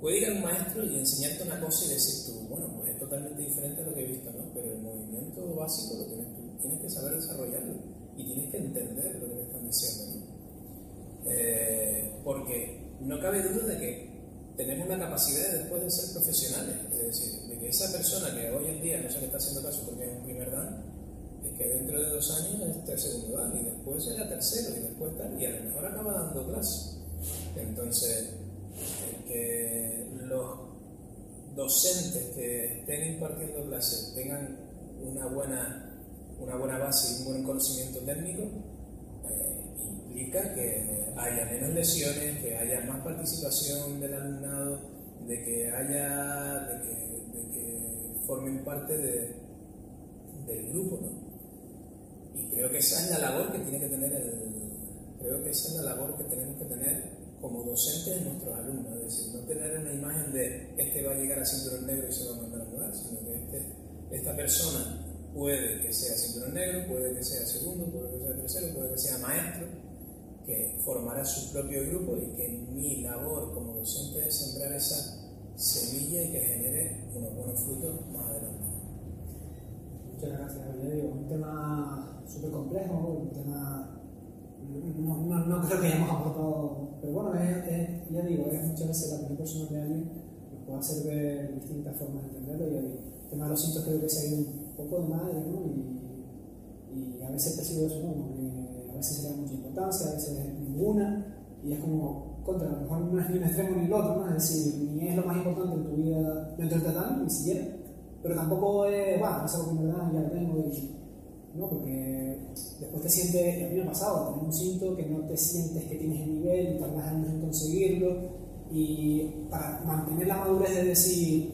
puede ir al maestro y enseñarte una cosa y decir tú, bueno, totalmente diferente a lo que he visto, ¿no? Pero el movimiento básico lo tienes tú, tienes que saber desarrollarlo y tienes que entender lo que te están diciendo, ¿no? Eh, porque no cabe duda de que tenemos la capacidad de después de ser profesionales, es decir, de que esa persona que hoy en día no se le está haciendo caso porque es un primer dan, es que dentro de dos años es el segundo dan y después será tercero y después tal, y a lo mejor acaba dando clase. Entonces, que los docentes que estén impartiendo clases tengan una buena, una buena base y un buen conocimiento técnico, eh, implica que haya menos lesiones, que haya más participación del alumnado, de que haya, de que, de que formen parte de, del grupo, ¿no? Y creo que esa es la labor que tiene que tener el, creo que esa es la labor que tenemos que tener como docentes de nuestros alumnos, es decir, no tener una imagen de este va a llegar a cinturón negro y se va a mandar a mudar, sino que este, esta persona puede que sea cinturón negro, puede que sea segundo, puede que sea tercero, puede que sea maestro, que formará su propio grupo y que mi labor como docente es sembrar esa semilla y que genere unos buenos frutos más adelante. Muchas gracias, Diego. Un tema súper complejo, un tema no, no, no, creo que hayamos aportado, pero bueno, es, ya digo, es muchas veces la primera persona de alguien nos puede hacer ver distintas formas de entenderlo. Y el tema de los síntomas creo que se ha ido un poco de madre, ¿no? Y, a veces percibo eso, ¿no? Que a veces se le da mucha importancia, a veces ninguna, y es como, contra, a lo mejor no es ni un extremo ni el otro, ¿no? Es decir, ni es lo más importante en tu vida dentro del ni siquiera, pero tampoco es, bueno, es algo que en verdad ya lo tengo y ¿no? Porque después te sientes, a mí me ha pasado, tener un cinto que no te sientes que tienes el nivel tardas años en conseguirlo, y para mantener la madurez de decir,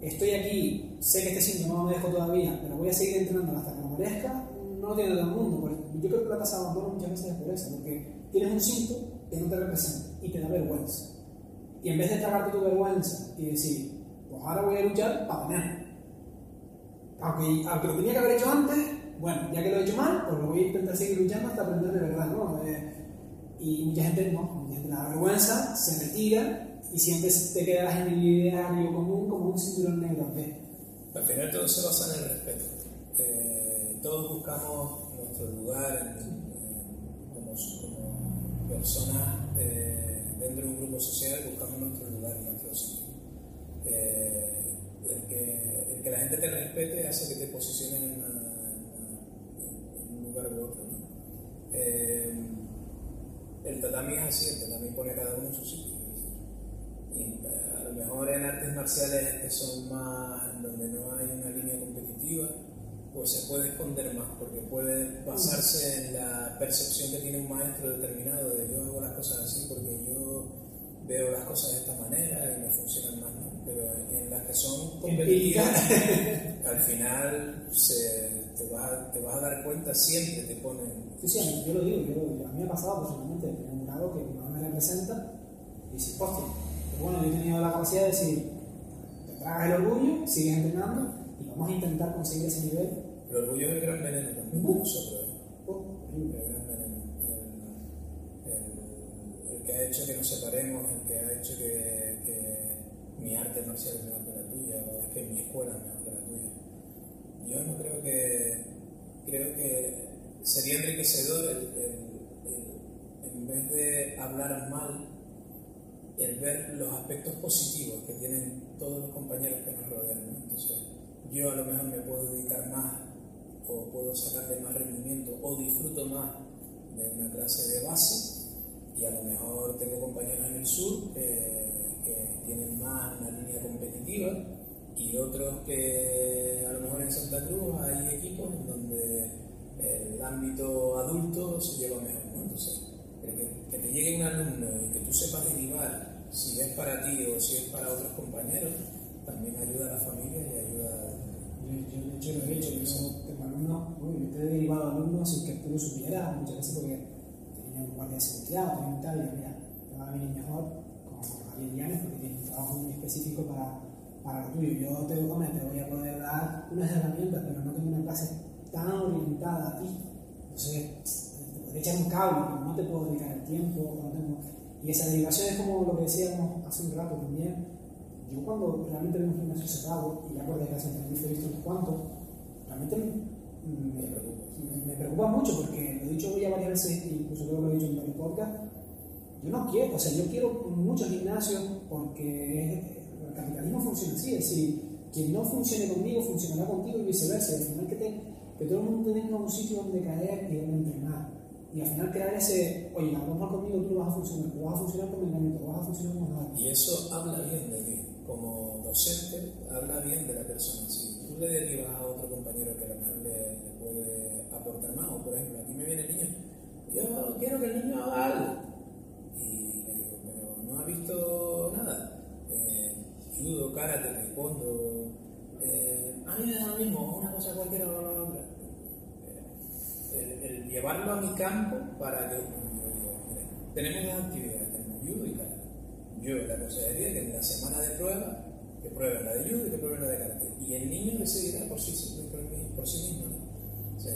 estoy aquí, sé que este cinto no lo merezco todavía, pero voy a seguir entrenando hasta que lo merezca, no lo tiene todo el mundo. Yo creo que la tasa de abandono muchas veces es por eso, porque tienes un cinto que no te representa y te da vergüenza. Y en vez de tragarte tu vergüenza y decir, pues ahora voy a luchar para tenerlo. Aunque, aunque lo tenía que haber hecho antes, bueno, ya que lo he hecho mal, pues lo voy a intentar seguir luchando hasta aprender de verdad, ¿no? Eh, y mucha gente no, mucha gente le da vergüenza, se retira y siempre te quedas en el ideario común como un cinturón negro. Al final todo se basa en el respeto. Eh, todos buscamos nuestro lugar en, como, como, personas eh, dentro de un grupo social, buscamos nuestro lugar, nuestro sitio. Eh, el, que, el que la gente te respete hace que te posiciones en una lugar u otro. ¿no? Eh, el tatami es así, el tatami pone cada uno en su sitio. Y eh, a lo mejor en artes marciales que son más, donde no hay una línea competitiva, pues se puede esconder más, porque puede basarse en la percepción que tiene un maestro determinado de yo hago las cosas así porque yo veo las cosas de esta manera y me funcionan más, ¿no? Pero en las que son competitivas, (laughs) al final se te vas, te vas a dar cuenta siempre, te ponen. Sí, sí, yo lo digo, yo, a mí me ha pasado personalmente, en un grado que no me representa y dices, hostia, pero bueno, yo he tenido la capacidad de decir, te tragas el orgullo, sigues entrenando y vamos a intentar conseguir ese nivel. El orgullo es el gran veneno también uh, nosotros. Uh, el gran veneno. El, el, el, que ha hecho que nos separemos, el que ha hecho que, que mi arte marcial es mejor que la tuya, o es que mi escuela es mejor yo no creo que creo que sería enriquecedor el, el, el, en vez de hablar mal el ver los aspectos positivos que tienen todos los compañeros que nos rodean entonces yo a lo mejor me puedo dedicar más o puedo sacarle más rendimiento o disfruto más de una clase de base y a lo mejor tengo compañeros en el sur que tienen más una línea competitiva y otros que a lo mejor en Santa Cruz hay equipos donde el ámbito adulto se lleva mejor. ¿no? Entonces, que, te llegue un alumno y que tú sepas derivar si es para ti o si es para otros compañeros, también ayuda a la familia y ayuda a... Yo, lo he hecho, yo tengo alumnos, yo te he derivado alumnos sin que tú lo supieras, muchas veces porque tenía un guardia de seguridad, tenía un tal, y mira, te va a venir mejor con Javier porque tiene un trabajo muy específico para, para lo tuyo. Yo te, hombre, te voy a poder dar unas herramientas, pero no tengo una clase tan orientada a ti. Entonces, te podré echar un cable, pero no te puedo dedicar el tiempo. No tengo... Y esa derivación es como lo que decíamos hace un rato también. Yo cuando realmente veo un gimnasio cerrado, y ya por desgracia en he visto unos cuantos, realmente me, me, me, preocupa mucho porque lo he dicho ya varias veces, incluso creo que lo he dicho en varios yo no quiero, o sea, yo quiero muchos gimnasios porque el capitalismo funciona así, es decir, quien no funcione conmigo funcionará contigo y viceversa. Al final que, que todo el mundo tenga un sitio donde caer y donde entrenar. Y al final crear ese, oye, vamos conmigo, tú vas a funcionar, tú vas a funcionar con mi tú vas a funcionar con nada. Y eso habla bien de ti, como docente, habla bien de la persona. Si tú le derivas a otro compañero que a lo mejor le, puede aportar más, o por ejemplo, aquí me viene el niño, yo quiero que el niño haga algo. Y le digo, pero no ha visto nada. Eh, judo, karate, taekwondo, eh, a mí me da lo mismo, una cosa cualquiera o la otra. El, llevarlo a mi campo para que tenemos dos actividades, tenemos judo y karate. Yo la consejería que en la semana de prueba, que prueben la de judo y que prueben la de karate. Y el niño decidirá por sí, por, por sí mismo. ¿no? O sea,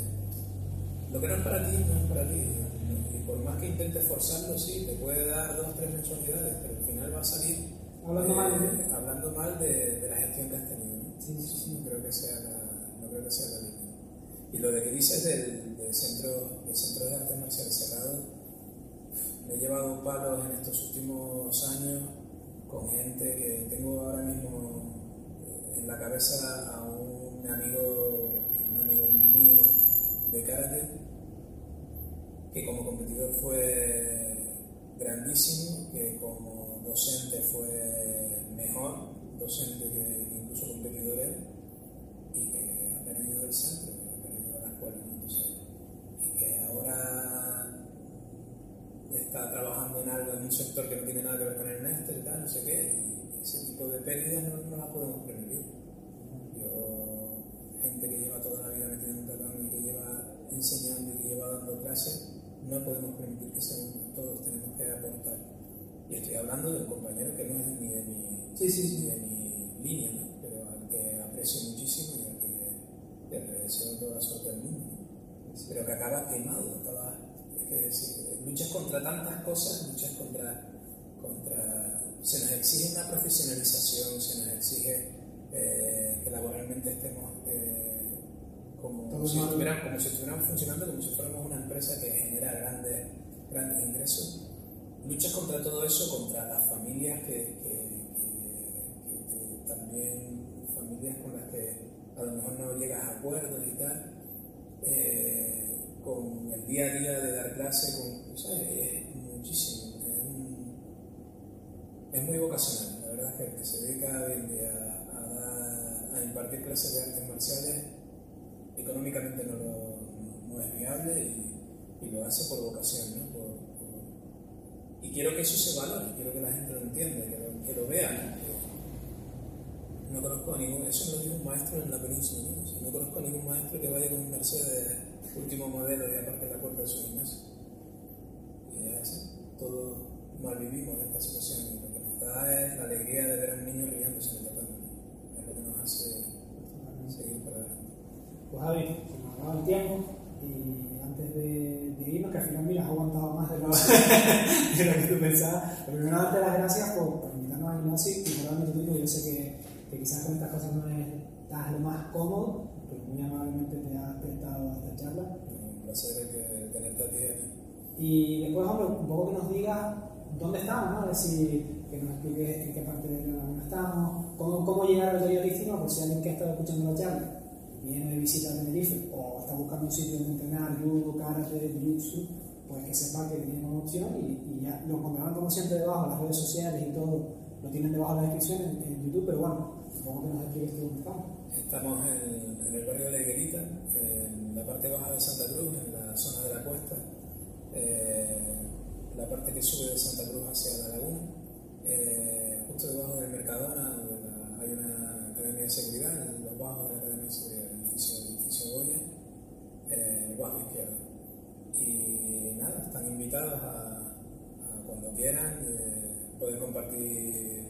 lo que no es para ti, no es para ti. Y por más que intentes forzarlo, sí, te puede dar dos, tres mensualidades, pero al final va a salir hablando mal, eh, hablando mal de, de, la gestión que has tenido. ¿no? Sí, sí, sí. No creo que sea la, no creo que sea la línea. Y lo de que dices del, del, centro, del centro de artes marciales cerrado, me he llevado palos en estos últimos años con gente que tengo ahora mismo eh, en la cabeza a un amigo, a un amigo mío de karate que como competidor fue grandísimo, que como docente fue mejor, docente que incluso competidor él, y que ha perdido el centro, que ha perdido la escuela, Entonces, y que ahora está trabajando en algo, en un sector que no tiene nada que ver con el Néstor y tal, no sé qué, y ese tipo de pérdidas no, no las podemos permitir. Yo, gente que lleva toda la vida metida en un tatami y que lleva enseñando y que lleva dando clases, no podemos permitir que uno, todos tenemos que aportar. Y estoy hablando de un compañero que no es ni de mi, sí, sí, sí. de mi línea, ¿no? pero al que aprecio muchísimo y al que le deseo toda suerte del mundo, pero que acaba quemado, acaba, es que decir, luchas contra tantas cosas, luchas contra, contra, se nos exige una profesionalización, se nos exige eh, que laboralmente estemos eh, como si, estuvieran, como si estuvieran funcionando como si fuéramos una empresa que genera grandes, grandes ingresos. Luchas contra todo eso, contra las familias que, también, familias con las que a lo mejor no llegas a acuerdos y tal, eh, con el día a día de dar clase, con, ¿sabes? es muchísimo, es, muy vocacional, la verdad es que el que se dedica a, a, impartir clases de artes marciales económicamente no, es viable y, y, lo hace por vocación. ¿no? Y quiero que eso se valore, quiero que la gente lo entienda, que lo, que lo vea. ¿no? no conozco a ningún, eso me lo dijo un maestro en la península, ¿no? no conozco a ningún maestro que vaya con un Mercedes último modelo y aparte la puerta de su gimnasio. Y es así, todos mal vivimos esta situación lo que nos da es la alegría de ver a un niño riéndose en el tatami, es lo que nos hace seguir para adelante. Pues Javi, se nos acaba el tiempo y antes de, que al final mira, has aguantado más de lo, (laughs) de lo que tú pensabas, pero primero darte las gracias por, por invitarnos al gimnasio y por darme tu tiempo. Yo sé que, que quizás con estas cosas no estás lo más cómodo, pero muy amablemente te has prestado a esta charla. Un placer que tenerte a ti aquí. Y después, hombre, un poco que nos digas dónde estamos, ¿no? Ver si que nos explique en qué parte de la laguna estamos, cómo, cómo llegar al río Lístima, por si alguien que ha estado escuchando la charla viene de visita a Tenerife o está buscando un sitio donde entrenar judo, karate, jiu-jitsu, pues que sepa que tiene una opción y, ya lo encontrarán como siempre debajo, las redes sociales y todo, lo tienen debajo de la descripción en, en YouTube, pero bueno, supongo que nos expliques tú dónde estamos. Estamos en, en el barrio de La Higuerita, en la parte baja de Santa Cruz, en la zona de la cuesta, eh, la parte que sube de Santa Cruz hacia la laguna, eh, justo debajo del Mercadona hay una academia de seguridad, en los bajos de la academia de seguridad, Goya, eh, el bajo izquierdo. Y nada, están invitados a, a cuando quieran eh, poder compartir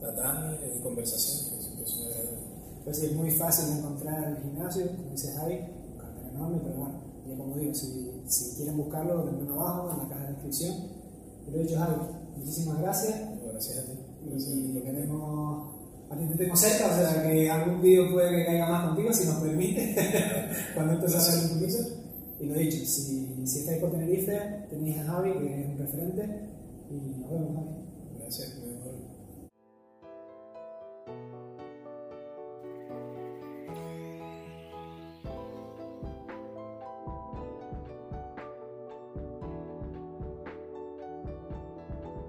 tatami y conversaciones, que siempre son agradables. Pues sí, es muy fácil encontrar en el gimnasio, como dice Javi, un cartel enorme, pero bueno, ya como digo, si, si quieren buscarlo, lo tendrán abajo en la caja de descripción. Y lo dicho, Javi, muchísimas gracias. Bueno, gracias a ti. Gracias a ti Y por queremos, a ti te tengo cerca, o sea que algún vídeo puede que caiga más contigo, si nos permite, (laughs) cuando esto salga un poquito. Y lo dicho, si, si estáis por Tenerife, tenéis a Javi, que es un referente, y nos vemos, Javi.